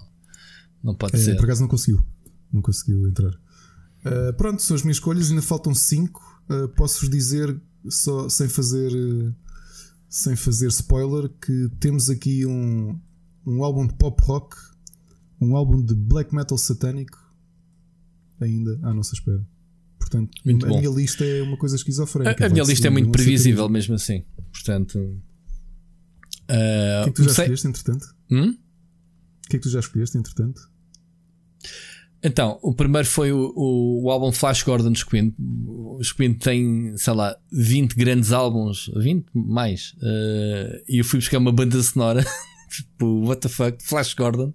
não pode é, ser. Por acaso não conseguiu, não conseguiu entrar. Uh, pronto, são as minhas escolhas, ainda faltam cinco. Uh, Posso-vos dizer só sem fazer sem fazer spoiler que temos aqui um, um álbum de pop rock, um álbum de black metal satânico ainda à nossa espera. Portanto, muito a bom. minha lista é uma coisa esquizofrénica. A, a minha lista é muito previsível mesmo assim. Portanto, uh, o que é que tu já sei... escolheste entretanto? Hum? O que é que tu já escolheste entretanto? Então, o primeiro foi o, o, o, álbum Flash Gordon Queen. O Queen tem, sei lá, 20 grandes álbuns, 20 mais. Uh, e eu fui buscar uma banda sonora, tipo, what the fuck, Flash Gordon.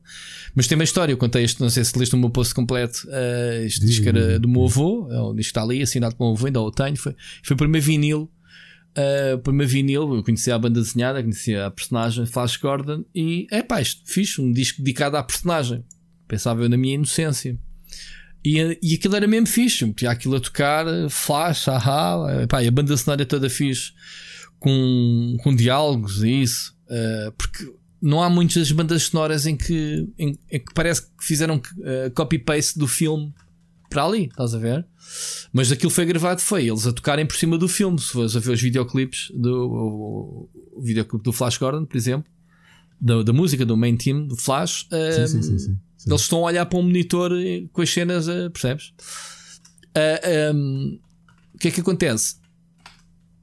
Mas tem uma história, eu contei isto, não sei se leste o meu post completo. Uh, este disco era do meu avô, é o disco está ali, assinado pelo meu avô, ainda o tenho. Foi, foi o primeiro vinil. Uh, primeiro vinil, eu conhecia a banda desenhada, conhecia a personagem Flash Gordon e é pá, isto fiz um disco dedicado à personagem Pensava eu na minha inocência. E, e aquilo era mesmo fixe. Tinha aquilo a tocar, flash, ahá. Pá, e a banda sonora é toda fixe. Com, com diálogos e isso. Uh, porque não há muitas bandas sonoras em que, em, em que parece que fizeram uh, copy-paste do filme para ali, estás a ver? Mas aquilo foi gravado, foi eles a tocarem por cima do filme. Se fores a ver os videoclipes do o, o videoclipe do Flash Gordon, por exemplo, da, da música do main team do Flash, uh, sim, sim, sim, eles estão a olhar para um monitor com as cenas, eh, percebes? Uh, um, o que é que acontece?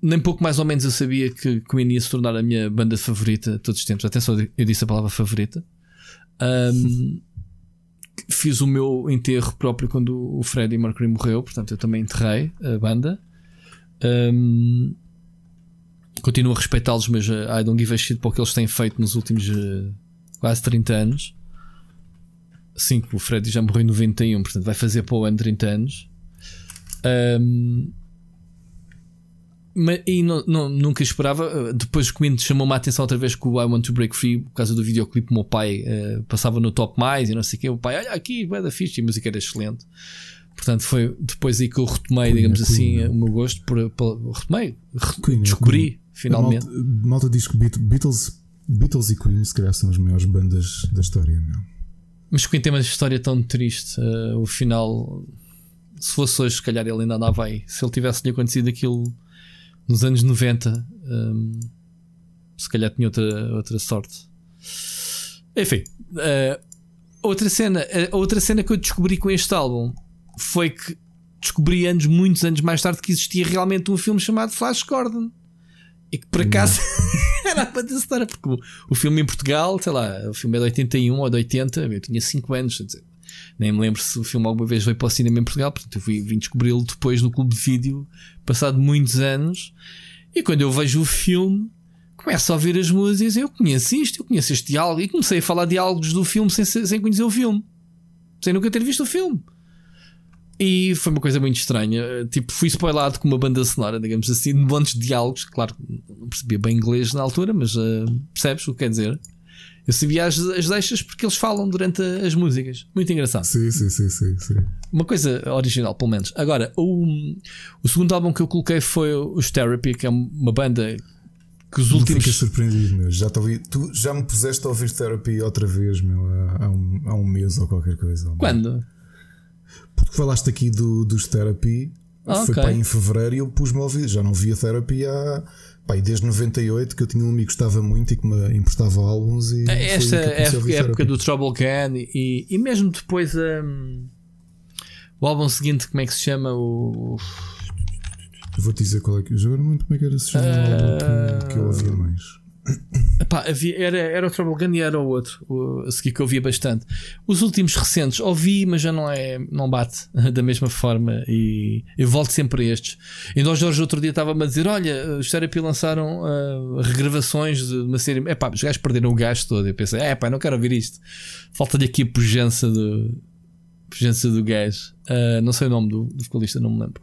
Nem pouco mais ou menos eu sabia que Queen ia se tornar a minha banda favorita todos os tempos. Atenção, eu disse a palavra favorita. Um, fiz o meu enterro próprio quando o Freddie Mercury morreu, portanto eu também enterrei a banda. Um, continuo a respeitá-los, mas uh, I don't give a shit para o que eles têm feito nos últimos uh, quase 30 anos. Sim, o Freddy já morreu em 91, portanto vai fazer para o ano 30 anos. Um, mas, e não, não, nunca esperava. Depois o Queen chamou-me a atenção outra vez com o I Want to Break Free por causa do videoclipe. O meu pai uh, passava no top mais e não sei o que. O pai, olha aqui, vai da fixe, a música era excelente. Portanto, foi depois aí que eu retomei, digamos assim, Queen, o meu gosto. Por, por, retomei, Queen, descobri finalmente. A malta, malta diz que Beatles, Beatles e Queen, se calhar, são as maiores bandas da história, não? Mas Queen tem uma história tão triste. Uh, o final, se fosse hoje, se calhar ele ainda andava aí. Se ele tivesse lhe acontecido aquilo nos anos 90, um, se calhar tinha outra, outra sorte. Enfim, uh, outra, cena, uh, outra cena que eu descobri com este álbum foi que descobri anos, muitos anos mais tarde, que existia realmente um filme chamado Flash Gordon. E que por acaso era a banda sonora, porque o, o, filme em Portugal, sei lá, o filme é de 81 ou de 80, eu tinha 5 anos, dizer, nem me lembro se o filme alguma vez veio para o cinema em Portugal, portanto eu vim, vim descobri-lo depois no clube de vídeo, passado muitos anos, e quando eu vejo o filme, começo a ouvir as músicas, eu conheço isto, eu conheço este diálogo, e comecei a falar diálogos do filme sem, sem conhecer o filme, sem nunca ter visto o filme. E foi uma coisa muito estranha. Tipo, fui spoilado com uma banda sonora, digamos assim, de montes de diálogos. Claro, não percebia bem inglês na altura, mas uh, percebes o que quer dizer? Eu sabia as, as deixas porque eles falam durante as músicas. Muito engraçado. Sim, sim, sim, sim, sim. Uma coisa original, pelo menos. Agora, o, o segundo álbum que eu coloquei foi os Therapy, que é uma banda que os últimos. Fiquei surpreendido, meu. Já, ouvi... tu já me puseste a ouvir Therapy outra vez, meu, há, há, um, há um mês ou qualquer coisa. Quando? Porque falaste aqui do, dos Therapy Okay. Foi para em fevereiro e eu pus-me a ouvir. Já não via terapia há. Pá, desde 98 que eu tinha um amigo que estava muito e que me emprestava álbuns. E Esta é a época do Trouble Can e, e mesmo depois um, o álbum seguinte, como é que se chama? O. Vou-te dizer qual é que. Eu já agora muito como é que era se chama uh... o álbum que, que eu ouvia mais. Epá, havia, era, era o Trouble Gun e era o outro, o, a seguir que eu ouvia bastante. Os últimos recentes ouvi, mas já não é, não bate da mesma forma e eu volto sempre a estes. E nós, Jorge, outro dia estava-me a dizer: Olha, os Therapy lançaram uh, regravações de uma série. Epá, os gajos perderam o gasto todo. Eu pensei: É pá, não quero ouvir isto. Falta-lhe aqui a pujança do, pujança do gajo. Uh, não sei o nome do, do vocalista, não me lembro.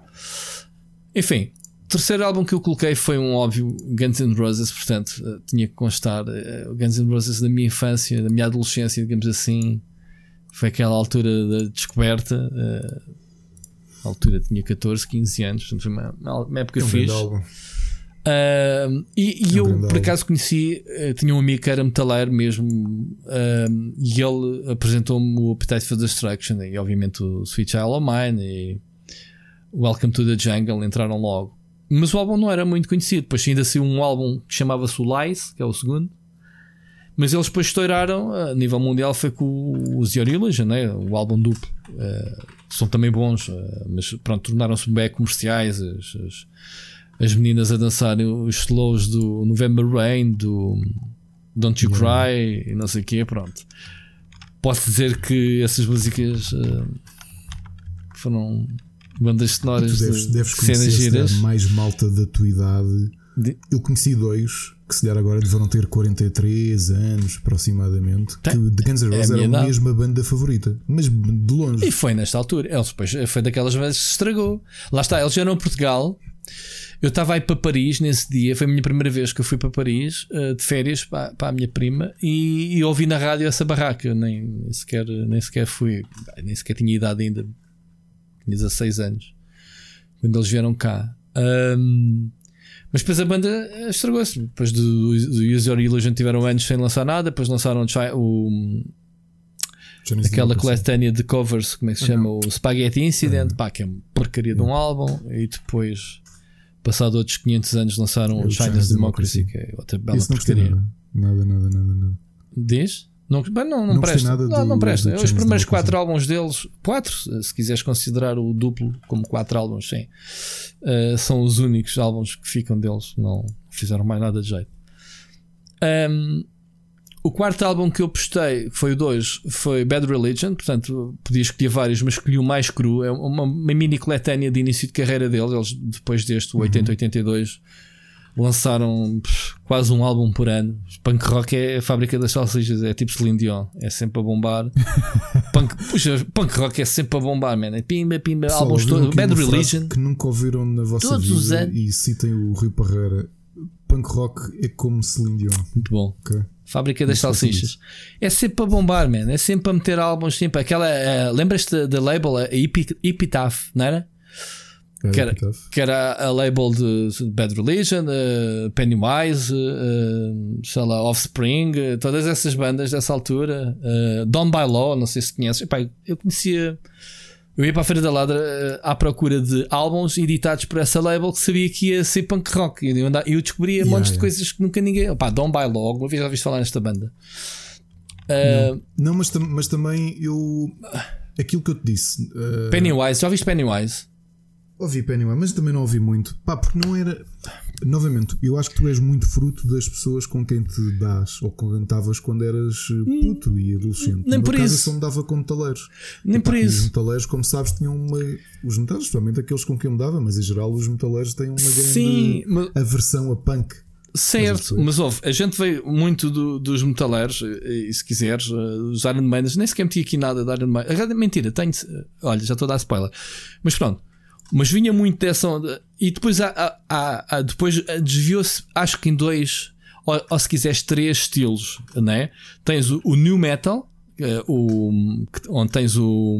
Enfim, terceiro álbum que eu coloquei foi um óbvio Guns N' Roses, portanto uh, tinha que constar uh, Guns N' Roses da minha infância, da minha adolescência, digamos assim. Foi aquela altura da descoberta. Uh, a altura tinha 14, 15 anos, portanto foi uma, uma época é um fixe. Uh, e, e é eu por acaso conheci, tinha um amigo que era metaleiro mesmo, e ele apresentou-me o Appetite for Destruction, e obviamente o Sweet Child of Mine e Welcome to the Jungle entraram logo. Mas o álbum não era muito conhecido. Depois ainda saiu um álbum que chamava-se o Lies, que é o segundo. Mas eles depois estouraram a nível mundial. Foi com os Yorillage, né? o álbum duplo. Uh, são também bons, uh, mas pronto, tornaram-se bem comerciais. As, as, as, meninas a dançarem os slows do November Rain, do Don't You. Cry, e não sei o quê. Pronto, posso dizer que essas músicas uh, foram bandas sonoras deves, de deves cenas giras. mais malta da tua idade. De... Eu conheci dois que se calhar agora deverão ter 43 anos aproximadamente. Tem. Que de Guns N' é Roses é era a mesma banda favorita, mas de longe. E foi nesta altura. Eles depois foi daquelas vezes que se estragou. Lá está, eles eram Portugal. Eu estava aí para Paris nesse dia, foi a minha primeira vez que eu fui para Paris uh, de férias para, para, a minha prima e, e, ouvi na rádio essa barraca. Nem, nem, sequer, nem sequer fui, nem sequer tinha idade ainda tinha 16 anos quando eles vieram cá. Um, mas depois a banda estragou-se. Depois do, do User Illusion tiveram anos sem lançar nada, depois lançaram o. aquela coletânea de covers, como é que se chama? O Spaghetti Incident, pá, que é uma porcaria de um álbum, e depois, passado outros 500 anos, lançaram o China's Democracy, que é outra bela porcaria. Nada, nada, nada, nada. Diz? Não, não, não, não presta. Nada não, não presta. Os primeiros quatro álbuns deles, quatro, se quiseres considerar o duplo como quatro álbuns, sim, uh, são os únicos álbuns que ficam deles. Não fizeram mais nada de jeito. Um, o quarto álbum que eu postei, que foi o 2, foi Bad Religion. Portanto, podia escolher vários, mas escolhi o mais cru. É uma, uma mini coletânea de início de carreira deles. Eles, depois deste, o 80-82 lançaram quase um álbum por ano. Punk rock é a fábrica das salsichas, é tipo Celine Dion, é sempre a bombar. punk, puxa, punk rock é sempre a bombar, man. É pimba, pimba, Só álbuns todos. Bad Religion. Que nunca ouviram na vossa todos vida os anos. e citem o Rio Parreira. Punk rock é como Celine Dion. Muito bom. Okay. Fábrica das salsichas. É sempre a bombar, man. É sempre a meter álbuns. Sempre aquela. Uh, Lembras-te da label, a Epitaph, não era? Que, era, que era a label de Bad Religion, uh, Pennywise, uh, sei lá, Offspring, uh, todas essas bandas dessa altura, uh, Down by Law, não sei se conheces. Epá, eu conhecia. Eu ia para a Feira da Ladra à procura de álbuns editados por essa label que sabia que ia ser punk rock. E eu, eu descobria yeah, montes yeah. de coisas que nunca ninguém. Opá, Down by Law, alguma vez já ouviste falar nesta banda? Não, não mas, mas também eu. Aquilo que eu te disse. Pennywise, já ouviste Pennywise? Ouvi Pennywise, mas também não ouvi muito. Pá, porque não era. Novamente, eu acho que tu és muito fruto das pessoas com quem te dás ou com quem estavas quando eras eh, puto e adolescente. Nem por isso. só me dava com metaleiros. Nem por isso. Os metaleiros, como sabes, tinham uma. Os metaleiros, especialmente aqueles com quem me dava, mas em geral os metaleiros têm uma Sim, mas... aversão a punk. Certo, mas ouve, a gente veio muito do, dos metaleiros, e, se quiseres, uh, os Iron Maidens, nem sequer meti aqui nada de Iron Maiden. Mentira, tenho. Olha, já estou a dar spoiler. Mas pronto, mas vinha muito dessa onda. E depois, depois desviou-se, acho que em dois, ou, ou, se quiseres, três estilos. Né? Tens o, o New Metal, uh, o, onde tens o.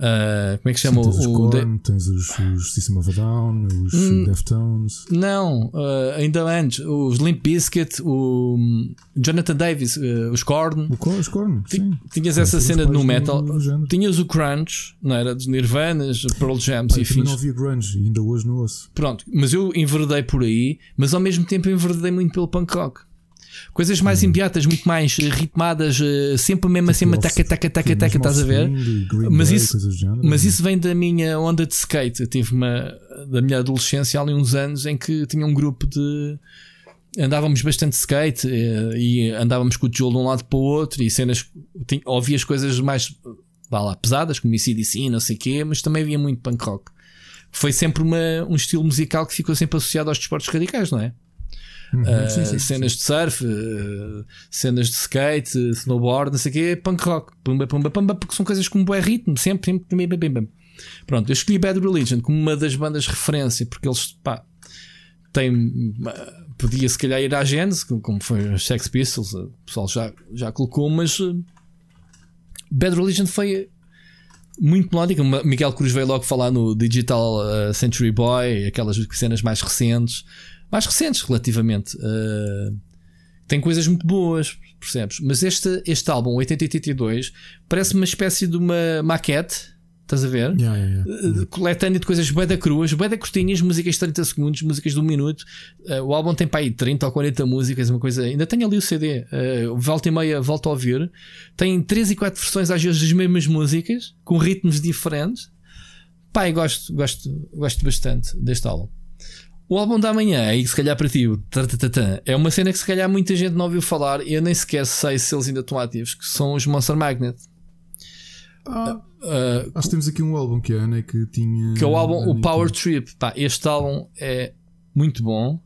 Uh, como é que se chama? Sim, tens o, os de- Korn, tens os, os System of a Down, os Hum. Deftones. Não, uh, ainda antes, os Limp Bizkit, o um, Jonathan Davis, uh, os Korn. O Korn, os Korn, sim. Tinhas essa cena no metal, do tinhas o Crunch, não era? Dos Nirvanas, Pearl Jams Pá, e também não fins. havia grunge ainda hoje não ouço. Pronto, mas eu enverdei por aí, mas ao mesmo tempo enverdei muito pelo punk rock. Coisas mais imediatas, muito mais eh, ritmadas, eh, sempre a mesma cena, taca, taca, taca, taca, estás a ver? Mas isso- Mas isso vem da minha onda de skate. Eu tive uma da minha adolescência há ali uns anos em que tinha um grupo de andávamos bastante skate eh, e andávamos com o tijolo de um lado para o outro e cenas ouvia as coisas mais vá lá, pesadas, como ICDC, não sei o quê, mas também havia muito punk rock. Foi sempre uma, um estilo musical que ficou sempre associado aos desportos radicais, não é? Uhum, Uh, sim, sim, sim, cenas de surf, uh, cenas de skate, uh, snowboard, não sei o quê, punk rock, pumba, pumba, pumba, porque são coisas com bué ritmo, sempre, sempre, bim, bim, bim, bim. Pronto, eu escolhi Bad Religion como uma das bandas de referência, porque eles, pá, têm, uh, podia se calhar ir à Genesis, como foi os Sex Pistols, o pessoal já, já colocou, mas Bad Religion foi muito melódica. Miguel Cruz veio logo falar no Digital Century Boy, aquelas cenas mais recentes mais recentes relativamente. Uh, tem coisas muito boas, percebes? Mas este, este álbum, 8082, parece uma espécie de uma maquete. Estás a ver? Yeah, yeah, yeah. Uh, coletânea de coisas bué da cruas, bué da curtinhas, músicas de 30 segundos, músicas de um minuto. Uh, o álbum tem para aí 30 ou 40 músicas, uma coisa. Ainda tenho ali o CD, uh, volta e meia, volta a ouvir. Tem 3 e 4 versões, às vezes, das mesmas músicas, com ritmos diferentes. Pai, gosto, gosto, gosto bastante deste álbum. O álbum da manhã, aí se calhar para ti, é uma cena que se calhar muita gente não ouviu falar e eu nem sequer sei se eles ainda estão ativos, que são os Monster Magnet. Ah, Uh, acho que temos aqui um álbum que a Ana que tinha. que é o álbum, o Power. Trip. Pá, este álbum é muito bom.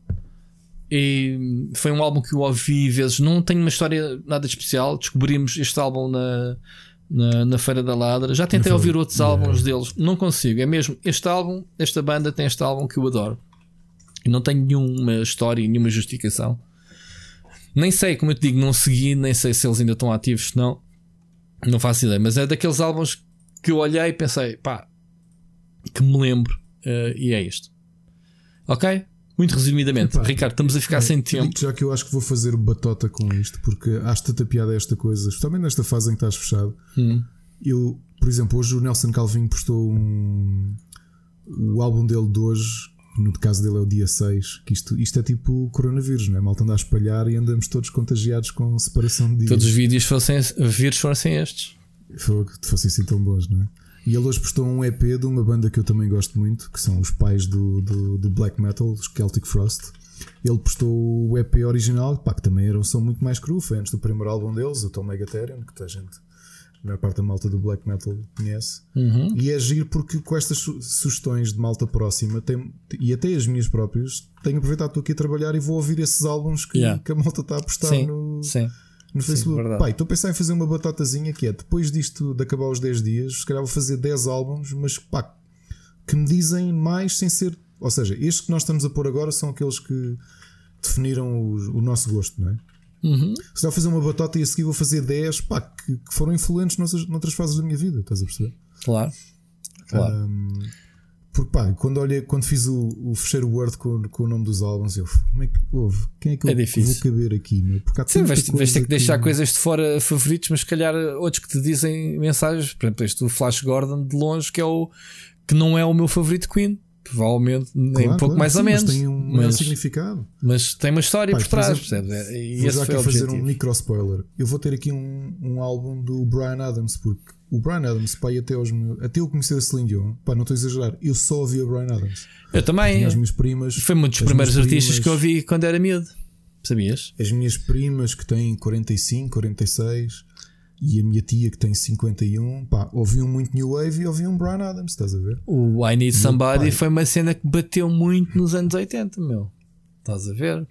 E foi um álbum que eu ouvi vezes. Não tem uma história nada especial. Descobrimos este álbum na, na, na Feira da Ladra. Já tentei ouvir outros Yeah. álbuns deles, não consigo. É mesmo este álbum, esta banda tem este álbum que eu adoro. E não tem nenhuma história, nenhuma justificação. Nem sei, como eu te digo, não segui, nem sei se eles ainda estão ativos, se não. Não faço ideia, mas é daqueles álbuns que eu olhei e pensei, pá, que me lembro, eh, e é isto. Ok? Muito resumidamente, Epá, Ricardo, estamos a ficar sem tempo. Digo-te Já que eu acho que vou fazer batota com isto, porque acho tanta piada esta coisa, especialmente nesta fase em que estás fechado. Hum. Eu, por exemplo, hoje o Nelson Calvin postou um. O álbum dele de hoje, no caso dele é o dia 6, que isto, isto é tipo coronavírus, não é? Malta anda a espalhar e andamos todos contagiados com separação de dias. Todos os vídeos fossem, vírus fossem estes. Fogo, que fossem assim tão bons, não é? E ele hoje postou um EP de uma banda que eu também gosto muito, que são os pais do, do, do black metal, os Celtic Frost. Ele postou o EP original, pá, que também era um som muito mais cru, foi antes do primeiro álbum deles, o Tom Megatherium, que toda a gente, a maior parte da malta do black metal conhece. Uhum. E é giro porque com estas su- sugestões de malta próxima, tem, e até as minhas próprias, tenho aproveitado estou aqui a trabalhar e vou ouvir esses álbuns que, Yeah. que a malta está a postar Sim, no, sim. no Facebook. verdade. Pai, estou a pensar em fazer uma batatazinha que é depois disto de acabar os 10 dias, se calhar vou fazer 10 álbuns, mas pá, que me dizem mais sem ser. Ou seja, estes que nós estamos a pôr agora são aqueles que definiram o, o nosso gosto, não é? Uhum. Se eu fazer uma batata e a seguir vou fazer 10 pá, que, que foram influentes noutras, noutras fases da minha vida, estás a perceber? Claro. Claro. Um, porque pá, quando, olhei, quando fiz o, o fecheiro Word com, com o nome dos álbuns, eu como é que houve? Quem é que É eu difícil. vou caber aqui? Meu? Porque há Sim, vais, vais ter que deixar coisas de fora favoritos, mas se calhar outros que te dizem mensagens. Por exemplo, este Flash Gordon de longe, que é o que não é o meu favorito Queen. Provavelmente, nem Claro, um pouco claro, mais sim, ou mas menos. tem um mas, significado. mas tem uma história Pai, por por trás, exemplo, percebes? É- E Vou esse já aqui o fazer um micro spoiler. Eu vou ter aqui um, um álbum do Brian Adams, porque o Brian Adams, pai, até, aos, até eu conhecer a Celine Dion, pá, não estou a exagerar, eu só ouvia Brian Adams. Eu também. Tinha as minhas primas. Foi um dos primeiros artistas primas- que eu ouvi quando era miúdo. Sabias? As minhas primas que têm 45, 46 e a minha tia que tem 51, pá, ouviam muito New Wave e ouviam Brian Adams, estás a ver? O I Need Somebody foi uma cena que bateu muito nos anos 80, meu. Estás a ver?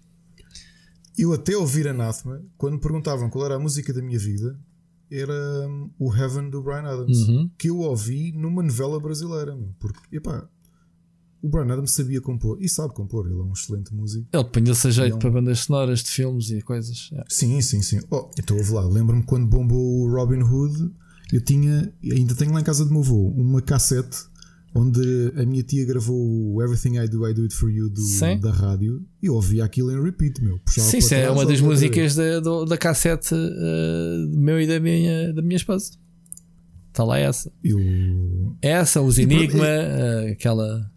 Eu até ouvir Anathema, quando me perguntavam qual era a música da minha vida, era hum, o Heaven do Brian Adams, Uhum. que eu ouvi numa novela brasileira, meu, porque, epá, o Brian Adams sabia compor e sabe compor, ele é um excelente músico. Ele punha-se a jeito Não. para bandas sonoras de filmes e coisas. É. Sim, sim, sim. Oh, então ouve lá, lembro-me quando bombou o Robin Hood, Eu tinha, ainda tenho lá em casa do meu avô, uma cassete onde a minha tia gravou o Everything I Do, I Do It For You do, da rádio e eu ouvia aquilo em repeat, meu. Sim, isso é uma das músicas da, do, da cassete uh, meu e da minha, da minha esposa. Está lá essa. Eu... Essa, os Enigma, uh, aquela.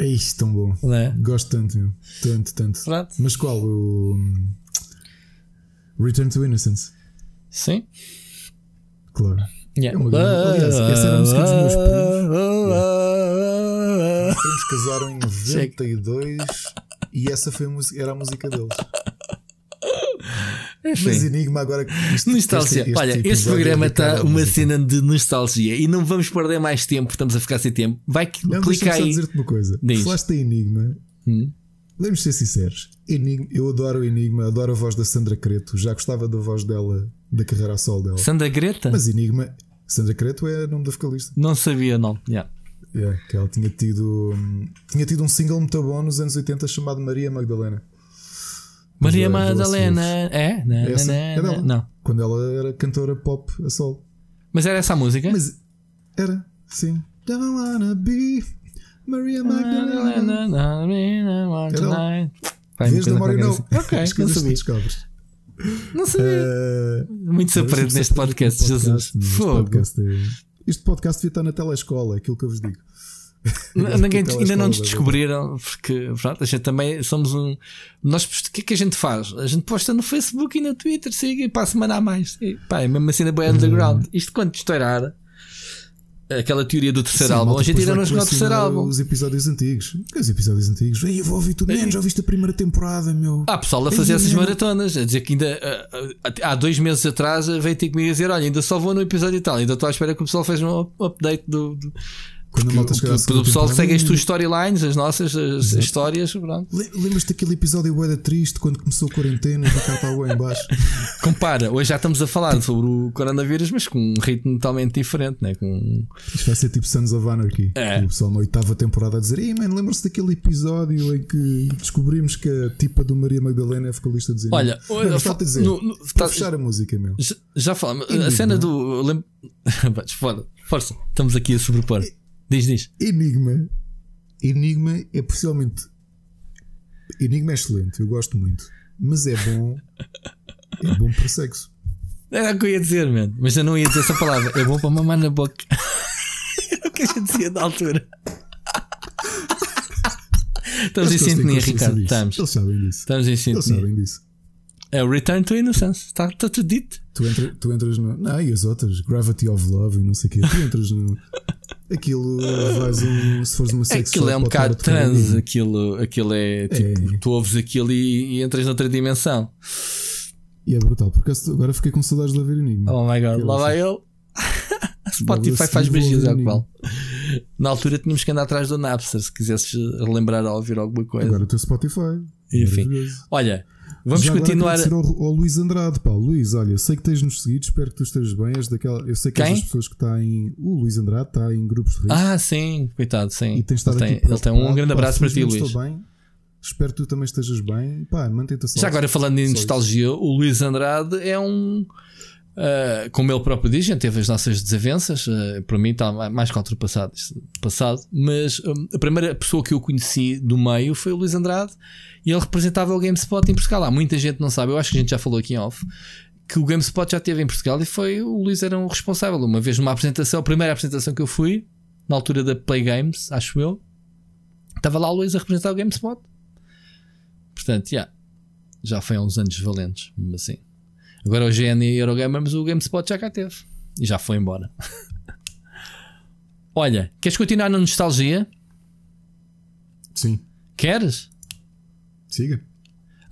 É isto tão bom. É? Gosto tanto, meu. Tanto, tanto. Pronto. Mas qual? O. Return to Innocence. Sim. Claro. Yeah. É Aliás, essa era a música dos meus primos. Yeah. Os primos casaram em 92 e essa foi a música, era a música deles. Enfim. Mas Enigma agora. Isto, nostalgia. Este, este Olha, este programa está uma cena de nostalgia e não vamos perder mais tempo, estamos a ficar sem tempo. Vai não, clicar aí. dizer-te uma coisa. Diz. Falaste em Enigma. Hum? Vamos ser sinceros. Enigma, eu adoro o Enigma, adoro a voz da Sandra Creto. Já gostava da voz dela, da carreira a sol dela. Sandra Greta? Mas Enigma. Sandra Creto é o nome da vocalista. Não sabia, não. Yeah. Yeah, que ela tinha tido, tinha tido um single muito bom nos anos 80 chamado Maria Magdalena. Maria Madalena. É? Na, essa na, é dela. Não. Quando ela era cantora pop a sol. Mas era essa a música? Mas era, sim. Don't wanna be Maria Magdalena. Era Vês da Mario não. Ok, não sabia. Não sabia. Uh, Muito se aprende neste podcast, Jesus. Fogo. Podcast é... Este podcast devia estar na telescola, aquilo que eu vos digo. Ninguém, ainda não nos descobriram, porque pronto, a gente também somos um. Nós, o que é que a gente faz? A gente posta no Facebook e no Twitter, siga e para a semana a mais. E, pá, é mesmo assim na boa underground. Isto quando estourar, aquela teoria do terceiro Sim, álbum, a gente ainda não jogou o terceiro álbum. Os episódios antigos, os episódios antigos, Ei, eu vou ouvir tudo, man, já ouviste a primeira temporada, meu. Ah, pessoal a fazer essas maratonas, a dizer que ainda há dois meses atrás veio ter comigo a dizer: Olha, ainda só vou no episódio e tal, ainda estou à espera que o pessoal fez um update do, do quando malta o, o pessoal segue as tuas storylines, as nossas as, as histórias. Lembras-te daquele episódio era triste quando começou a quarentena e cá está o em baixo? Compara, hoje já estamos a falar sobre o coronavírus, mas com um ritmo totalmente diferente, né? com... Isto vai ser tipo Sons of Anarchy. É. O pessoal na oitava temporada a dizer: Ei, man, lembra-se daquele episódio em que descobrimos que a tipa do Maria Magdalena é vocalista de Olha, Olha falta dizer, no, no, para tá, fechar a música, meu. Já, já falamos, a cena do. Lem... Força, estamos aqui a sobrepor. Diz, diz. Enigma. Enigma é possivelmente. Enigma é excelente, eu gosto muito. Mas é bom. É bom para sexo. Era o que eu ia dizer, mano. Mas eu não ia dizer essa palavra. É bom para mamar na boca. Era o que a gente dizia na altura. Estamos em sintonia, Ricardo. Estamos. Eles sabem disso. Estamos em sintonia. Eles sabem disso. É o Return to Innocence. Está tá tudo dito. Tu, entra, tu entras no. Não, e as outras? Gravity of Love e não sei o quê. Tu entras no. Aquilo vais um, se fores uma sex Aquilo é um bocado trans, aquilo, aquilo é tipo, é. tu ouves aquilo e, e, entras noutra dimensão. E é brutal, porque agora fiquei com saudades de ouvir Enigma. Oh my god, lá vai ele. Spotify faz magias ao qual. Na altura tínhamos que andar atrás do Napster se quisesses relembrar ou ouvir alguma coisa. Agora o teu Spotify. Enfim, olha, Vamos Já continuar. Agora ao, ao Luís Andrade, pá. Luís, olha, sei que tens nos seguido, espero que tu estejas bem. És daquela, eu sei que Quem? és das pessoas que está em. O Luís Andrade está em grupos de risco. Ah, sim, coitado, sim. E tens ele, tem, ele tem um grande abraço pá, para ti, Luís. Estou bem. Espero que tu também estejas bem. Pá, mantém-te Já agora falando em nostalgia, o Luís Andrade é um. Uh, como ele próprio diz, teve as nossas desavenças, uh, para mim está mais que ultrapassado passado, mas um, a primeira pessoa que eu conheci do meio foi o Luís Andrade e ele representava o GameSpot em Portugal. Há muita gente não sabe, eu acho que a gente já falou aqui em off, que o GameSpot já teve em Portugal e foi o Luís era um responsável. Uma vez numa apresentação, a primeira apresentação que eu fui, na altura da Play Games, acho eu, estava lá o Luís a representar o GameSpot. Portanto, yeah, já foi há uns anos valentes, assim. Agora o GN e Eurogamer, mas o GameSpot já cá teve e já foi embora. Olha, queres continuar na nostalgia? Sim. Queres? Siga.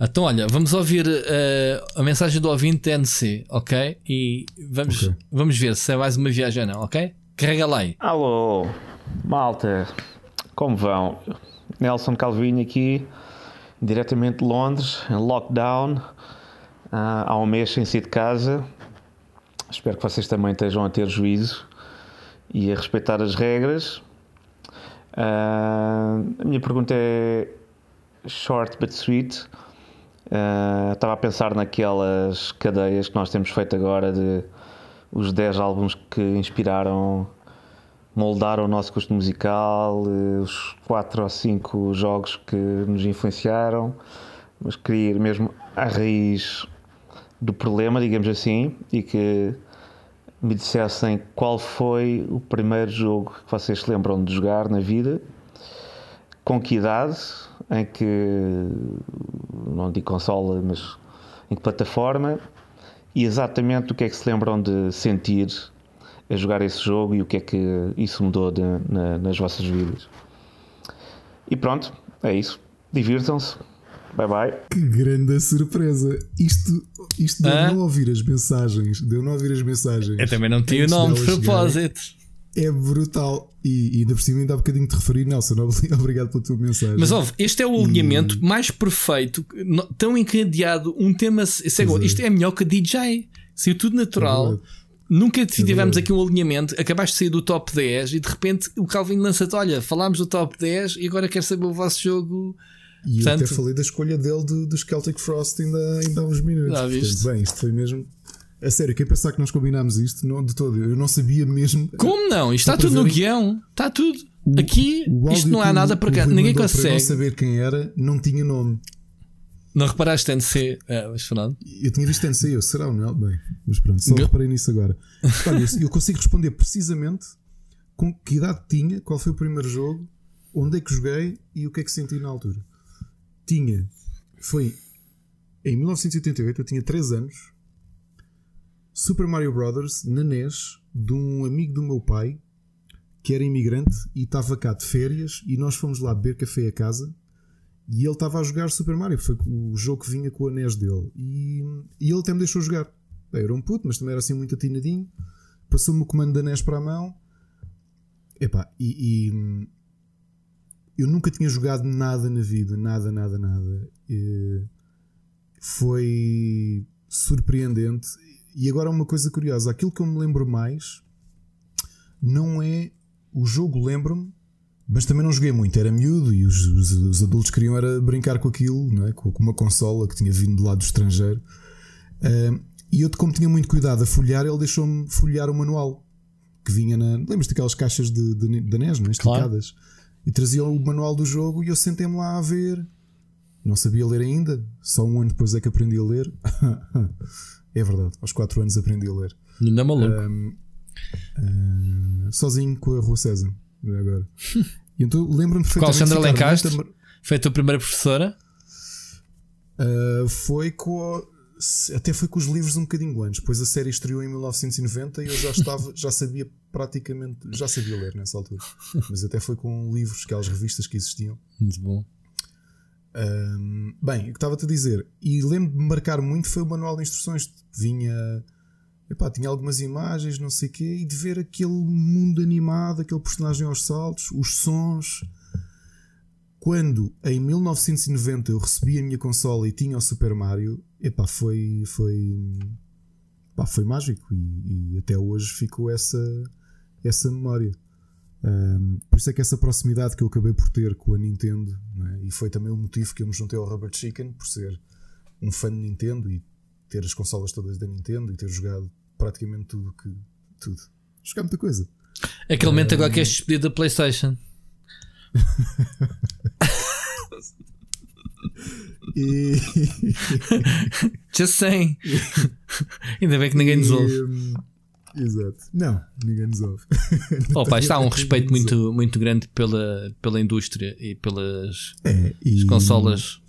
Então, olha, vamos ouvir uh, a mensagem do ouvinte NC, ok? E vamos, okay. vamos ver se é mais uma viagem ou não, ok? Carrega lá aí. Alô, malta, como vão? Nelson Calvinho aqui, diretamente de Londres, em lockdown, há um mês sem sair de casa. Espero que vocês também estejam a ter juízo e a respeitar as regras. Uh, a minha pergunta é short but sweet. Uh, estava a pensar naquelas cadeias que nós temos feito agora de os 10 álbuns que inspiraram, moldaram o nosso gosto musical, eh, os 4 ou 5 jogos que nos influenciaram, mas queria ir mesmo à raiz do problema, digamos assim, e que me dissessem qual foi o primeiro jogo que vocês se lembram de jogar na vida, com que idade, em que, não digo consola, mas em que plataforma, e exatamente o que é que se lembram de sentir a jogar esse jogo e o que é que isso mudou de, na, nas vossas vidas. E pronto, é isso. Divirtam-se. Bye bye. Que grande surpresa! Isto, isto de eu não ouvir as mensagens, de eu não ouvir as mensagens. Eu também não tinha o nome de propósito. É brutal. E, e ainda por cima, ainda há bocadinho te referi, Nelson. Obrigado pela tua mensagem. Mas ouve, este é o alinhamento e... mais perfeito, tão encadeado. Um tema. Segundo, isto é melhor que DJ. Saiu tudo natural. É Nunca tivemos é aqui um alinhamento. Acabaste de sair do top 10 e de repente o Calvin lança-te: Olha, falámos do top 10 e agora quero saber o vosso jogo e Portanto, eu até falei da escolha dele do, dos Celtic Frost ainda, ainda há uns minutos. Já viste? bem, isto foi mesmo. A sério, quem pensar que nós combinámos isto, não de todo, eu não sabia mesmo. Como não? Isto está tudo no guião, está tudo. Aqui, o, isto não há nada para cá, ninguém consegue. não saber quem era, não tinha nome. Não reparaste NC, é, mas Fernando? Eu tinha visto NC, eu será ou não? Bem, mas pronto, só reparei nisso agora. Olha, eu consigo responder precisamente com que idade tinha, qual foi o primeiro jogo, onde é que joguei e o que é que senti na altura tinha. Foi em 1988, eu tinha 3 anos. Super Mario Brothers na NES de um amigo do meu pai que era imigrante e estava cá de férias e nós fomos lá beber café a casa e ele estava a jogar Super Mario, foi o jogo que vinha com a NES dele e, e ele até me deixou jogar. Era um puto, mas também era assim muito atinadinho. Passou-me o comando da NES para a mão. Epá, e, e eu nunca tinha jogado nada na vida, nada, nada, nada. E foi surpreendente. E agora uma coisa curiosa: aquilo que eu me lembro mais não é o jogo, lembro-me, mas também não joguei muito. Era miúdo e os, os, os, adultos queriam era brincar com aquilo, não é? com, com uma consola que tinha vindo do lado do estrangeiro. Uh, e eu, como tinha muito cuidado a folhear, ele deixou-me folhear o manual que vinha na. Lembras daquelas caixas de, de, de NES, não é? Esticadas. Claro e traziam o manual do jogo e eu sentei-me lá a ver. Não sabia ler ainda, só um ano depois é que aprendi a ler. é verdade, aos 4 anos aprendi a ler. Não é maluco. Um, um, sozinho com a Rua César, agora. E então lembro-me perfeitamente. Qual Sandra Lencastre? Foi a tua primeira professora? Uh, foi com. A até foi com os livros um bocadinho antes, pois a série estreou em 1990 e eu já estava, já sabia praticamente, já sabia ler nessa altura, mas até foi com livros, aquelas revistas que existiam. Muito bom. Um, bem, o que estava-te a dizer, e lembro de marcar muito foi o manual de instruções. Vinha, epá, tinha algumas imagens, não sei o quê, e de ver aquele mundo animado, aquele personagem aos saltos, os sons. Quando em 1990 eu recebi a minha consola e tinha o Super Mario, epá, foi, foi, epá, foi mágico e, e, até hoje ficou essa, essa memória. Um, por isso é que essa proximidade que eu acabei por ter com a Nintendo, é? e foi também o motivo que eu me juntei ao Robert Chicken, por ser um fã de Nintendo e ter as consolas todas da Nintendo e ter jogado praticamente tudo que. tudo. Jogar muita coisa. Aquele momento um, agora que és despedido da PlayStation. E... Just saying. Ainda bem que ninguém nos ouve. Um, exato. Não, ninguém nos ouve. Opa, está um respeito muito, muito grande pela, pela indústria e pelas é, e... consolas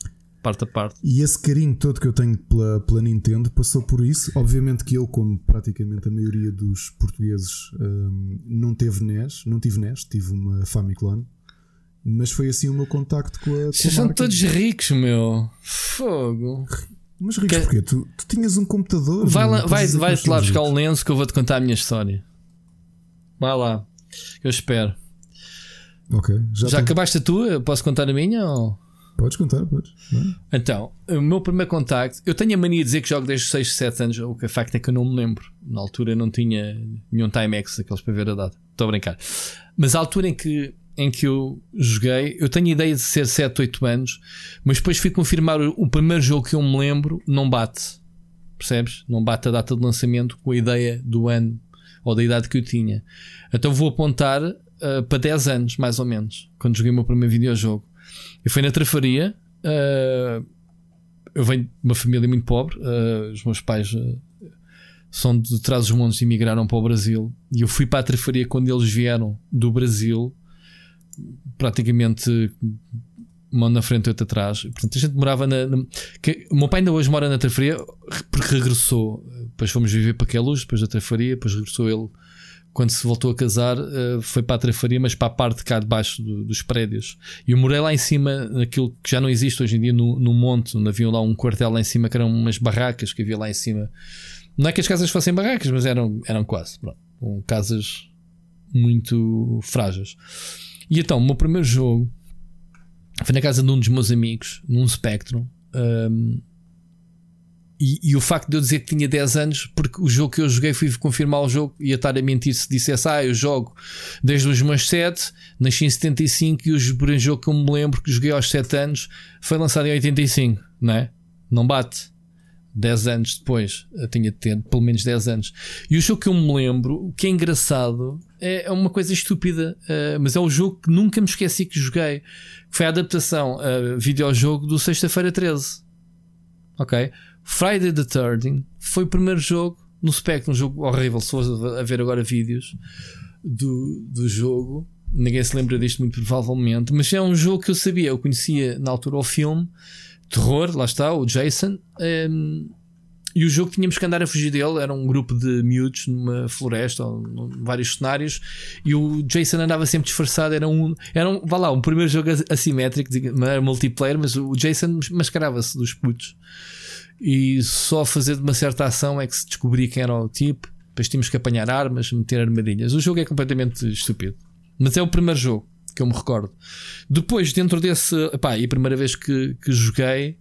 parte a parte. E esse carinho todo que eu tenho pela, pela Nintendo passou por isso. Obviamente que eu, como praticamente a maioria dos portugueses, um, não teve NES, não tive NES, tive uma Famiclone. Mas foi assim o meu contacto com a. Vocês são todos ricos, meu. Fogo. Mas ricos que... porquê? Tu, tu tinhas um computador. Vai lá, vai, vai lá buscar o lenço que eu vou-te contar a minha história. Vai lá. Eu espero. Ok. Já, já acabaste a tua? Posso contar a minha? Ou... Podes contar, podes. Então, o meu primeiro contacto. Eu tenho a mania de dizer que jogo desde os 6, 7 anos. O que é facto é que eu não me lembro. Na altura não tinha nenhum Timex, aqueles para ver a data. Estou a brincar. Mas a altura em que em que eu joguei, eu tenho ideia de ser 7, 8 anos, mas depois fui confirmar o, o primeiro jogo que eu me lembro, não bate. percebes? Não bate a data de lançamento com a ideia do ano ou da idade que eu tinha. Então vou apontar uh, para 10 anos, mais ou menos, quando joguei o meu primeiro videojogo. Eu fui na trafaria. Uh, eu venho de uma família muito pobre. Uh, os meus pais são de trás os montes e migraram para o Brasil. E eu fui para a trafaria quando eles vieram do Brasil, praticamente mão na frente e outra atrás. Portanto, a gente morava na. na que, o meu pai ainda hoje mora na trafaria porque regressou. Depois fomos viver para Queluz, depois da trafaria, depois regressou ele quando se voltou a casar, uh, foi para a trafaria, mas para a parte de cá debaixo do, dos prédios. E eu morei lá em cima, naquilo que já não existe hoje em dia, no, no monte, onde havia lá um quartel lá em cima, que eram umas barracas que havia lá em cima. Não é que as casas fossem barracas, mas eram, eram quase. Pronto, casas muito frágeis. E então, o meu primeiro jogo foi na casa de um dos meus amigos, num Spectrum. Um, e, e, o facto de eu dizer que tinha 10 anos, porque o jogo que eu joguei fui confirmar o jogo, ia estar a mentir se dissesse, ah, eu jogo desde os meus 7, nasci em 75 e o primeiro jogo que eu me lembro que joguei aos 7 anos foi lançado em 85, não é? Não bate. 10 anos depois, eu tinha de ter pelo menos 10 anos. E o jogo que eu me lembro, o que é engraçado, é, é uma coisa estúpida, uh, mas é o jogo que nunca me esqueci que joguei, foi a adaptação uh, videojogo do Sexta-feira 13. Ok? Friday the 13 foi o primeiro jogo no Spectrum, um jogo horrível. Se for a ver agora vídeos do, do jogo, ninguém se lembra disto, muito provavelmente. Mas é um jogo que eu sabia, eu conhecia na altura o filme, terror, lá está, o Jason. Um, ehm, e o jogo tínhamos que andar a fugir dele. Era um grupo de miúdos numa floresta, ou em vários cenários. E o Jason andava sempre disfarçado. Era um, era um, vá lá, um primeiro jogo assimétrico, era multiplayer, mas o Jason mascarava-se dos putos e só fazer de uma certa ação é que se descobria quem era o tipo. Depois tínhamos que apanhar armas, meter armadilhas. O jogo é completamente estúpido. Mas é o primeiro jogo que eu me recordo. Depois, dentro desse. Pá, e a primeira vez que, que joguei,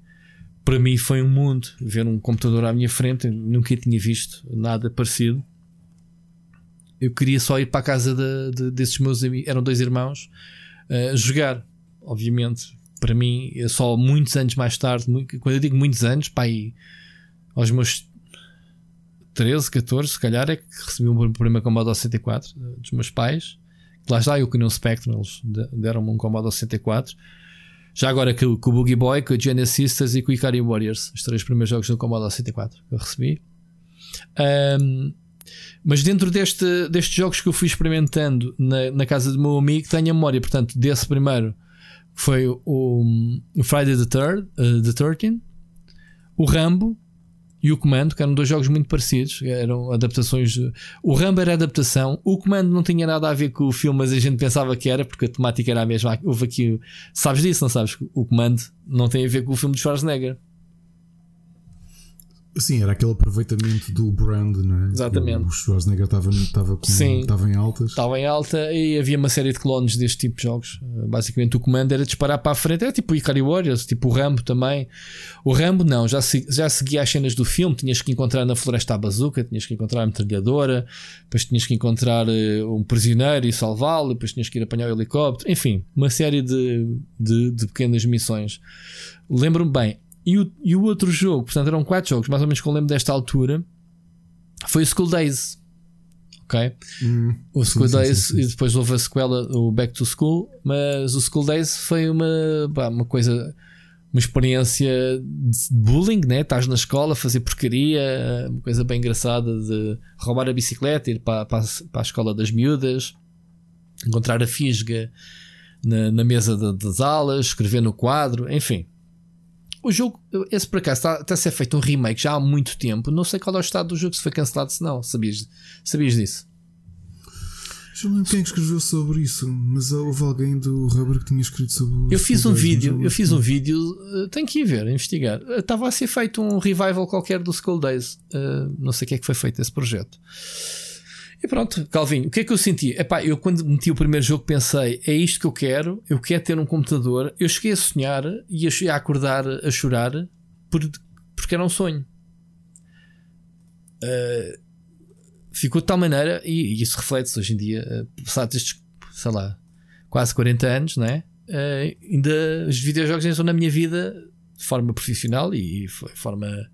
para mim foi um mundo. Ver um computador à minha frente, nunca tinha visto nada parecido. Eu queria só ir para a casa de, de, desses meus amigos, eram dois irmãos, uh, jogar. Obviamente, para mim, é só muitos anos mais tarde, quando eu digo muitos anos, pá, aos meus 13, 14, se calhar, é que recebi um primeiro Commodore 64 eh, dos meus pais. Lá está, eu conheci um Spectrum, eles deram-me um Commodore 64. Já agora que, com o Boogie Boy, com o Genesis e com o Ikari Warriors, os três primeiros jogos do Commodore 64 que eu recebi. Um, mas dentro deste, destes jogos que eu fui experimentando na, na casa do meu amigo, tenho a memória, portanto, desse primeiro foi o, o Friday the, Third, uh, the 13 o Rambo e o Comando, que eram dois jogos muito parecidos, eram adaptações. O Rambo era adaptação, o Comando não tinha nada a ver com o filme, mas a gente pensava que era, porque a temática era a mesma. Houve aqui, sabes disso, não sabes? O Comando não tem a ver com o filme de Schwarzenegger. Sim, era aquele aproveitamento do brand, não é? Exatamente. O Schwarzenegger estava, estava, Sim, estava em altas. Estava em alta e havia uma série de clones deste tipo de jogos. Basicamente, o comando era disparar para a frente. Era tipo o Ikari Warriors, tipo o Rambo também. O Rambo, não, já, já seguia as cenas do filme. Tinhas que encontrar na floresta a bazuca, tinhas que encontrar a metralhadora, depois tinhas que encontrar uh, um prisioneiro e salvá-lo, depois tinhas que ir apanhar o helicóptero. Enfim, uma série de, de, de pequenas missões. Lembro-me bem, e o, e o outro jogo, portanto eram quatro jogos, mais ou menos que eu lembro desta altura, foi o School Days. Ok? Hum, o School sim, Days, sim, sim, e depois houve a sequela, o Back to School, mas o School Days foi uma, uma coisa, uma experiência de bullying, né? Estás na escola a fazer porcaria, uma coisa bem engraçada de roubar a bicicleta, ir para, para, para a escola das miúdas, encontrar a fisga na, na mesa de, das aulas, escrever no quadro, enfim o jogo, esse por acaso, está, está a ser feito um remake já há muito tempo. Não sei qual é o estado do jogo, se foi cancelado, se não. Sabias, sabias disso? Já não quem é escreveu sobre isso, mas houve alguém do Rubber que tinha escrito sobre Eu fiz um vídeo, eu fiz um vídeo, uh, tenho que ir ver, investigar. Estava a ser feito um revival qualquer do Skull Days. Uh, não sei o que é que foi feito esse projeto. E pronto, Calvinho, o que é que eu senti? Epá, eu quando meti o primeiro jogo pensei, é isto que eu quero, eu quero ter um computador. Eu cheguei a sonhar e a, acordar a chorar por, porque era um sonho. Uh, ficou de tal maneira, e, e isso reflete-se hoje em dia, uh, passados estes, sei lá, quase 40 anos, não é? Uh, ainda os videojogos entram na minha vida de forma profissional e de forma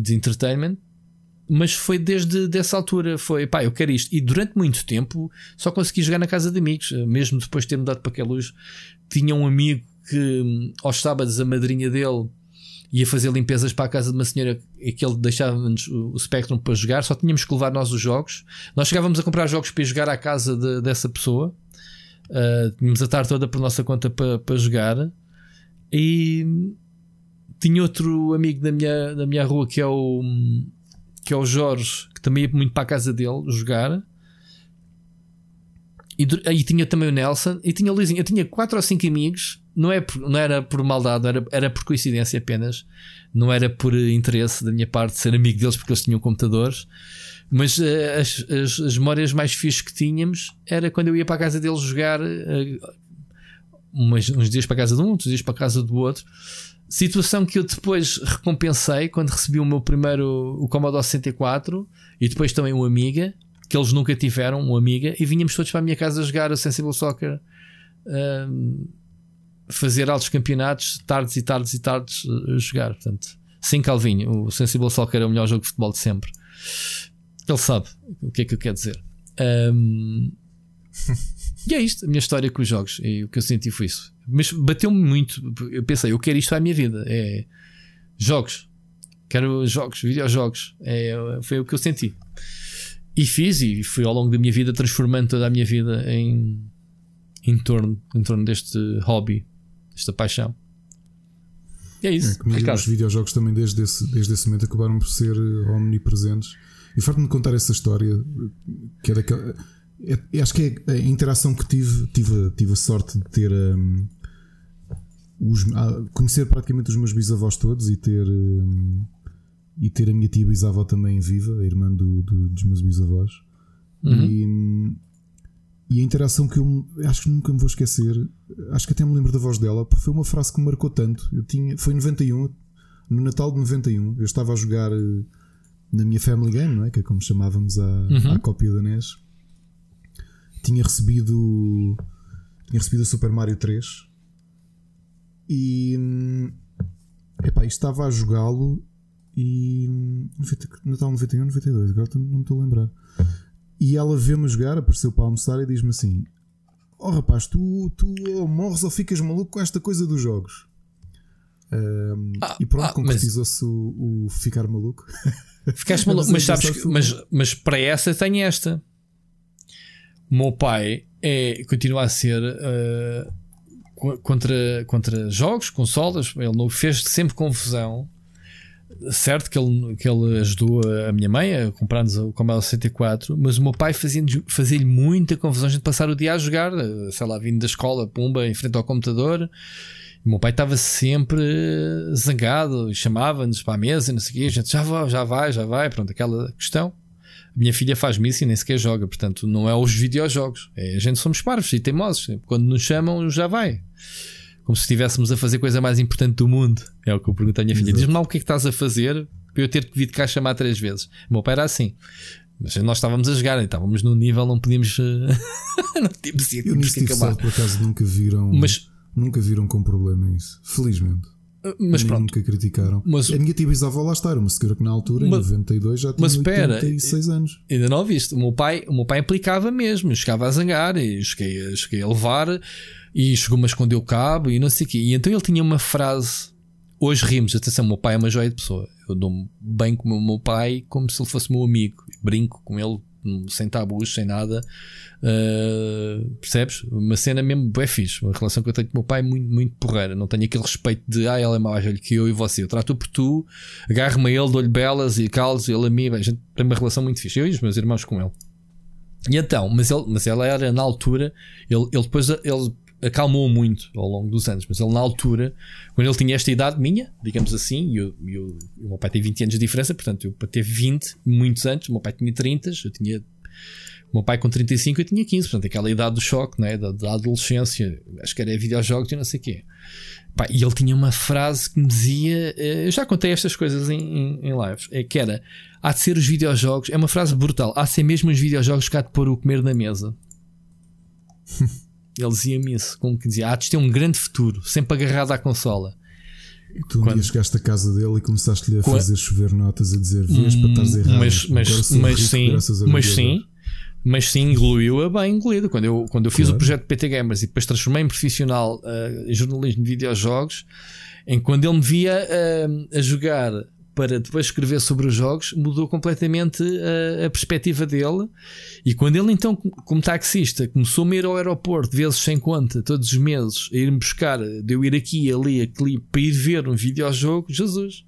de entertainment. Mas foi desde dessa altura, foi pá, eu quero isto. E durante muito tempo só consegui jogar na casa de amigos, mesmo depois de ter mudado para aquela luz. Tinha um amigo que aos sábados a madrinha dele ia fazer limpezas para a casa de uma senhora e que ele deixava-nos o Spectrum para jogar, só tínhamos que levar nós os jogos. Nós chegávamos a comprar jogos para ir jogar à casa de, dessa pessoa. Uh, tínhamos a tarde toda por nossa conta para, para jogar. E tinha outro amigo da minha, da minha rua que é o que é o Jorge, que também ia muito para a casa dele jogar. E aí tinha também o Nelson e tinha o Lizinho. Eu tinha quatro ou cinco amigos, não, é por, não era por maldade, era, era por coincidência apenas, não era por interesse da minha parte ser amigo deles porque eles tinham computadores. Mas uh, as, as, as, memórias mais fixas que tínhamos era quando eu ia para a casa deles jogar uh, umas, uns dias para a casa de um, outros dias para a casa do outro. Situação que eu depois recompensei quando recebi o meu primeiro o Commodore 64 e depois também um Amiga que eles nunca tiveram, um Amiga, e vinhamos todos para a minha casa jogar o Sensible Soccer, um, fazer altos campeonatos, tardes e tardes e tardes a jogar. Portanto, sim, Calvinho, o Sensible Soccer é o melhor jogo de futebol de sempre. Ele sabe o que é que eu quero dizer. Um, e é isto, a minha história com os jogos. E o que eu senti foi isso. Mas bateu-me muito. Eu pensei, eu quero isto para a minha vida. É jogos. Quero jogos, videojogos. É, foi o que eu senti. E fiz, e fui ao longo da minha vida transformando toda a minha vida em, em, torno, em torno deste hobby, esta paixão. E é isso. É, os videojogos também desde esse, desde esse momento acabaram por ser eh, omnipresentes. E farto-me contar essa história, que é daquela. Acho que é a interação que tive, tive, tive a sorte de ter. Um, os, conhecer praticamente os meus bisavós todos e ter. Um, e ter a minha tia bisavó também viva, a irmã do, do, dos meus bisavós. Uhum. E, e, a interação que eu acho que nunca me vou esquecer, acho que até me lembro da voz dela, porque foi uma frase que me marcou tanto. Eu tinha, foi em 91, no Natal de 91, eu estava a jogar eh, na minha Family Game, não é? Que é como chamávamos a, uhum. a cópia da NES. Tinha recebido tinha recebido a Super Mario 3 e hum, epá, estava a jogá-lo e. Natal 91, 92, agora não me estou a lembrar. E ela vê-me jogar, apareceu para almoçar e diz-me assim: Oh rapaz, tu, tu ou morres ou ficas maluco com esta coisa dos jogos. Um, ah, e pronto, ah, concretizou-se mas... o, o, ficar maluco. Ficaste maluco, mas sabes que, mas, mas para essa tem esta. O meu pai é, continua a ser uh, contra, contra jogos, consolas. Ele não fez sempre confusão certo que ele, que ele ajudou a minha mãe a comprar-nos o Commodore 64, mas o meu pai fazia-lhe fazia muita confusão a gente passar o dia a jogar, sei lá, vindo da escola, pumba, em frente ao computador. E o meu pai estava sempre zangado, chamava-nos para a mesa, não sei o quê, a gente já vai, já vai, já vai, pronto, aquela questão. A minha filha faz-me isso e nem sequer joga, portanto, não é os videojogos, é a gente somos parvos e teimosos. Quando nos chamam, já vai como se estivéssemos a fazer a coisa mais importante do mundo. É o que eu pergunto à minha filha. Diz-me lá o que é que estás a fazer para eu ter que vir de cá chamar três vezes. O meu pai era assim. Mas nós estávamos a jogar, estávamos num nível, não podíamos. não podíamos ir, tínhamos que acabar. Por acaso nunca viram. Mas, nunca viram com problema isso. Felizmente. Mas pronto. Nunca criticaram. Mas, a minha tia bisavó lá está, era uma senhora que na altura, mas, em 92, já tinha mas espera, 86 anos. Ainda não viste. O meu pai, o meu pai implicava mesmo, chegava a zangar e cheguei, cheguei a levar e chegou-me a esconder o cabo e não sei o quê. E então ele tinha uma frase. Hoje rimos, atenção, o meu pai é uma joia de pessoa. Eu dou-me bem com o meu pai como se ele fosse meu amigo. Brinco com ele sem tabus, sem nada. Uh, percebes? Uma cena mesmo é fixe. Uma relação que eu tenho com o meu pai é muito, muito porreira. Não tenho aquele respeito de ah, ele é mais velho que eu e você. Eu trato por tu, agarro-me a ele, dou-lhe belas e calos, ele a mim. Bem, a gente tem uma relação muito fixe. Eu e os meus irmãos com ele. E então, mas, ele, mas ela era na altura, ele, ele depois ele acalmou muito ao longo dos anos, mas ele na altura, quando ele tinha esta idade minha, digamos assim, e eu, eu, o meu pai tem 20 anos de diferença, portanto, eu para ter 20, muitos anos, o meu pai tinha 30, eu tinha. O meu pai com 35 eu tinha 15, portanto, aquela idade do choque, né? da, da adolescência, acho que era videojogos e não sei o quê. Pá, e ele tinha uma frase que me dizia: eh, eu já contei estas coisas em, em, em live, é que era: há de ser os videojogos, é uma frase brutal, há de ser mesmo os videojogos que há de pôr o comer na mesa. Ele dizia-me isso, como que dizia: há de ter um grande futuro, sempre agarrado à consola. E tu um quando... dia chegaste à casa dele e começaste-lhe a fazer chover notas a dizer vês para estás errado. Mas, mas, mas sim, mas sim, mas sim, engoliu-a bem engolido. Quando eu, quando eu fiz claro. o projeto PT Gamers e depois transformei em profissional uh, em jornalismo de videojogos, em quando ele me via uh, a jogar para depois escrever sobre os jogos, mudou completamente a, a, perspectiva dele. E quando ele, então, como taxista, começou a ir ao aeroporto, vezes sem conta, todos os meses, a ir-me buscar, de eu ir aqui, ali, aqui, para ir ver um videojogo, Jesus.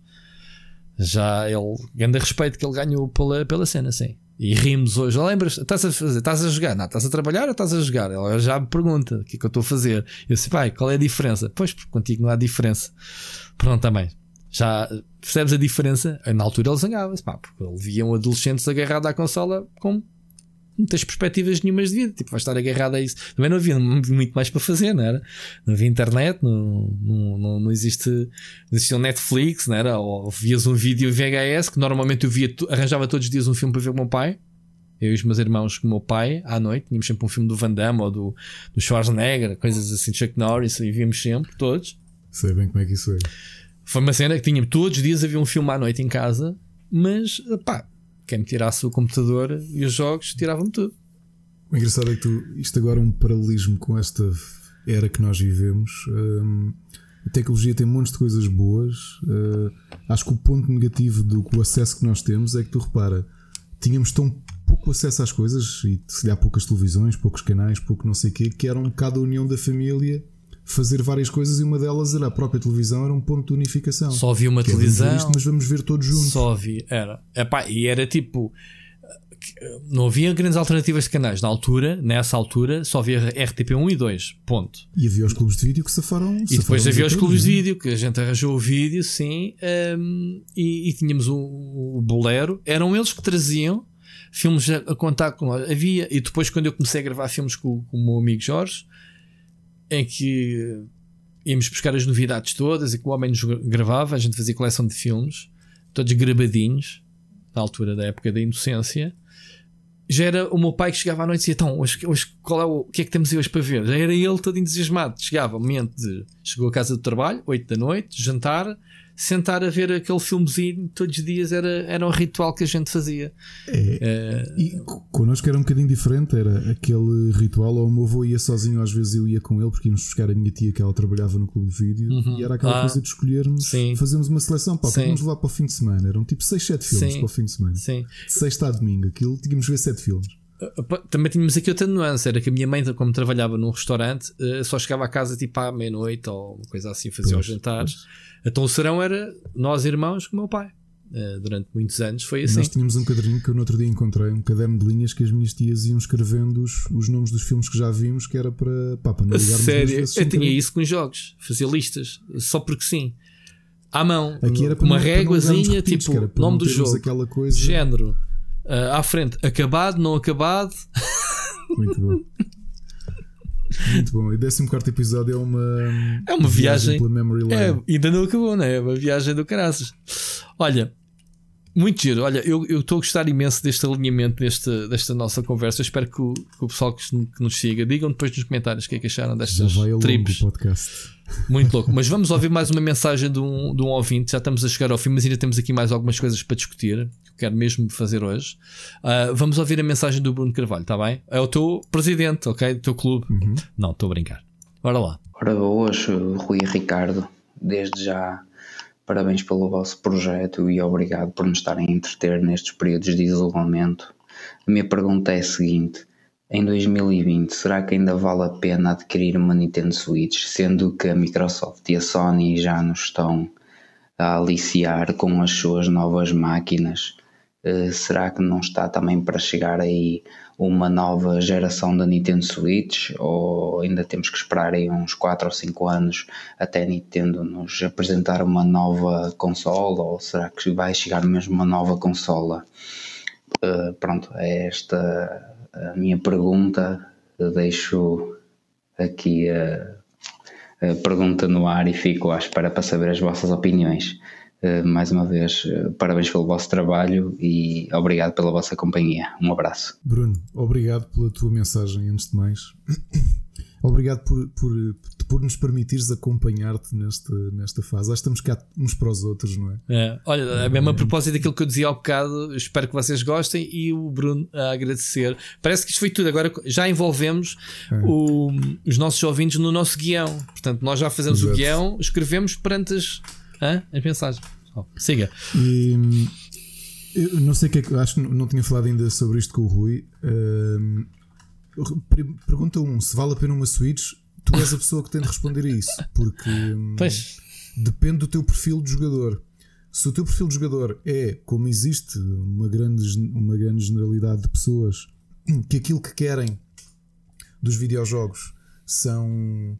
Já ele, grande respeito que ele ganhou pela, pela cena, sim. E rimos hoje. Lembras? Estás a fazer? Estás a jogar? Não, estás a trabalhar ou estás a jogar? Ela já me pergunta o que é que eu estou a fazer. Eu disse, pai, qual é a diferença? Pois, porque contigo não há diferença. Pronto, também. Já percebes a diferença? Na altura ele zangava-se, pá, porque ele via um adolescente agarrado à consola com tens perspectivas nenhumas de vida, tipo, vais estar agarrado a isso. Também não havia muito mais para fazer, não era? Não havia internet, não, não, não, não existe, não existia um Netflix, não era? Ou vias um vídeo VHS, que normalmente eu via, arranjava todos os dias um filme para ver com o meu pai. Eu e os meus irmãos com o meu pai, à noite, tínhamos sempre um filme do Van Damme ou do, do Schwarzenegger, coisas assim, Chuck Norris, e víamos sempre, todos. Sei bem como é que isso é. Foi uma cena que tinha todos os dias havia um filme à noite em casa, mas pá, quem me tirasse o computador e os jogos tirava-me tudo. O engraçado é que tu, isto agora é um paralelismo com esta era que nós vivemos. Um, a tecnologia tem montes de coisas boas. Uh, acho que o ponto negativo do acesso que nós temos é que tu repara, tínhamos tão pouco acesso às coisas e se há poucas televisões, poucos canais, pouco não sei o quê, que era um bocado a união da família fazer várias coisas e uma delas era a própria televisão, era um ponto de unificação. Só havia uma que televisão, isto, mas vamos ver todos juntos. Só havia, era. Epá, e era tipo. Não havia grandes alternativas de canais. Na altura, nessa altura, só havia RTP1 e 2. Ponto. E havia os clubes de vídeo que safaram. E depois havia os clubes de né? vídeo, que a gente arranjou o vídeo, sim. Um, e, e, tínhamos o, o Bolero. Eram eles que traziam filmes a, a contar com. Havia. E depois, quando eu comecei a gravar filmes com, com o meu amigo Jorge em que íamos buscar as novidades todas e que o homem nos gravava, a gente fazia coleção de filmes, todos gravadinhos, na altura da época da inocência. Já era o meu pai que chegava à noite e dizia: Então, hoje, hoje, qual é o, o que é que temos hoje para ver? Já era ele todo entusiasmado. Chegava momento de. Chegou a casa do trabalho, 8 da noite, jantar, sentar a ver aquele filmezinho todos os dias era, era um ritual que a gente fazia. É, uh, e connosco era um bocadinho diferente, era aquele ritual, ou o meu avô ia sozinho, às vezes eu ia com ele, porque íamos buscar a minha tia que ela trabalhava no clube de vídeo, uhum. e era aquela ah, coisa de escolhermos, sim. fazermos uma seleção, pá, vamos levar para o fim de semana. Eram tipo 6, 7 filmes sim. para o fim de semana. Sim. Sexta a domingo, aquilo tínhamos de ver 7 filmes. Também tínhamos aqui outra nuance, era que a minha mãe, como trabalhava num restaurante, eh, só chegava a casa tipo à meia-noite ou uma coisa assim, fazia pois, os jantares. Pois. Então o serão era nós irmãos com o meu pai. Uh, durante muitos anos foi assim. Nós tínhamos um caderninho que eu no outro dia encontrei, um caderno de linhas que as minhas tias iam escrevendo os, os nomes dos filmes que já vimos, que era para, pá, para não Sério, eu tinha isso com jogos, fazia listas, só porque sim. À mão, Aqui era uma réguazinha, tipo, nome do jogo, aquela coisa... género, uh, à frente, acabado, não acabado. Muito bom. Muito bom. E 14 episódio é uma. É uma viagem. viagem. É, ainda não acabou, não é? É uma viagem do caraças. Olha, muito giro. Olha, eu estou a gostar imenso deste alinhamento, deste, desta nossa conversa. Eu espero que o, que o pessoal que, que, nos siga digam depois nos comentários o que é que acharam destas tribos. podcast. Muito louco. Mas vamos ouvir mais uma mensagem de um, de um ouvinte. Já estamos a chegar ao fim, mas ainda temos aqui mais algumas coisas para discutir. Que eu quero mesmo fazer hoje. Uh, vamos ouvir a mensagem do Bruno Carvalho, está bem? É o teu presidente, ok? Do teu clube. Uhum. Não, estou a brincar. Bora lá. Ora, boas, Rui e Ricardo. Desde já Parabéns pelo vosso projeto e obrigado por nos estarem a entreter nestes períodos de isolamento. A minha pergunta é a seguinte: em 2020, será que ainda vale a pena adquirir uma Nintendo Switch, sendo que a Microsoft e a Sony já nos estão a aliciar com as suas novas máquinas? Uh, será que não está também para chegar aí uma nova geração da Nintendo Switch ou ainda temos que esperar aí uns 4 ou 5 anos até a Nintendo nos apresentar uma nova consola ou será que vai chegar mesmo uma nova consola? Uh, pronto, é esta a minha pergunta. Deixo aqui a, a pergunta no ar e fico à espera para saber as vossas opiniões. Eh, mais uma vez, eh, parabéns pelo vosso trabalho e obrigado pela vossa companhia. Um abraço. Bruno, obrigado pela tua mensagem, antes de mais. obrigado por, por, por nos permitires acompanhar-te nesta, nesta fase. Acho que estamos cá uns para os outros, não é? é. Olha, a mesma a propósito daquilo que eu dizia ao bocado, espero que vocês gostem e o Bruno a agradecer. Parece que isto foi tudo. Agora já envolvemos é. o, os nossos ouvintes no nosso guião. Portanto, nós já fazemos Exato. o guião, escrevemos perante as, hã? as mensagens. Oh, siga. E, eu não sei o que é que. Acho que não tinha falado ainda sobre isto com o Rui. Uh, pergunta um: se vale a pena uma Switch? Tu és a pessoa que tem de responder a isso, porque hum, pois. depende do teu perfil de jogador. Se o teu perfil de jogador é como existe uma grande, uma grande generalidade de pessoas que aquilo que querem dos videojogos são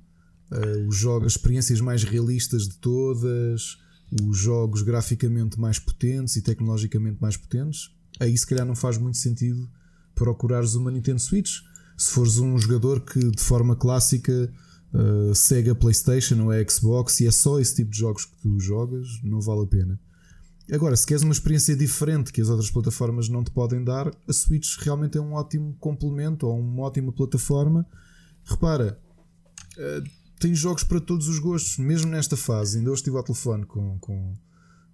uh, os jogos, as experiências mais realistas de todas, os jogos graficamente mais potentes e tecnologicamente mais potentes, aí se calhar não faz muito sentido procurares uma Nintendo Switch. Se fores um jogador que de forma clássica uh, segue a PlayStation ou a Xbox e é só esse tipo de jogos que tu jogas, não vale a pena. Agora, se queres uma experiência diferente que as outras plataformas não te podem dar, a Switch realmente é um ótimo complemento ou uma ótima plataforma. Repara, uh, tem jogos para todos os gostos, mesmo nesta fase. Ainda hoje estive ao telefone com, com,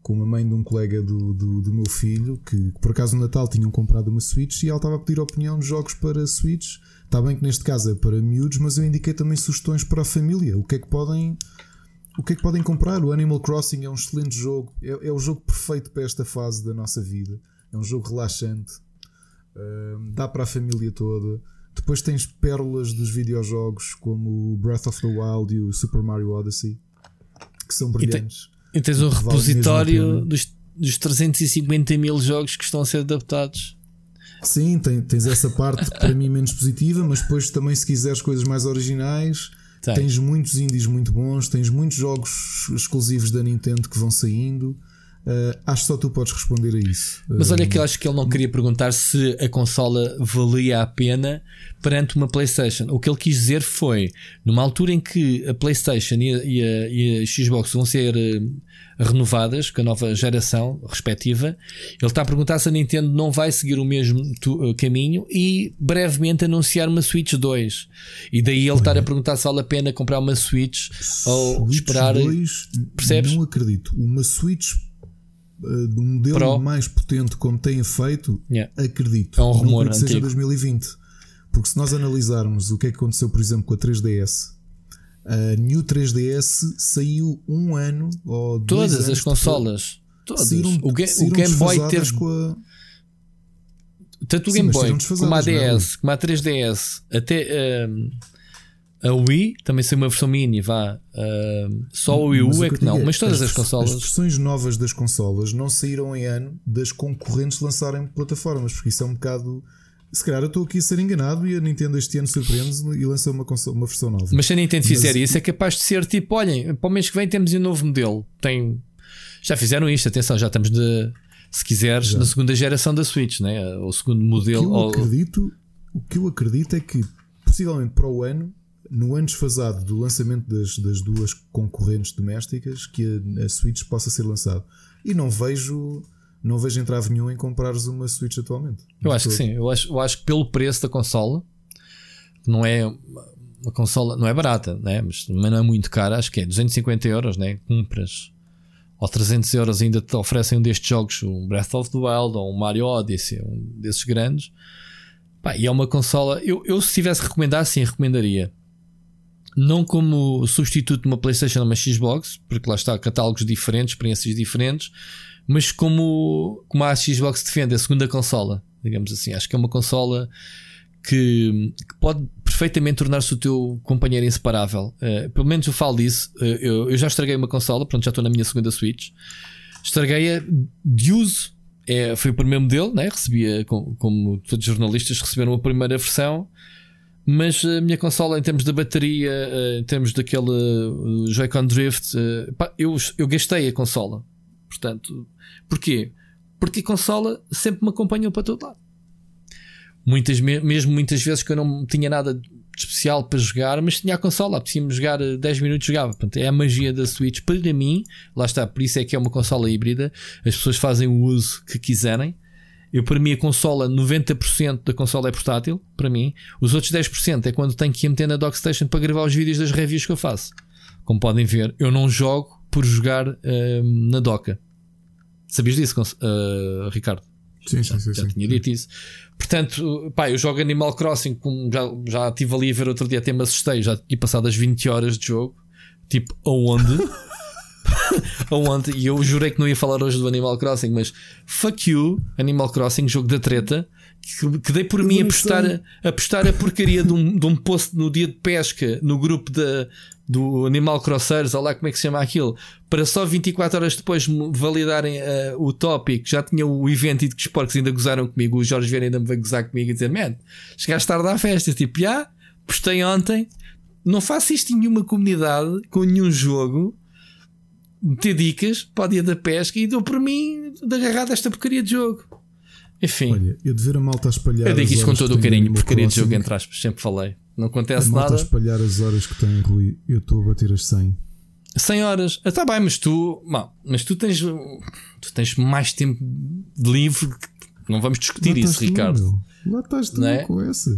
com uma mãe de um colega do, do, do meu filho que, por acaso no Natal tinham comprado uma Switch e ela estava a pedir opinião de jogos para Switch. Está bem que neste caso é para miúdos, mas eu indiquei também sugestões para a família. O que é que podem. O que é que podem comprar? O Animal Crossing é um excelente jogo. É, é o jogo perfeito para esta fase da nossa vida. É um jogo relaxante. Uh, dá para a família toda. Depois tens pérolas dos videojogos como o Breath of the Wild e o Super Mario Odyssey, que são brilhantes. E, tens um repositório dos, dos 350 mil jogos que estão a ser adaptados. Sim, tem, tens essa parte para mim menos positiva, mas depois também, se quiseres coisas mais originais, Tem. tens muitos indies muito bons, tens muitos jogos exclusivos da Nintendo que vão saindo. Uh, acho que só tu podes responder a isso. Mas olha que eu acho que ele não queria perguntar se a consola valia a pena perante uma PlayStation. O que ele quis dizer foi: numa altura em que a PlayStation e a, e a, e a Xbox vão ser uh, renovadas com a nova geração respectiva, ele está a perguntar se a Nintendo não vai seguir o mesmo tu, uh, caminho e brevemente anunciar uma Switch 2. E daí ele estar a perguntar se vale a pena comprar uma Switch, Switch ou esperar. 2, percebes? Não acredito. Uma Switch eh, de um modelo Pro. mais potente como tem feito, yeah. acredito. É um rumor não que seja 2020. Porque se nós analisarmos o que é que aconteceu, por exemplo, com a 3DS, a New 3DS saiu um ano ou Todas dois as consolas. Todas. Saíram, o, ga o Game Boy teve. A... Tanto o Game Boy como a DS, como a 3DS, até. Um, a Wii também saiu uma versão mini, vá. Uh, só o Wii U é que não, mas todas as, as consolas. As versões novas das consolas não saíram em ano das concorrentes lançarem plataformas, porque isso é um bocado. Se calhar eu estou aqui a ser enganado e a Nintendo este ano surpreende e lança uma, console, uma versão nova. Mas se a Nintendo mas... fizer isso, é capaz de ser tipo: olhem, para o mês que vem temos um novo modelo. Tem... Já fizeram isto, atenção, já estamos de. Se quiseres, já. na segunda geração da Switch, né? o segundo modelo. O que eu, ou... acredito, o que eu acredito é que possivelmente para o ano no ano desfasado do lançamento das, das duas concorrentes domésticas que a, a Switch possa ser lançado. E não vejo não vejo entrave nenhum em comprares uma Switch atualmente. Eu acho todo. que sim, eu acho, eu acho que pelo preço da consola, não é uma consola, não é barata, né? mas, mas não é muito cara, acho que é 250 euros, né? compras ou 300 euros ainda te oferecem um destes jogos, um Breath of the Wild ou um Mario Odyssey, um desses grandes. Pá, e é uma consola, eu, eu se tivesse recomendar, sim, recomendaria não como substituto de uma PlayStation ou uma Xbox, porque lá está catálogos diferentes, experiências diferentes, mas como, como a Xbox defende a segunda consola, digamos assim. Acho que é uma consola que, que pode perfeitamente tornar-se o teu companheiro inseparável. Uh, pelo menos eu falo disso. Uh, eu, eu, já estraguei uma consola, pronto, já estou na minha segunda Switch. Estraguei-a de uso. É, foi o primeiro modelo, né? recebia, como, como todos os jornalistas receberam a primeira versão mas a minha consola, em termos de bateria, eh, em termos daquele eh, Joy-Con Drift, eh, eu, eu gastei a consola. Portanto, porquê? Porque a consola sempre me acompanhou para todo lado. Muitas, mesmo muitas vezes que eu não tinha nada de especial para jogar, mas tinha a consola, apetecia-me jogar 10 minutos, jogava. Portanto, é a magia da Switch para mim. Lá está, por isso é que é uma consola híbrida. As pessoas fazem o uso que quiserem. Eu, para mim, a consola, 90% da consola é portátil. Para mim, os outros 10% é quando tenho que ir meter na Dockstation para gravar os vídeos das reviews que eu faço. Como podem ver, eu não jogo por jogar uh, na doca. Sabias disso, uh, Ricardo? Sim, sim, sim. Já sim, tinha sim. dito isso. Portanto, pá, eu jogo Animal Crossing, como já, já estive ali a ver outro dia, até me assustei, já tinha passado as 20 horas de jogo. Tipo, aonde? aonde? E eu jurei que não ia falar hoje do Animal Crossing, mas fuck you, Animal Crossing, jogo da treta. Que, que dei por mim a postar, a, a postar a porcaria de um, de um post no dia de pesca no grupo da, do Animal Crossers, olha lá como é que se chama aquilo, para só 24 horas depois validarem uh, o tópico. Já tinha o evento e que os porcos ainda gozaram comigo. O Jorge Vieira ainda me veio gozar comigo e dizer: Man, chegaste tarde à festa. Tipo, já, postei ontem. Não faço isto em nenhuma comunidade, com nenhum jogo. Ter dicas para o dia da pesca e dou por mim de agarrar desta porcaria de jogo. Enfim, Olha, eu de ver a malta a espalhar. eu digo isto com todo que o carinho, porcaria de jogo, Crossing. entre aspas, sempre falei. Não A acontece malta a nada. espalhar as horas que tem, Rui. Eu estou a bater as 100. 100 horas. Ah, tá bem, mas tu, mal, mas tu tens, tu tens mais tempo de livre. que- Não vamos discutir Lá isso, Ricardo. meu. Lá estás tu Não é? com essa.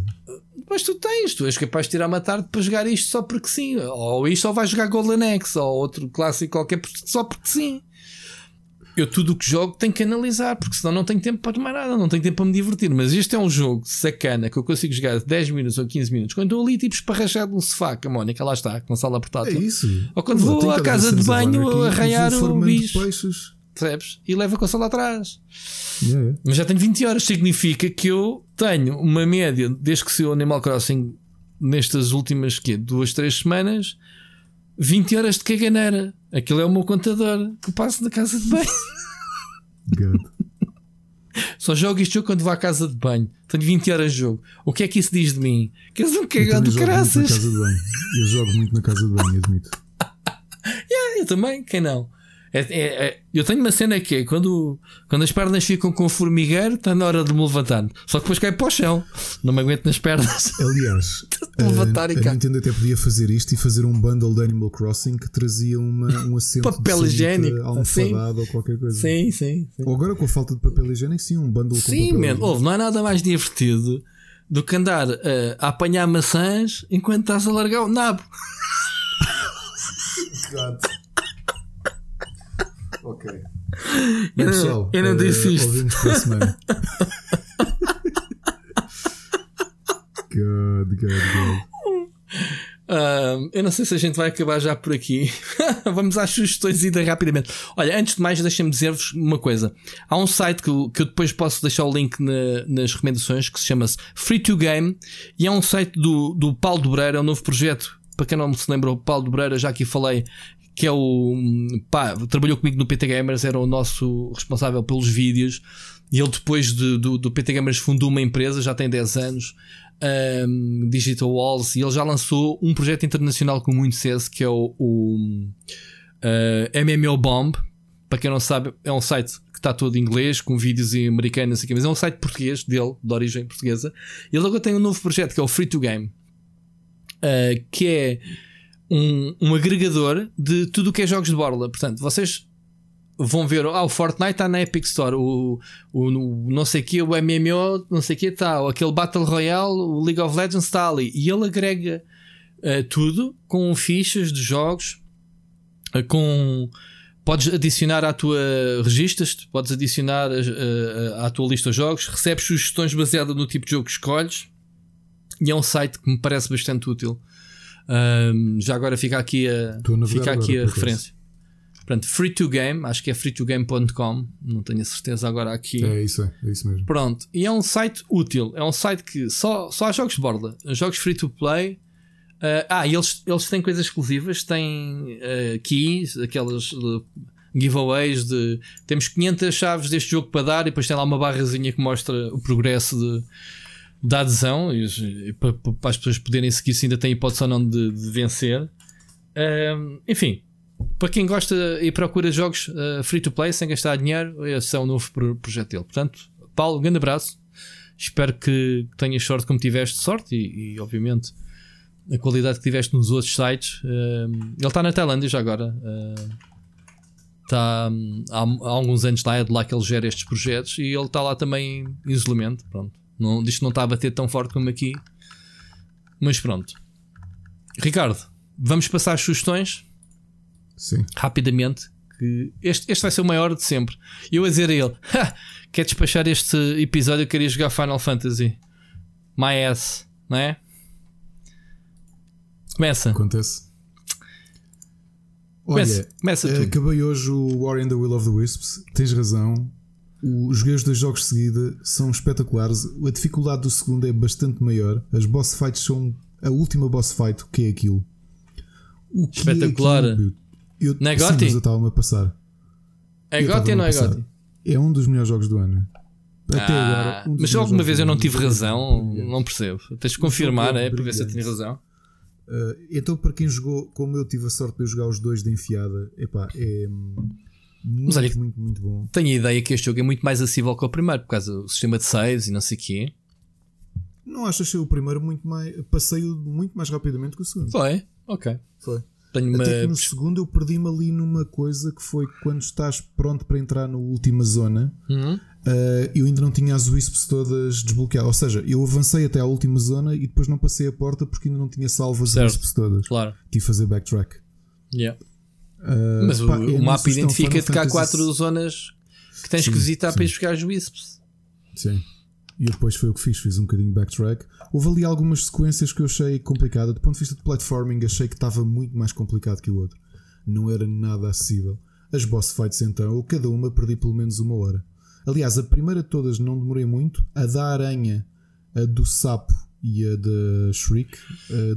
Mas tu tens, tu és capaz de tirar uma tarde para jogar isto só porque sim. Ou isto ou vais jogar Golden Axe ou outro clássico qualquer só porque sim. Eu tudo o que jogo tenho que analisar, porque senão não tenho tempo para mais nada, não tenho tempo para me divertir. Mas este é um jogo sacana que eu consigo jogar 10 minutos ou 15 minutos quando estou ali tipo esparrachado no sofá, que a Mónica lá está, com a sala É portátil. isso. Ou quando vou à casa de banho arranhar o bicho. peixes. Percebes? E leva a consola atrás. Yeah, yeah. Mas já tenho 20 horas, significa que eu tenho uma média, desde que saiu o Animal Crossing, nestas últimas quê, duas, três semanas, 20 horas de caganeira. Aquilo é o meu contador que passo na casa de banho. Só jogo este jogo quando vou à casa de banho. Tenho 20 horas de jogo. O que é que isso diz de mim? Que és um cagado caraças. de banho. Eu jogo muito na casa de banho, admito. Eu também, quem não? É- é- é- eu tenho uma cena que é quando, quando as pernas ficam com formigueiro, está na hora de me levantar. Só que depois cai para o chão. Não me aguento nas pernas. Aliás, Te levantar a, e a. Nintendo até podia fazer isto e fazer um bundle de Animal Crossing que trazia uma, um assento Papel higiênico. almofadado ou qualquer coisa. Sim, sim. sim. Ou agora com a falta de papel higiênico, sim, um bundle com Sim, papel man. higiênico. Ouve, não há nada mais divertido do que andar eh, a apanhar maçãs enquanto estás a largar o nabo. Ok. Eu Bem, pessoal, eu não eh, disse isto. Ouvimos para a semana. God, God, God. Ah, eu não sei se a gente vai acabar já por aqui. Vamos às sugestões ainda rapidamente. Olha, antes de mais, deixem-me dizer-vos uma coisa. Há um site que, eu- que eu depois posso deixar o link na- nas recomendações que se chama-se Free to Game e é um site do, do Paulo Dobreira, é um novo projeto. Para quem não se lembra, o Paulo Dobreira, já aqui falei, que é o pá, trabalhou comigo no PT Gamers, era o nosso responsável pelos vídeos. E ele, depois de- do, do PT Gamers, fundou uma empresa, já tem 10 anos, um, Digital Walls, e ele já lançou um projeto internacional com muito sucesso que é o, o uh, MMO Bomb. Para quem não sabe, é um site que está todo em inglês, com vídeos em americano, não sei mas é um site português dele, de origem portuguesa. E ele agora tem um novo projeto que é o Free to Game, uh, que é um, um agregador de tudo o que é jogos de borla. Portanto, vocês vão ver, ah, o Fortnite está na Epic Store, o, o, o não sei que, o MMO, não sei que está, aquele Battle Royale, o League of Legends está ali. E ele agrega eh, tudo com fichas de jogos, eh, com podes adicionar à tua registas, podes adicionar eh, à tua lista de jogos, recebes sugestões baseadas no tipo de jogo que escolhes. E é um site que me parece bastante útil. Ahm, já agora fica aqui a, fica aqui a referência. Portanto, free to game, acho que é freetogame.com, não tenho a certeza agora aqui. É isso, é, é isso mesmo. Pronto, e é um site útil, é um site que só, só há jogos de borda, jogos free to play. ah, ah, e eles, eles têm coisas exclusivas, têm ah, keys, aquelas uh, giveaways de temos 500 chaves deste jogo para dar, e depois tem lá uma barrazinha que mostra o progresso de, da adesão, e, para, para as pessoas poderem seguir se ainda têm hipótese ou não de, de vencer. Ah, enfim, para quem gosta e procura jogos uh, free to play sem gastar dinheiro, esse é o novo pro- projeto dele. Portanto, Paulo, um grande abraço. Espero que tenhas sorte como tiveste sorte e, e, obviamente a qualidade que tiveste nos outros sites. Ele está na Tailândia já agora. Uh, Está hum, há, há, alguns anos lá, é de lá que ele gera estes projetos e ele está lá também em isolamento. Pronto. Não, que não está a bater tão forte como aqui. Mas pronto. Ricardo, vamos passar as sugestões? Sim. Rapidamente. Que este, este vai ser o maior de sempre. Eu a dizer a ele: quer despachar este episódio? Eu queria jogar Final Fantasy. My ass, não é? Começa. Acontece. Olha, começa, começa uh, acabei hoje o War in the Will of the Wisps. Tens razão. Os joguei os dois jogos de seguida são espetaculares. A dificuldade do segundo é bastante maior. As boss fights são a última boss fight. O que é aquilo? O que Espetacular. É aquilo? Eu, não é Gotti? eu estava-me a passar. É Gotti ou não é Gotti? É um dos melhores jogos do ano. Até ah, agora. Um mas alguma vez eu não tive razão, não percebo. Tens de confirmar, é, para ver se eu tinha razão. Uh, então, para quem jogou, como eu tive a sorte de jogar os dois de enfiada, epá, é muito, Mas olha, muito, muito bom. Tenho a ideia que este jogo é muito mais acessível que o primeiro, por causa do sistema de saves e não sei o quê. Não achas ser o primeiro muito mais. Passei muito mais rapidamente que o segundo. Foi, ok. Foi. Tenho Até uma... que no segundo eu perdi-me ali numa coisa que foi quando estás pronto para entrar na última zona. Uhum. Uh, eu ainda não tinha as wisps todas desbloqueadas. Ou seja, eu avancei até à última zona e depois não passei a porta porque ainda não tinha salvo as certo. wisps todas. Claro. Tive fazer backtrack. Yeah. Uh, Mas pá, o, o mapa identifica-te que há quatro zonas que tens sim, que visitar sim. para ir buscar as wisps. Sim. E depois foi o que fiz, fiz um bocadinho de backtrack. Houve ali algumas sequências que eu achei complicada. Do ponto de vista de platforming, achei que estava muito mais complicado que o outro. Não era nada acessível. As boss fights, então, cada uma perdi pelo menos uma hora. Aliás, a primeira de todas não demorei muito. A da aranha, a do sapo e a da Shriek,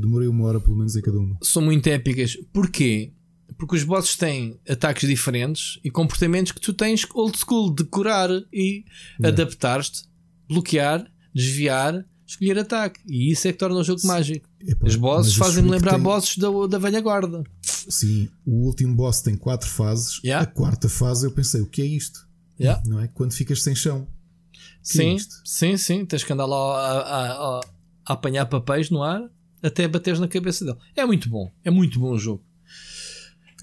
demorei uma hora pelo menos em cada uma. São muito épicas. Porquê? Porque os bosses têm ataques diferentes e comportamentos que tu tens old school, decorar e adaptar-te, bloquear, desviar, escolher ataque. E isso é que torna o jogo Sim. mágico. Epa, os bosses fazem-me lembrar tem... bosses da, da velha guarda. Sim, o último boss tem quatro fases. Yeah. A quarta fase eu pensei, o que é isto? Yeah. Não é? Quando ficas sem chão. É sim, é sim, sim. Tens que andar lá a, a, a, a apanhar papéis no ar até bateres na cabeça dele. É muito bom, é muito bom o jogo.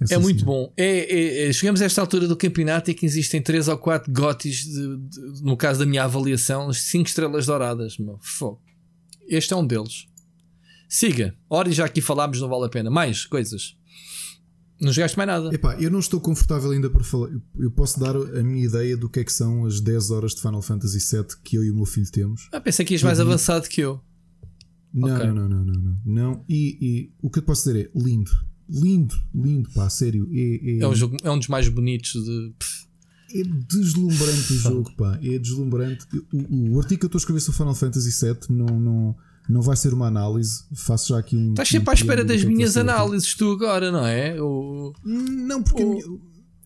É, é muito bom. É, é, é, chegamos a esta altura do campeonato e que existem 3 ou 4 gotis, de, de, no caso da minha avaliação, 5 estrelas douradas. Meu. Fogo. Este é um deles. Siga. Ora, já aqui falámos, não vale a pena. Mais coisas. Não jogaste mais nada. Epá, eu não estou confortável ainda para falar. Eu posso dar a minha ideia do que é que são as 10 horas de Final Fantasy VII que eu e o meu filho temos. Ah, pensei que ias mais avançado que eu. Não, okay. não, não, não, não, não, não. E, e o que eu posso dizer é lindo lindo, lindo, pá, sério. É, é, é, um, jogo, é um dos mais bonitos de. É deslumbrante o jogo, pá. É deslumbrante. O, o, artigo que eu estou a escrever sobre Final Fantasy VII não, não, não vai ser uma análise. Faço já aqui um. Estás sempre à espera das é minhas análises, tu agora, não é? O, não, porque. O, minha,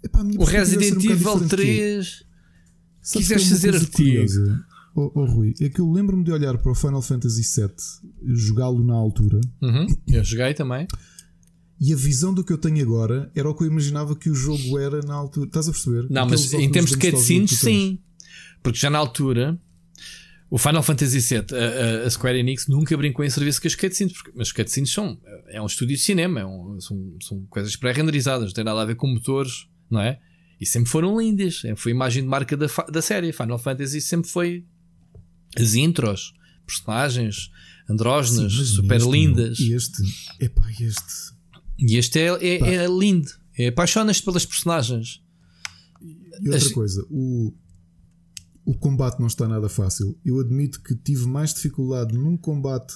epá, o Resident um Evil 3. Quiseste fazer artigo. Oh, oh, Rui, é que eu lembro-me de olhar para o Final Fantasy VII, jogá-lo na altura. Uhum, eu joguei também. E a visão do que eu tenho agora era o que eu imaginava que o jogo era na altura. Estás a perceber? Não, Aqueles mas em termos de cutscenes, sim. Porque já na altura, o Final Fantasy VII, a, a, Square Enix nunca brincou em serviço com as cutscenes, porque, mas as cutscenes são. É um estúdio de cinema, é um, são, são coisas pré-renderizadas, não tem nada a ver com motores, não é? E sempre foram lindas. Foi a imagem de marca da, da série. Final Fantasy sempre foi as intros, personagens andrógenas, super este, lindas. E este, epá, este e este é, é, é lindo. É, Apaixonas-te pelas personagens. E outra As... coisa, o, o combate não está nada fácil. Eu admito que tive mais dificuldade num combate,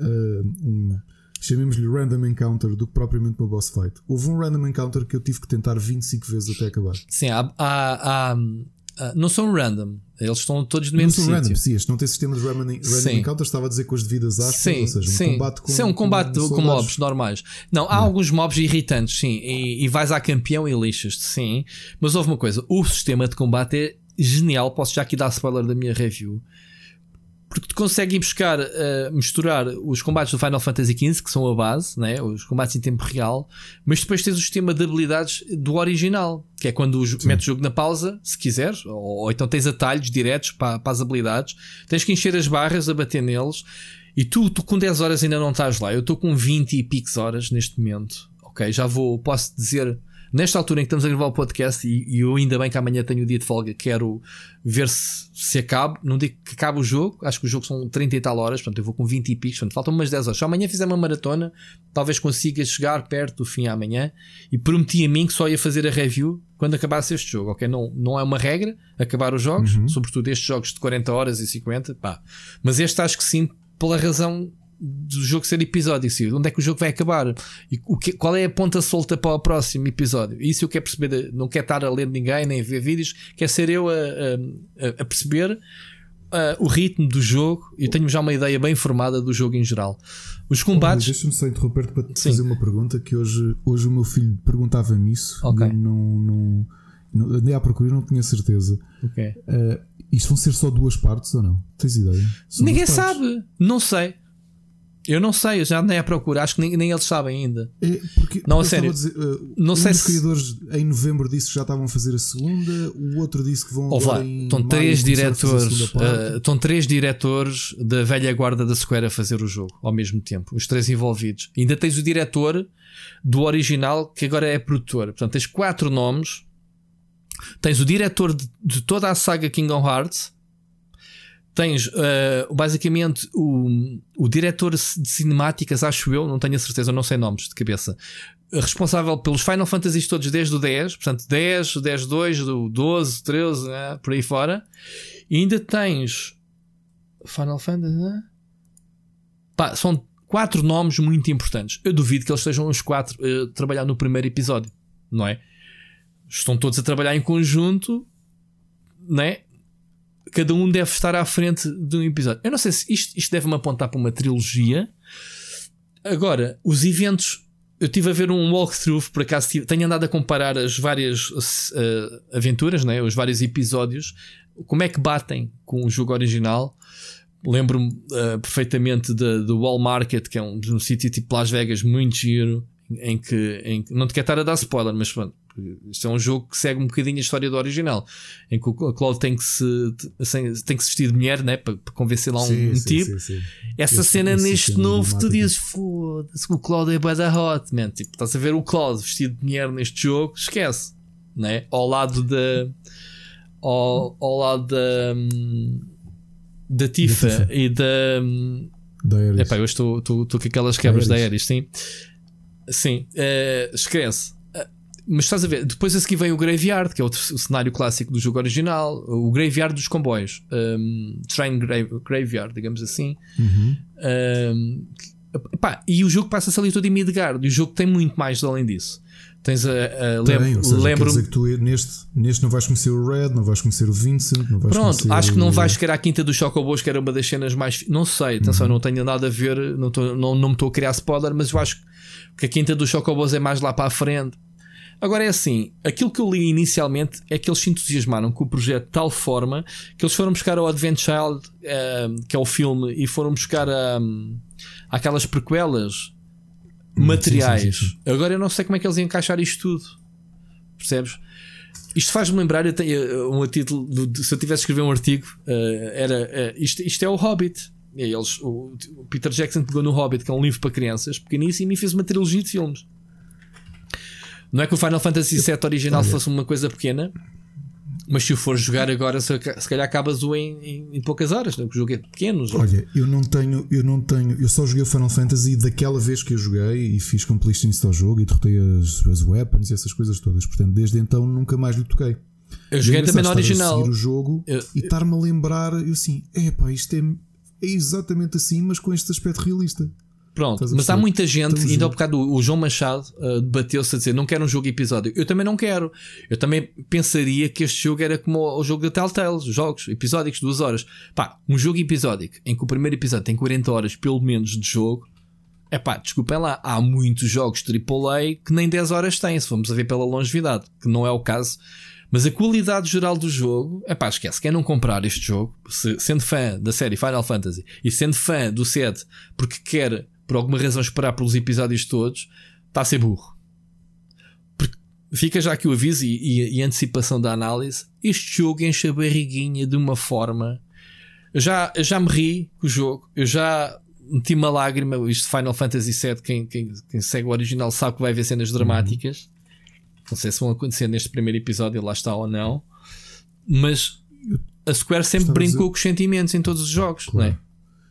uh, um, chamemos-lhe random encounter, do que propriamente no boss fight. Houve um random encounter que eu tive que tentar 25 vezes até acabar. Sim, há, há, há Uh, não são random, eles estão todos no mesmo sítio. Não são random, sim, este não tem sistema de random, random encounters, estava a dizer com as devidas aspas, sim, ou seja, um sim. combate com. Sim, um combate com, com mobs normais. Não, há não. alguns mobs irritantes, sim, e, e vais à campeão e lixas-te, sim. Mas houve uma coisa: o sistema de combate é genial. Posso já aqui dar spoiler da minha review porque tu consegues buscar, uh, misturar os combates do Final Fantasy XV, que são a base, né? os combates em tempo real, mas depois tens o sistema de habilidades do original, que é quando metes o jogo na pausa, se quiseres, ou, ou então tens atalhos diretos para, para, as habilidades, tens que encher as barras, a bater neles, e tu, tu com 10 horas ainda não estás lá. Eu estou com 20 e piques horas neste momento, ok, já vou, posso dizer nesta altura em que estamos a gravar o podcast, e, e eu ainda bem que amanhã tenho o dia de folga, quero ver se, se acaba. Não digo que acabe o jogo, acho que o jogo são 30 e tal horas, portanto eu vou com 20 e picos, portanto faltam umas 10 horas. Se amanhã fizer uma maratona, talvez consiga chegar perto do fim amanhã. E prometi a mim que só ia fazer a review quando acabasse este jogo, ok? Não, não é uma regra acabar os jogos, uhum. sobretudo estes jogos de 40 horas e 50, pá. Mas este acho que sim, pela razão do jogo ser episódio, sim. onde é que o jogo vai acabar e o que, qual é a ponta solta para o próximo episódio. Isso eu quero perceber, não quero estar a ler ninguém nem a ver vídeos, quer ser eu a, a, a perceber uh, o ritmo do jogo e tenho já uma ideia bem formada do jogo em geral. Os combates. Deixa-me só interromper-te para te fazer uma pergunta que hoje, hoje o meu filho perguntava-me isso. Ok. Não, não, não, andei à procura não tinha certeza. Ok. Uh, isto vão ser só duas partes ou não? Tens ideia? São Ninguém sabe, não sei. Eu não sei, eu já andei a procurar, acho que nem, nem eles sabem ainda. É porque, não, a sério. Dizer, uh, não um sei se. criadores em novembro disse que já estavam a fazer a segunda, o outro disse que vão oh, agora estão três diretores, uh, estão três diretores da velha guarda da Square a fazer o jogo ao mesmo tempo, os três envolvidos. ainda tens o diretor do original que agora é produtor. Portanto, tens quatro nomes. Tens o diretor de, de toda a saga Kingdom Hearts tens uh, basicamente o, o diretor de cinemáticas, acho eu, não tenho a certeza, não sei nomes de cabeça, responsável pelos Final Fantasy todos desde o 10, portanto 10, 10, 2, do 12, 13, né, por aí fora. E ainda tens Final Fantasy, né? Pá, são quatro nomes muito importantes. Eu duvido que eles estejam os quatro a uh, trabalhar no primeiro episódio, não é? Estão todos a trabalhar em conjunto, né? Cada um deve estar à frente de um episódio. Eu não sei se isto, isto deve-me apontar para uma trilogia. Agora, os eventos. Eu estive a ver um walkthrough, por acaso tive, tenho andado a comparar as várias uh, aventuras, né? os vários episódios, como é que batem com o jogo original. Lembro-me uh, perfeitamente do Wall Market, que é um, um sítio tipo Las Vegas, muito giro, em que, em não te quero estar a dar spoiler, mas pronto, isto é um jogo que segue um bocadinho a história do original, em que o Claude tem que se, tem que se vestir de mulher né, para, para convencer lá um, sim, sim, tipo. Sim, Essa cena neste novo, tu dizes: foda-se, o Claude é bada hot, man. Tipo, estás a ver o Claude vestido de mulher neste jogo, esquece, né? ao lado da. Ao, ao lado da. da Tifa e da. Da Ares. Epá, eu estou, estou, estou com aquelas quebras da Ares, sim. Sim, uh, esquece mas estás a ver, depois a seguir vem o Graveyard, que é outro cenário clássico do jogo original, o Graveyard dos comboios, um, Train grave, Graveyard, digamos assim. Uhum. Um, pá, e o jogo passa-se ali todo em Midgard, e o jogo tem muito mais além disso. Tens a. a lembro, lembro que tu neste, neste não vais conhecer o Red, não vais conhecer o Vincent, não vais Pronto, acho que não vais sequer à Quinta dos Chocobos, que era uma das cenas mais. Não sei, atenção, uhum. não tenho nada a ver, não, tô, não, não me estou a criar spoiler, mas eu acho que a Quinta dos Chocobos é mais lá para a frente. Agora é assim, aquilo que eu li inicialmente é que eles se entusiasmaram com o projeto de tal forma que eles foram buscar o Advent Child, uh, que é o filme, e foram buscar um, aquelas prequelas hum, materiais. Sim, sim, sim. Agora eu não sei como é que eles iam encaixar isto tudo. Percebes? Isto faz-me lembrar, eu tenho eh, um título, se eu tivesse a escrever um artigo, uh, era uh, isto, isto é o Hobbit. Eles, o, o Peter Jackson pegou no Hobbit, que é um livro para crianças, pequeníssimo, e fez uma trilogia de filmes. Não é que o Final Fantasy VII original Olha. fosse uma coisa pequena, mas se o for jogar agora, se, calhar acabas-o em, em, em, poucas horas, né? o jogo é pequeno. Jogo. Olha, eu não tenho, eu não tenho, eu só joguei o Final Fantasy daquela vez que eu joguei e fiz completion ao jogo e derrotei as, as weapons e essas coisas todas. Portanto, desde então nunca mais lhe toquei. Eu joguei também no original. o jogo eu, e estar-me a lembrar, eu assim, é pá, isto é, é exatamente assim, mas com este aspecto realista. Pronto, mas há muita gente, ainda há bocado o João Machado uh, debateu-se a dizer não quero um jogo episódio. Eu também não quero. Eu também pensaria que este jogo era como o, jogo da Telltale, jogos episódicos, duas horas. Pá, um jogo episódico em que o primeiro episódio tem 40 horas pelo menos de jogo. É pá, desculpem lá, há muitos jogos AAA que nem 10 horas têm, se formos a ver pela longevidade, que não é o caso. Mas a qualidade geral do jogo, é pá, esquece. Quem não comprar este jogo, se, sendo fã da série Final Fantasy e sendo fã do set porque quer por alguma razão esperar pelos episódios todos, está a ser burro. Porque fica já aqui o aviso e, e, e antecipação da análise. Este jogo enche a barriguinha de uma forma. Eu já, eu já me ri com o jogo, eu já meti uma lágrima. Isto Final Fantasy VII, quem, quem, quem, segue o original sabe que vai ver cenas dramáticas. Uhum. Não sei se vão acontecer neste primeiro episódio, lá está ou não. Mas a Square sempre brincou com os sentimentos em todos os jogos, claro. não é?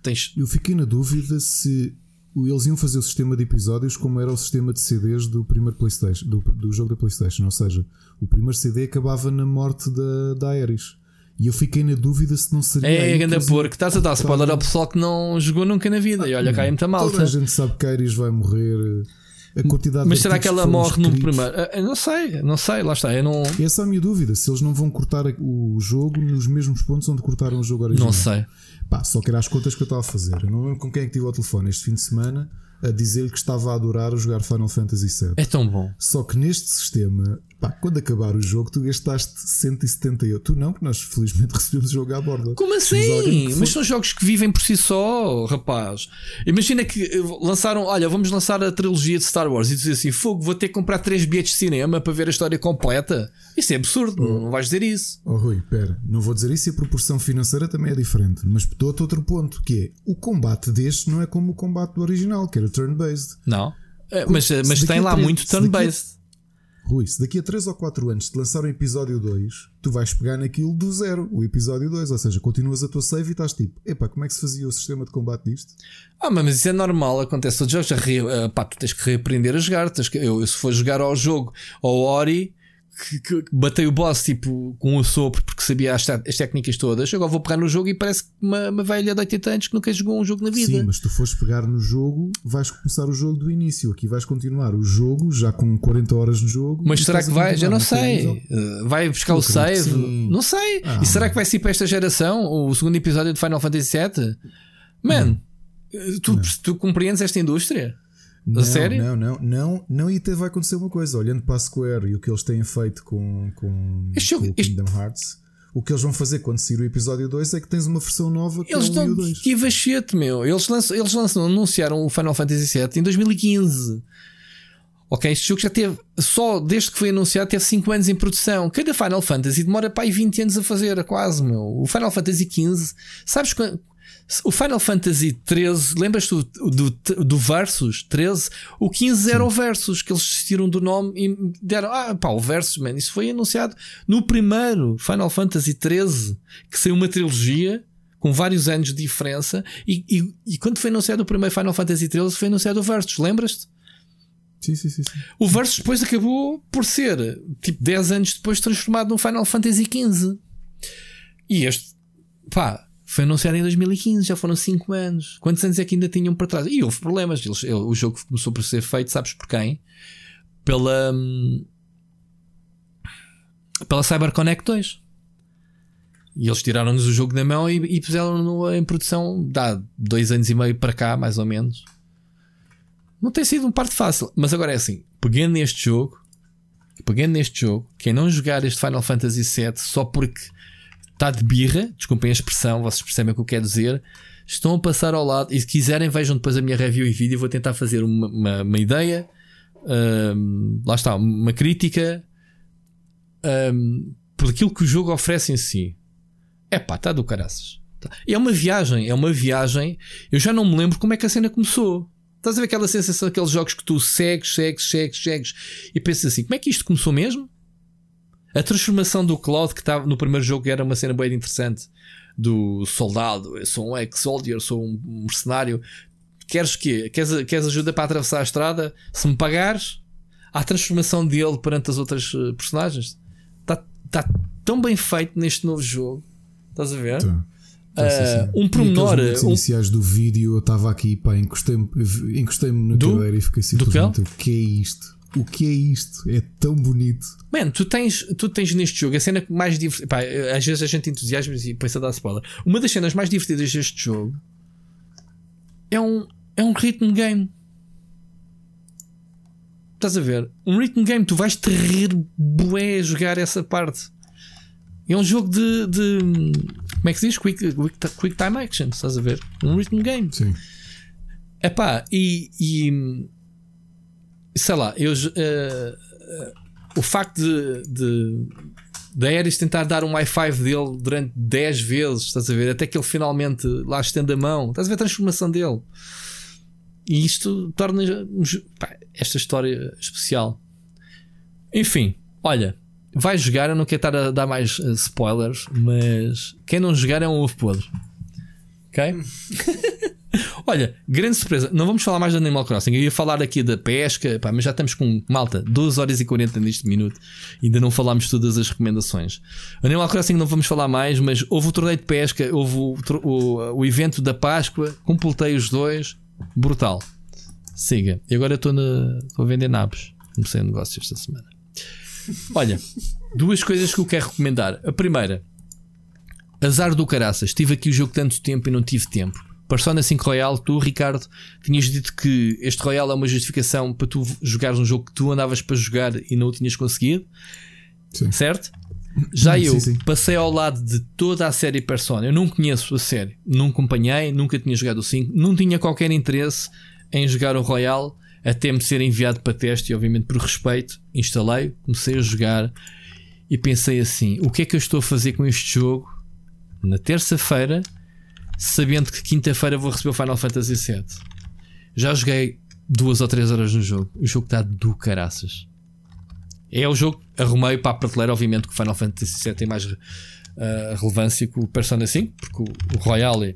Tens... Eu fiquei na dúvida se eles iam fazer o sistema de episódios como era o sistema de CDs do primeiro PlayStation, do, do jogo da PlayStation. Ou seja, o primeiro CD acabava na morte da, da Ares. E eu fiquei na dúvida se não seria. É, grande porco, estás a dar spoiler ao pessoal que não jogou nunca na vida. E olha, cá é muita malta. Toda a gente sabe que a Ares vai morrer. A quantidade Mas será que ela morre no primeiro? Eu não sei, não sei, lá está. Eu não... Essa é a minha dúvida. Se eles não vão cortar o jogo nos mesmos pontos onde cortaram o jogo original. Não sei. Pá, só que era as contas que eu estava a fazer. Eu não lembro com quem é que tive o telefone este fim de semana a dizer-lhe que estava a adorar jogar Final Fantasy VII. É tão bom. Só que neste sistema, pá, quando acabar o jogo, tu gastaste 178. Tu não, que nós felizmente recebemos o jogo à borda. Como assim? Mas, Mas são jogos que vivem por si só, rapaz. Imagina que lançaram, olha, vamos lançar a trilogia de Star Wars e dizer assim: fogo, vou ter que comprar três bilhetes de cinema para ver a história completa. Isso é absurdo, oh. não vais dizer isso. Oh Rui, pera, não vou dizer isso e a proporção financeira também é diferente. Mas dou-te outro ponto, que é o combate deste não é como o combate do original, que era turn-based. Não. É, mas, mas tem lá muito turn-based. Rui, se daqui a 3 ou 4 anos te lançar o episódio 2, tu vais pegar naquilo do zero, o episódio 2, ou seja, continuas a tua save e estás tipo, epá, como é que se fazia o sistema de combate disto? Ah, mas isso é normal, acontece todos os jogos, pá, tu tens que reaprender a jogar, tens que, eu, se for jogar ao jogo, ao Ori, que, que batei o boss tipo com o sopro porque sabia as, as, técnicas todas. Agora vou pegar no jogo e parece uma, uma velha de 80 anos que nunca jogou um jogo na vida. Sim, mas tu fores pegar no jogo, vais começar o jogo do início. Aqui vais continuar o jogo já com 40 horas no jogo. Mas será que vai? Já não sei. Uh, vai buscar o save? Não sei. Ah, e será que vai ser para esta geração o segundo episódio de Final Fantasy VII? Man, não. tu, tu compreendes esta indústria? Não, sério? Não, não, não, não, e até vai acontecer uma coisa, olhando para a Square e o que eles têm feito com, com, este com o Kingdom este... Hearts, o que eles vão fazer quando sair o episódio 2 é que tens uma versão nova que eles é o dão 2. Que vachete, meu. Eles lançam, eles lançam, anunciaram o Final Fantasy VII em 2015. Ok, este jogo já teve, só desde que foi anunciado, teve 5 anos em produção. Cada Final Fantasy demora para aí 20 anos a fazer, quase, meu. O Final Fantasy XV, sabes quando o Final Fantasy 13, lembras-te do, do, do, Versus 13? O 15 era o Versus, que eles desistiram do nome e deram. Ah, pá, o Versus, man, isso foi anunciado no primeiro Final Fantasy 13, que saiu uma trilogia com vários anos de diferença. E, e, e quando foi anunciado o primeiro Final Fantasy 13, foi anunciado o Versus, lembras-te? Sim, sim, sim, sim. O Versus depois acabou por ser, tipo, 10 anos depois, transformado num Final Fantasy 15. E este, pá, foi anunciado em 2015, já foram 5 anos. Quantos anos é que ainda tinham para trás? E houve problemas. Eles, o jogo começou por ser feito, sabes por quem? Pela. Hum, pela CyberConnect 2. E eles tiraram-nos o jogo da mão e, e puseram-no em produção dá dois anos e meio para cá, mais ou menos. Não tem sido um parte fácil. Mas agora é assim: pegando neste jogo, pegando neste jogo, quem não jogar este Final Fantasy VII só porque está de birra, desculpem a expressão, vocês percebem o que eu quero dizer. Estão a passar ao lado e se quiserem, vejam depois a minha review e vídeo. Vou tentar fazer uma, uma, uma ideia, um, lá está, uma crítica um, por aquilo que o jogo oferece em si. É pá, está do caraças. Tá. É uma viagem, é uma viagem. Eu já não me lembro como é que a cena começou. Estás a ver aquela sensação daqueles jogos que tu segues, segues, segues, segues e pensas assim: como é que isto começou mesmo? A transformação do Cloud, que estava no primeiro jogo, era uma cena bem interessante. Do soldado, eu sou um ex-soldier, sou um mercenário. Queres quê? Queres, queres ajuda para atravessar a estrada? Se me pagares, há a transformação dele perante as outras eh, personagens. Está tá tão bem feito neste novo jogo. Estás a ver? Tá. Uh, um pormenor. Os um... iniciais do vídeo eu estava aqui, pá, encostei-me encostei na do? cadeira e fiquei simplesmente: o que é isto? O que é isto? É tão bonito. Mano, tu tens, tu tens neste jogo a cena mais divertida. Às vezes a gente entusiasma e pensa dar spoiler. Uma das cenas mais divertidas deste jogo é um, é um rhythm game. Estás a ver? Um rhythm game, tu vais te rir bué a jogar essa parte. É um jogo de, de. Como é que se diz? Quick, quick, quick time action, estás a ver? Um rhythm game. Sim. Epá, e, e sei lá, eu, uh, o facto de, de, Da Ares tentar dar um i5 dele durante 10 vezes, estás a ver? Até que ele finalmente lá estende a mão. Estás a ver a transformação dele. E isto torna pá, esta história especial. Enfim, olha, vai jogar. Eu não quero estar a dar mais uh, spoilers, mas quem não jogar é um ovo podre. Ok? Olha, grande surpresa. Não vamos falar mais de Animal Crossing. Eu ia falar aqui da pesca, pá, mas já estamos com malta, 12 horas e 40 neste minuto. Ainda não falámos todas as recomendações. Animal Crossing não vamos falar mais, mas houve o torneio de pesca, houve o, o, o evento da Páscoa, completei os dois. Brutal. Siga. E agora estou a vender naves. Comecei o negócio esta semana. Olha, duas coisas que eu quero recomendar. A primeira, azar do caraças. Tive aqui o jogo tanto tempo e não tive tempo. Persona 5 Royal, tu, Ricardo, tinhas dito que este Royal é uma justificação para tu jogares um jogo que tu andavas para jogar e não o tinhas conseguido. Sim. Certo? Já eu sim, sim. passei ao lado de toda a série Persona. Eu não conheço a série, não acompanhei, nunca tinha jogado o 5, não tinha qualquer interesse em jogar o Royal até me ser enviado para teste e, obviamente, por respeito, instalei, comecei a jogar e pensei assim: o que é que eu estou a fazer com este jogo na terça-feira, sabendo que quinta-feira vou receber o Final Fantasy VII? Já joguei duas ou três horas no jogo. O jogo está do caraças. É o jogo, arrumei para a prateleira, obviamente, que o Final Fantasy VII tem mais uh, relevância que o Persona 5, porque o, o Royale é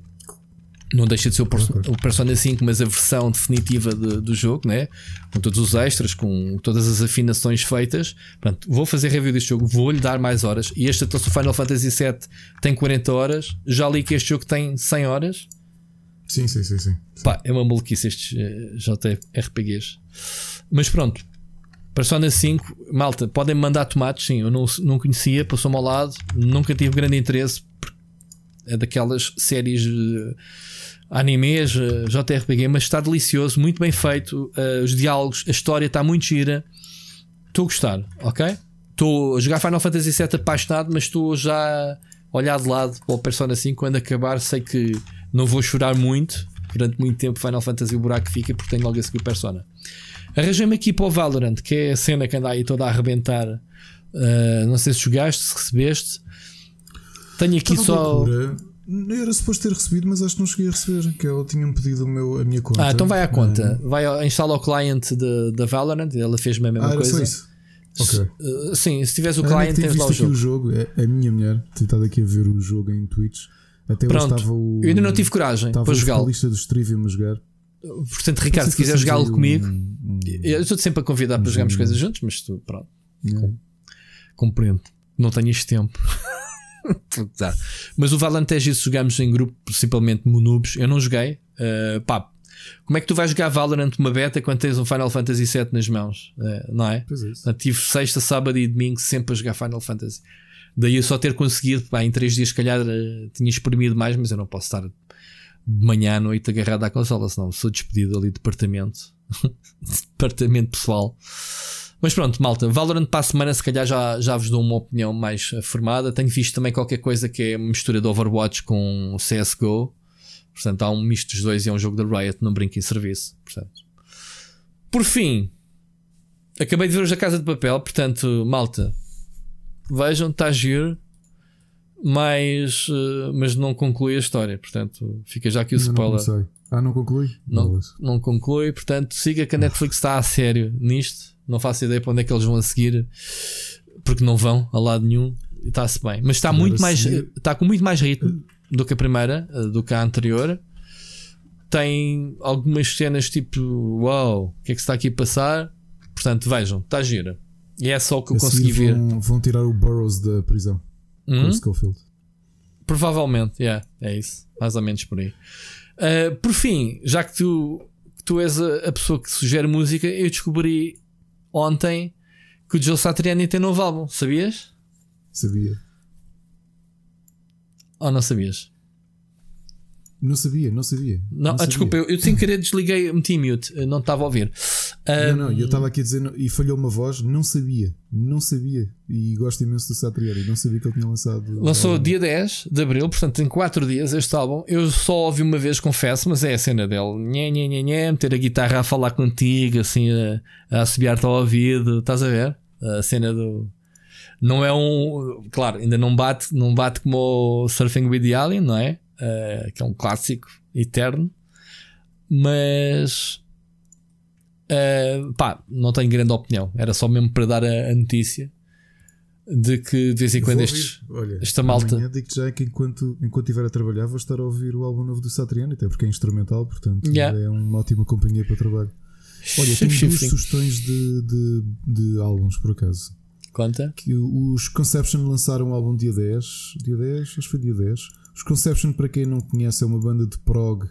não deixa de ser o, o Persona 5, mas a versão definitiva de, do jogo, né? com todos os extras, com todas as afinações feitas. Portanto, vou fazer review deste jogo, vou-lhe dar mais horas. E este o Final Fantasy VII tem 40 horas. Já li que este jogo tem 100 horas. Sim, sim, sim. sim. Pá, é uma maluquice estes uh, JRPGs. Mas pronto, Persona 5, malta, podem mandar tomates, sim. Eu não, não conhecia, passou-me ao lado, nunca tive grande interesse. É daquelas séries. Uh, animes, eh, JRPG, mas está delicioso, muito bem feito. Uh, os diálogos, a história está muito gira. Estou a gostar, ok? Estou a jogar Final Fantasy VII apaixonado, mas estou já a olhar de lado para o Persona 5. Quando acabar, sei que não vou chorar muito. Durante muito tempo, Final Fantasy o buraco fica porque tenho logo a seguir Persona. Arranjei-me aqui para o Valorant, que é a cena que anda aí toda a arrebentar. Uh, não sei se jogaste, se recebeste. Tenho aqui só. Loucura. Era suposto ter recebido, mas acho que não cheguei a receber. Que eu tinha pedido o meu, a minha conta. Ah, então vai à conta. É. Vai instala o client da Valorant. Ela fez-me a mesma ah, coisa. Isso. Okay. Uh, sim, se tiveres o client, tens lá o jogo. o jogo. É, a minha mulher tem estado aqui a ver o jogo em Twitch. Até Pronto. estava o. Eu ainda não tive coragem para jogar. a lista dos Trivium a jogar. Portanto, Ricardo, se quiser jogá-lo comigo, um, um, eu estou sempre a convidar um para jogarmos coisas juntos, mas tu, pronto. Yeah. Compreendo. Não tenho este tempo. Mas o Valorant isso, jogamos em grupo, principalmente monubes. Eu não joguei. Uh, pá, como é que tu vais jogar Valorant uma beta quando tens um Final Fantasy VII nas mãos? Uh, não é? Pois é tive sexta, sábado e domingo sempre a jogar Final Fantasy. Daí eu só ter conseguido, pá, em três dias, se calhar uh, tinha exprimido mais, mas eu não posso estar de manhã à noite agarrado à consola, senão sou despedido ali de departamento. departamento pessoal. Mas pronto, malta, Valorant para a semana se calhar já, já vos dou uma opinião mais formada. Tenho visto também qualquer coisa que é uma mistura de Overwatch com CSGO. Portanto, há um misto dos dois e é um jogo da Riot, não brinco em serviço. Portanto. Por fim, acabei de ver hoje a Casa de Papel, portanto, malta, vejam, está giro, mas, uh, mas não conclui a história. Portanto, fica já aqui o spoiler. Não ah, não conclui? Não, não conclui, portanto, siga que a Netflix está a sério nisto não faço ideia para onde é que eles vão a seguir, porque não vão a lado nenhum. Está-se bem, mas está muito mais, está com muito mais ritmo do que a primeira, eh, do que a anterior. Tem algumas cenas tipo, uau, wow, o que é que está aqui a passar? Portanto, vejam, está gira. E é só o que eu consegui ver. Vão, vão tirar o Burroughs da prisão. Hum? Schofield. Provavelmente, yeah, é isso. Mais ou menos por aí. Uh, por fim, já que tu, tu és a, a, pessoa que sugere música, eu descobri ontem que o Joe Satriani tem novo álbum, sabias? Sabia. Ou não sabias? Não sabia, não sabia. Não, não ah, desculpa, eu, eu sem querer desliguei, meti mute, não estava a ouvir. Um, não, não, eu estava aqui a dizer e falhou uma voz, não sabia, não sabia. E gosto imenso do Satriani, não sabia que ele tinha lançado. Lançou álbum. dia 10 de abril, portanto tem 4 dias este álbum. Eu só ouvi uma vez, confesso, mas é a cena dele: nhé, nhé, nhé, nhé, meter a guitarra a falar contigo, assim, a, a assobiar-te ao ouvido, estás a ver? A cena do Não é um. Claro, ainda não bate, não bate como o Surfing with the Alien, não é? Uh, que é um clássico eterno. Mas. Uh, pá, não tenho grande opinião. Era só mesmo para dar a, a notícia de que de vez em quando estes, Olha, esta malta. Digo já que enquanto, enquanto estiver a trabalhar, vou estar a ouvir o álbum novo do Satriani, até porque é instrumental, portanto yeah. é uma ótima companhia para trabalho. Olha, tenho duas sugestões de, de, de álbuns por acaso. Conta? Que os Conception lançaram um álbum dia 10. Dia 10? Acho que foi dia 10. Os Conception, para quem não conhece, é uma banda de prog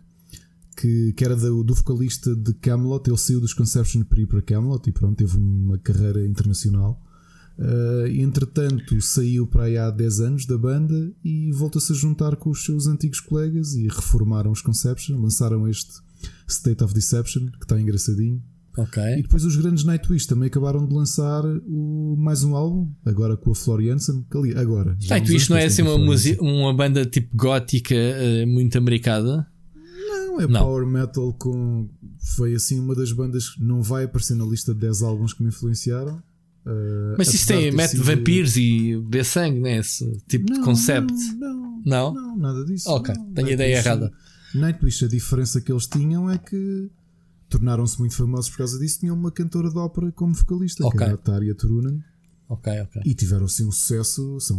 que, que era do, do vocalista de Camelot. Ele saiu dos Conception para ir para Camelot e pronto, teve uma carreira internacional. Uh, entretanto, saiu para aí há 10 anos da banda e voltou-se a juntar com os seus antigos colegas e reformaram os Conception. Lançaram este State of Deception, que está engraçadinho. Okay. E depois os grandes Nightwish também acabaram de lançar o, mais um álbum, agora com a Floriansen. Ali, agora. Nightwish não é assim uma, uma banda tipo gótica uh, muito americana? Não, é não. power metal com. Foi assim uma das bandas que não vai aparecer na lista de 10 álbuns que me influenciaram. Uh, Mas isso tem, mete sido... vampiros e bê sangue, né? Esse tipo não, de concept. Não, não, não, nada disso. Ok, não. tenho a ideia errada. Nightwish, a diferença que eles tinham é que tornaram-se muito famosos por causa disso. Tinham uma cantora de ópera como vocalista, okay. que era a Turunen. Ok, ok. E tiveram assim um sucesso. São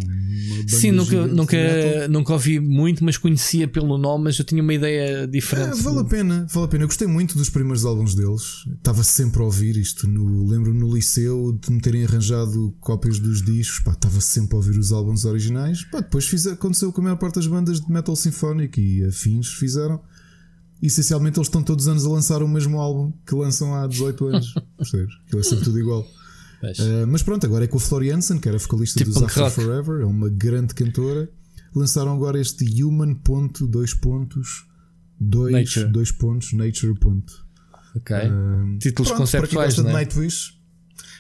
Sim, nunca, nunca, nunca ouvi muito, mas conhecia pelo nome, mas eu tinha uma ideia diferente. É, vale a pena, vale a pena. Eu gostei muito dos primeiros álbuns deles. Estava sempre a ouvir isto. No, lembro no liceu de me terem arranjado cópias dos discos. Pá, estava sempre a ouvir os álbuns originais. Pá, depois fiz, aconteceu com a maior parte das bandas de metal sinfónico e afins fizeram. Essencialmente eles estão todos os anos a lançar o mesmo álbum que lançam há 18 anos. Percebes? Aquilo é sempre tudo igual. Uh, mas pronto, agora é com a Floriansen, que era vocalista tipo dos After Forever, é uma grande cantora. Lançaram agora este Human. Ponto, dois pontos, dois, nature. dois pontos, Nature. Ponto. Ok. Uh, Títulos pronto, conceptuais. Para quem gosta de Nightwish,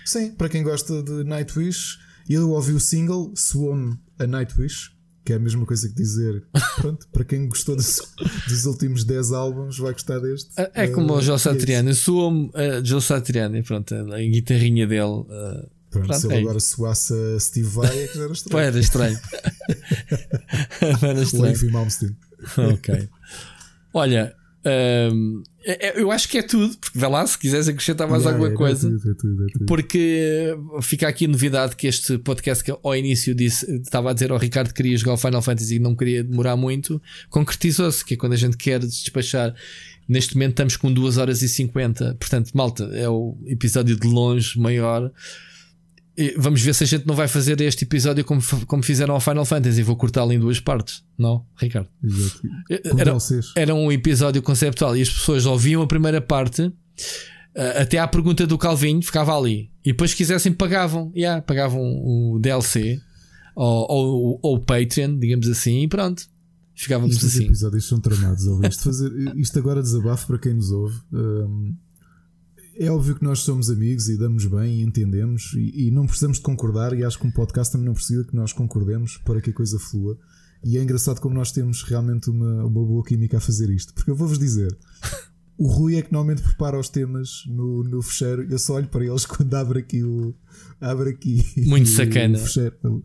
sim, para quem gosta de Nightwish, eu ouvi o single Swarm a Nightwish que é a mesma coisa que dizer, pronto, para quem gostou dos, dos últimos 10 álbuns, vai gostar deste. É, é como uh, o Joe Satriani, soa-me uh, Joe Satriani, pronto, a guitarrinha dele. Uh, pronto, pronto, se ele é agora soasse a Steve Vai, é que já era estranho. era estranho. era estranho. O Malmsteen. ok. Olha, um, é, é, eu acho que é tudo, porque vai lá se quiseres acrescentar mais yeah, alguma é, coisa. É tudo, é tudo, é tudo. Porque fica aqui a novidade que este podcast que ao início disse, estava a dizer ao Ricardo que queria jogar o Final Fantasy e não queria demorar muito, concretizou-se, que é quando a gente quer despachar. Neste momento estamos com 2 horas e 50, portanto, malta, é o episódio de longe maior. Vamos ver se a gente não vai fazer este episódio como, como fizeram ao Final Fantasy. Vou cortá-lo em duas partes, não, Ricardo? Exato. Era, era, um episódio conceptual e as pessoas ouviam a primeira parte eh, até à pergunta do Calvinho, ficava ali. E depois, se quisessem, pagavam. Yeah, pagavam o DLC ou, ou, ou o Patreon, digamos assim, e pronto. Ficávamos Estes assim. episódios são tramados. Isto, fazer, isto agora desabafo para quem nos ouve. Um é óbvio que nós somos amigos e damos bem e entendemos e, e, não precisamos de concordar e acho que um podcast também não precisa que nós concordemos para que a coisa flua. E é engraçado como nós temos realmente uma, uma boa química a fazer isto. Porque eu vou-vos dizer, o Rui é que normalmente prepara os temas no, no fecheiro. Eu só olho para eles quando abre aqui o. Abre aqui. Muito o, sacana. O fecheiro,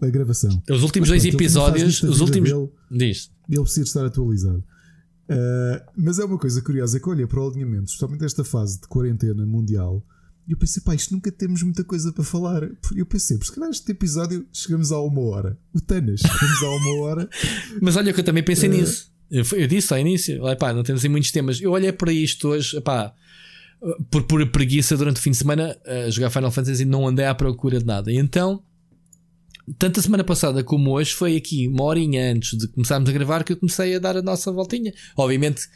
a, a gravação. Os últimos Mas, dois episódios. Os últimos. Dele, Diz. Ele precisa estar atualizado. Uh, mas é uma coisa curiosa que olha para o alinhamento, especialmente esta fase de quarentena mundial. E eu pensei, pá, isto nunca temos muita coisa para falar. Eu pensei, porque se calhar este episódio chegamos a uma hora. O Tanas, chegamos a uma hora. mas olha que eu também pensei uh, nisso. Eu, eu, disse ao início, olha, pá, não temos aí muitos temas. Eu olhei para isto hoje, pá, por pura preguiça durante o fim de semana a jogar Final Fantasy não andei à procura de nada. E então tanto a semana passada como hoje foi aqui uma horinha antes de começarmos a gravar que eu comecei a dar a nossa voltinha. Obviamente,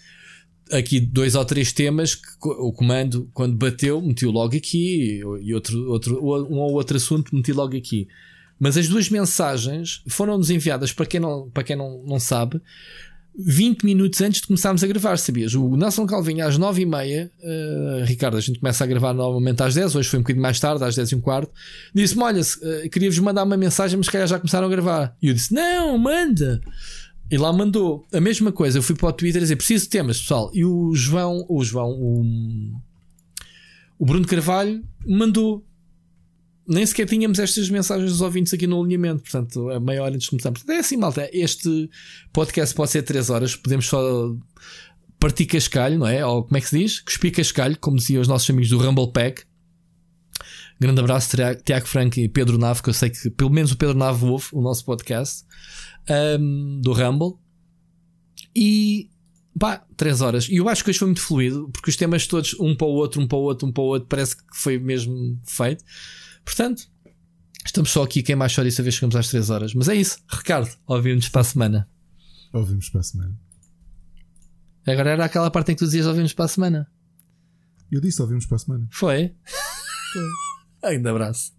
aqui dois ou três temas que o comando, quando bateu, meteu logo aqui, e outro, outro, um ou outro assunto meti logo aqui. Mas as duas mensagens foram-nos enviadas para quem não, para quem não, não sabe 20 minutos antes de começarmos a gravar, sabias? O Nelson Calvinho às 9h30, uh, Ricardo, a gente começa a gravar novamente às 10, hoje foi um bocadinho mais tarde, às 10 e um quarto, disse-me: Olha, uh, queria-vos mandar uma mensagem, mas se calhar já começaram a gravar. E eu disse: Não, manda! E lá mandou a mesma coisa. Eu fui para o Twitter dizer: Preciso de temas, pessoal. E o João, o João, o, o Bruno Carvalho mandou nem sequer tínhamos estas mensagens dos ouvintes aqui no alinhamento, portanto, a meia hora antes de começarmos. É assim, malta. Este podcast pode ser 3 horas, podemos só partir cascalho, não é? Ou como é que se diz? Cuspir cascalho, como diziam os nossos amigos do Rumble Pack. Grande abraço, Tiago Franco e Pedro Nave, que eu sei que pelo menos o Pedro Nave ouve o nosso podcast um, do Rumble. E pá, 3 horas. E eu acho que hoje foi muito fluido, porque os temas todos, um para o outro, um para o outro, um para o outro, parece que foi mesmo feito. Portanto, estamos só aqui. Quem mais chora isso a vez chegamos às 3 horas. Mas é isso, Ricardo. Ouvimos para a semana. Ouvimos para a semana. Agora era aquela parte em que tu dizias ouvimos para a semana. Eu disse ouvimos para a semana. Foi? Foi. Ainda abraço.